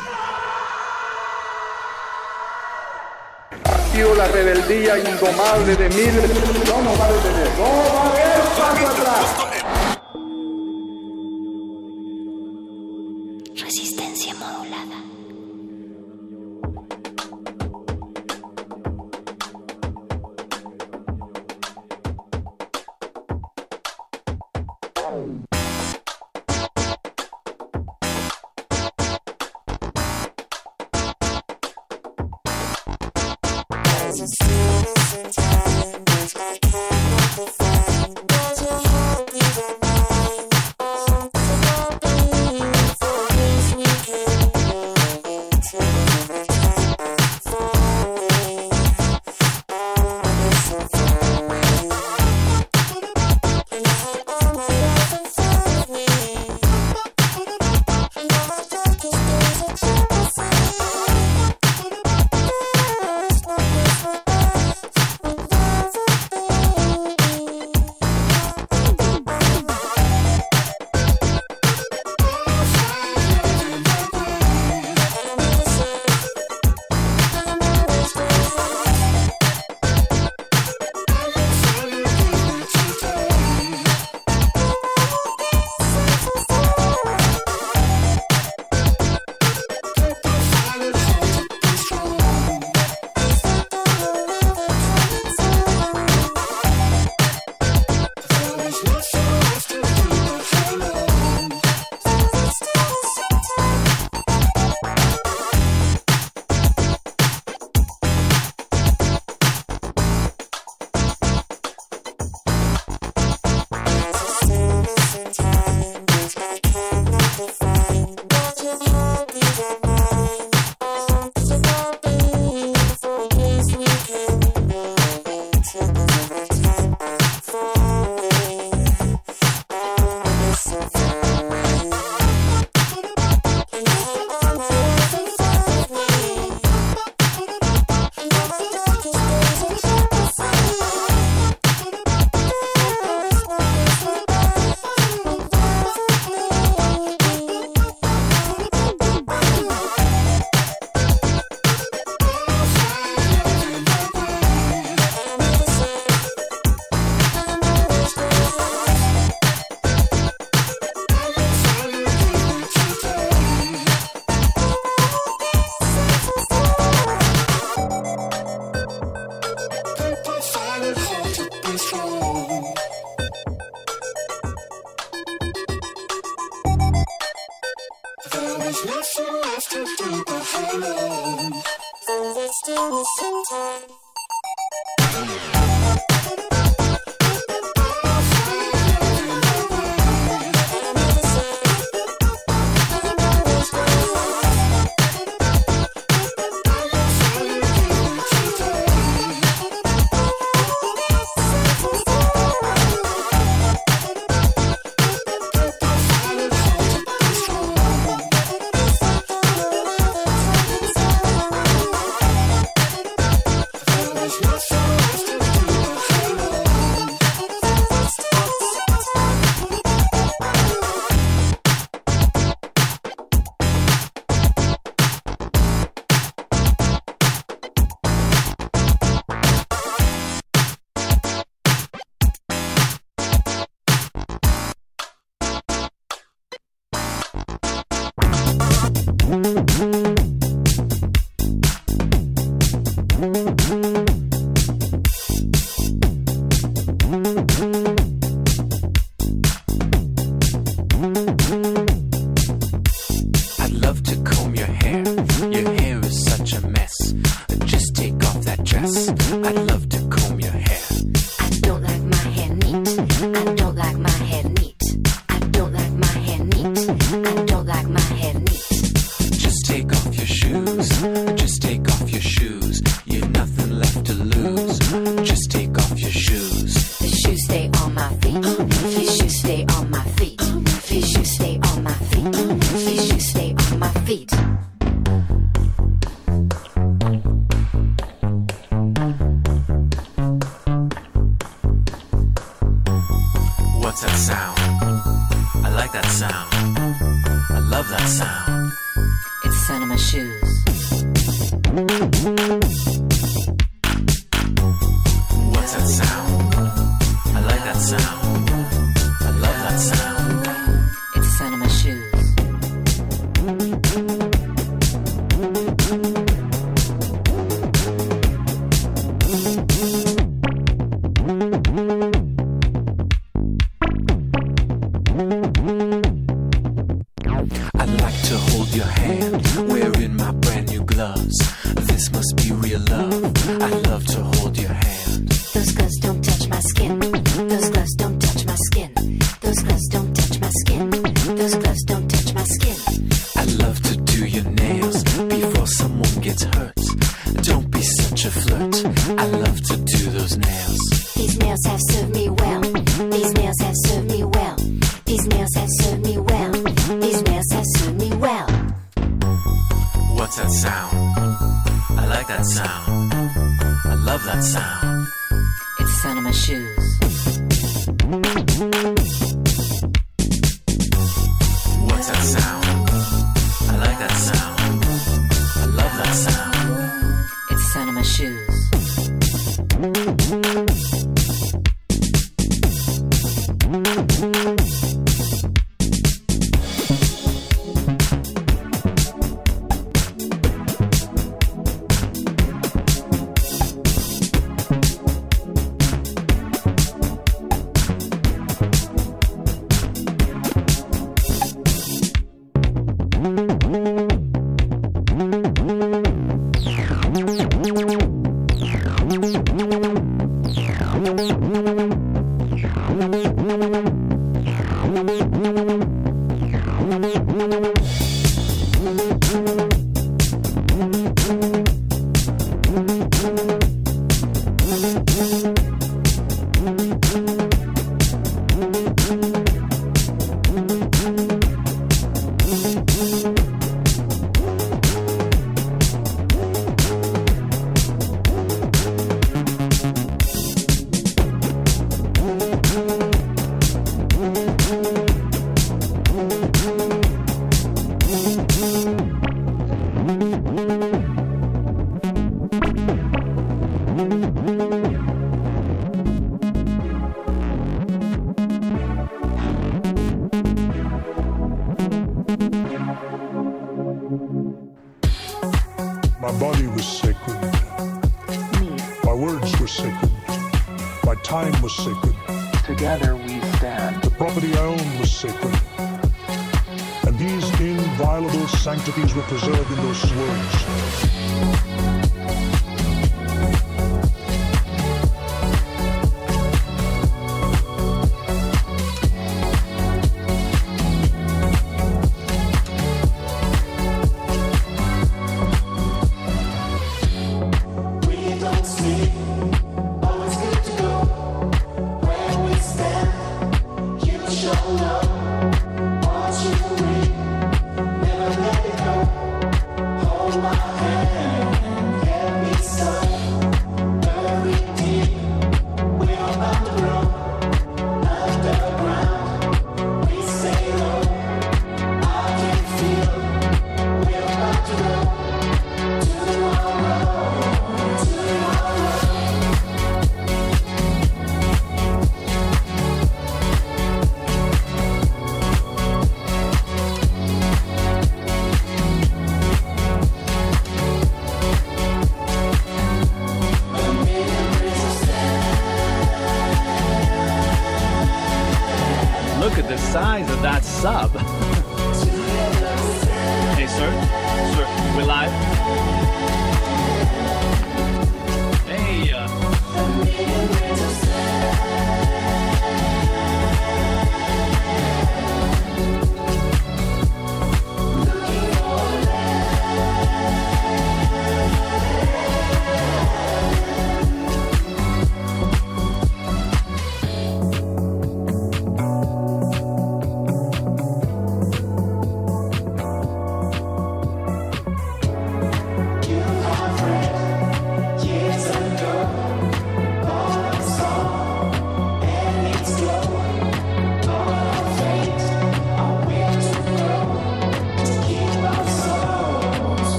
Ha sido la rebeldía indomable de miles. No nos va. No a atrás.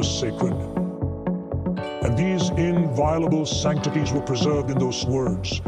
was sacred. And these inviolable sanctities were preserved in those words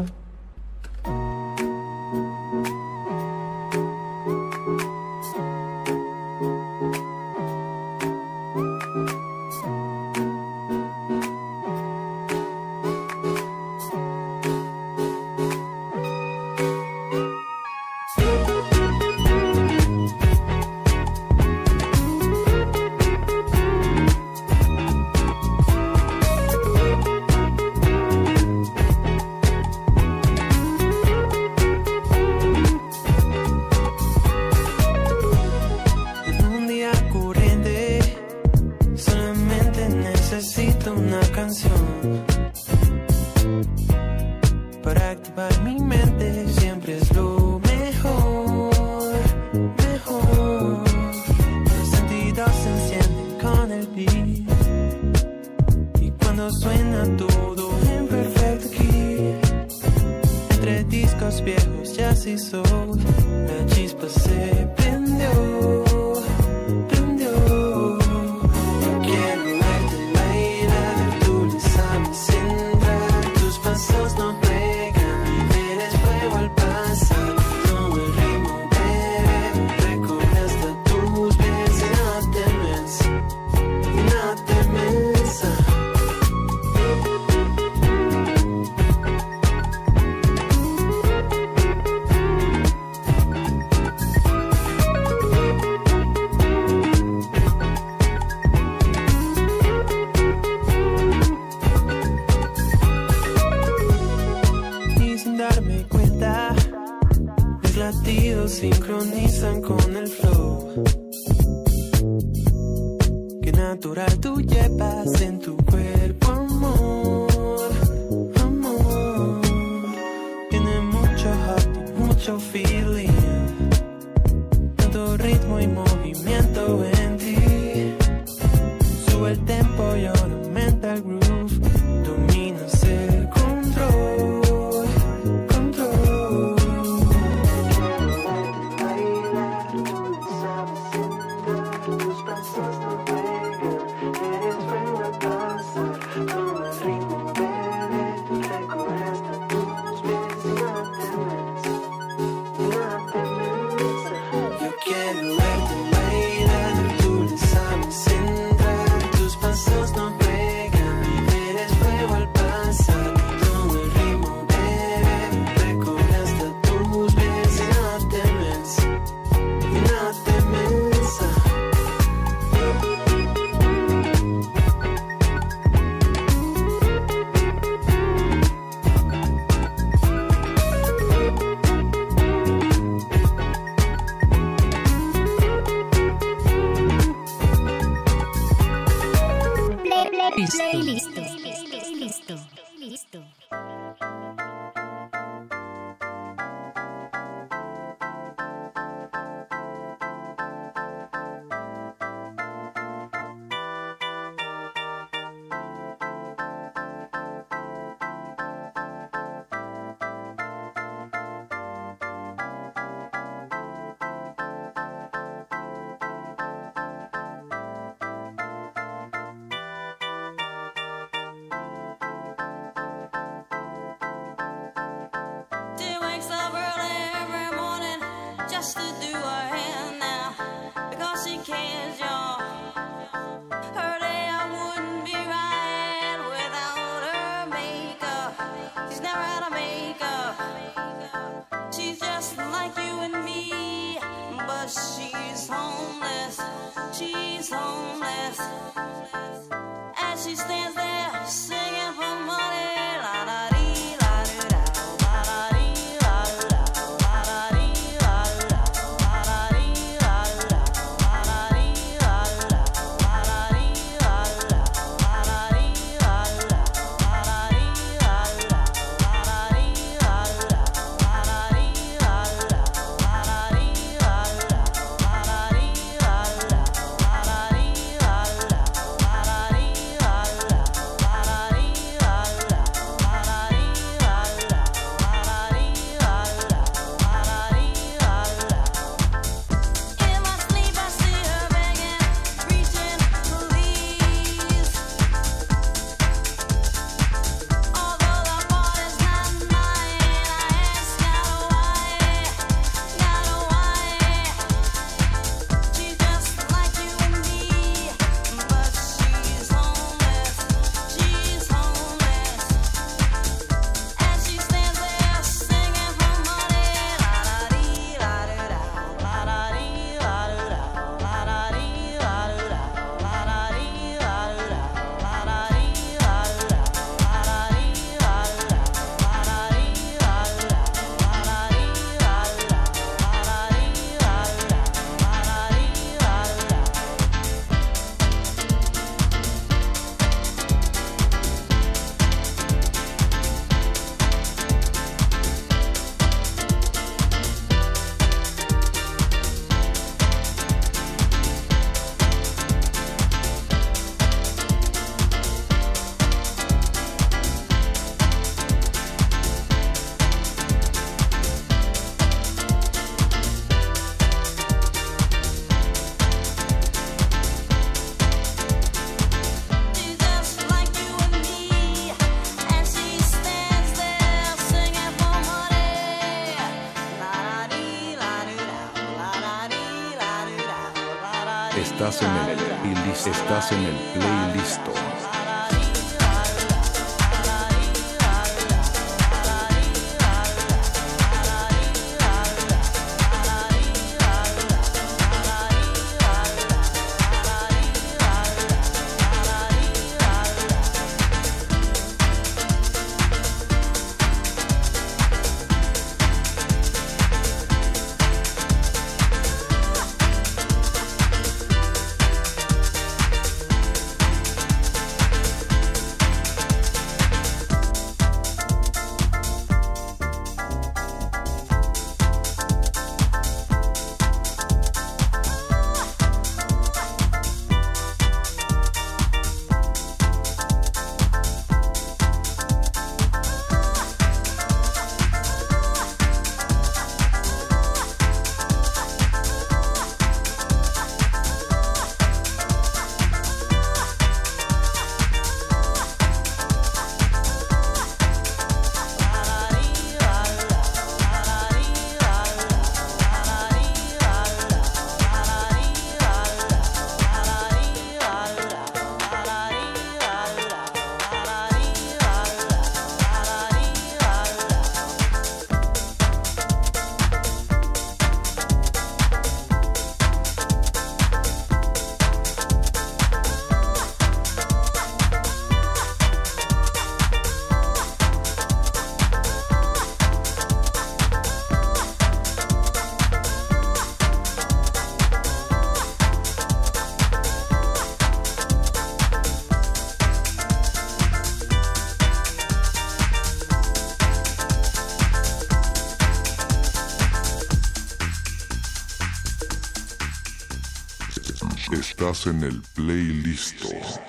en el playlist.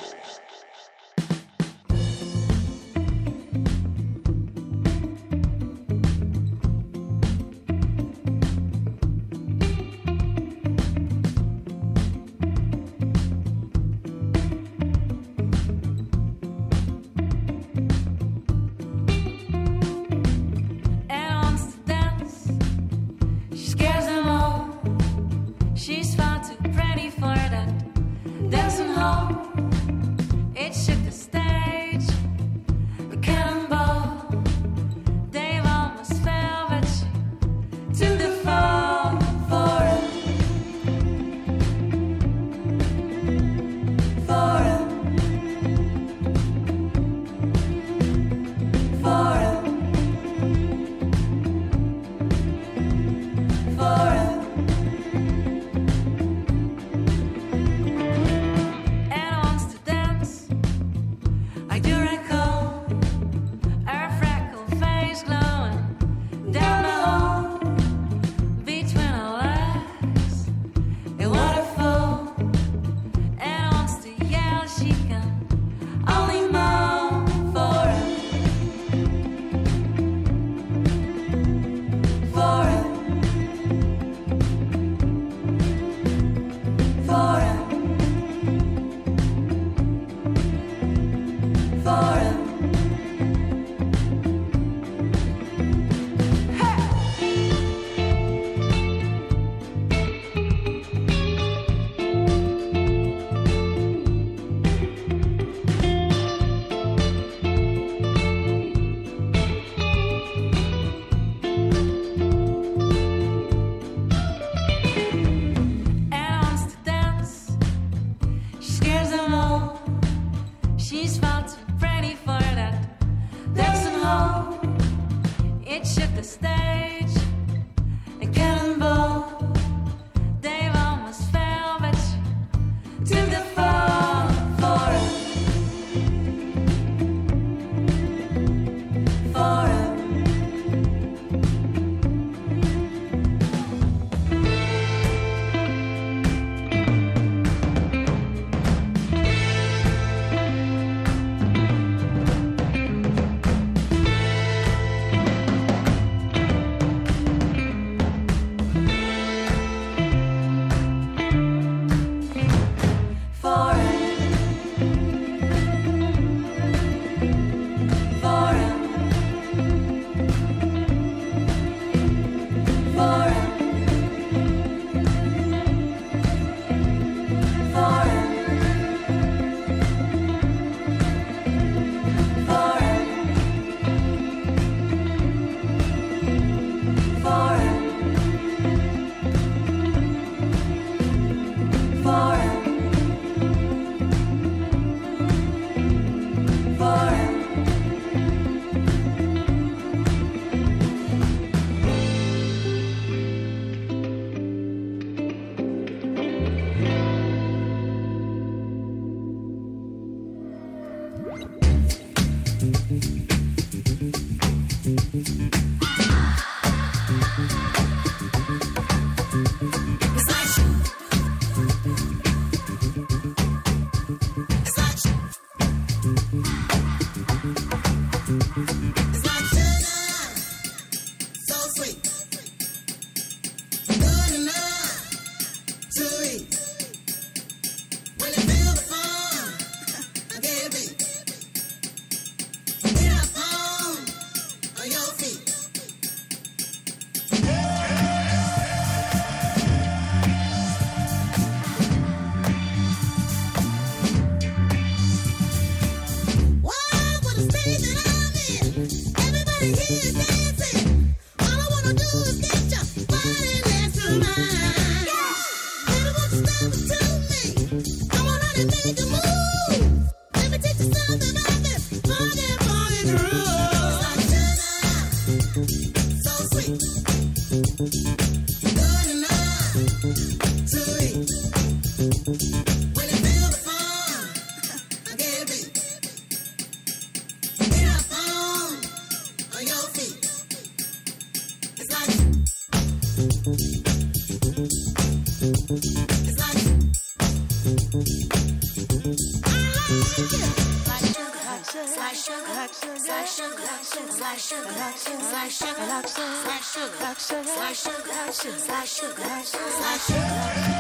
si sugar si sugar si sugar si sugar si sugar si sugar si sugar si sugar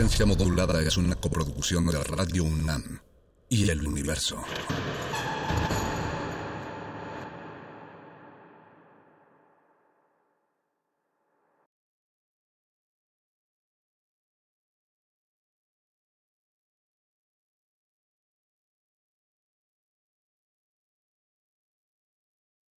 Resistencia modulada es una coproducción de Radio UNAM y el universo.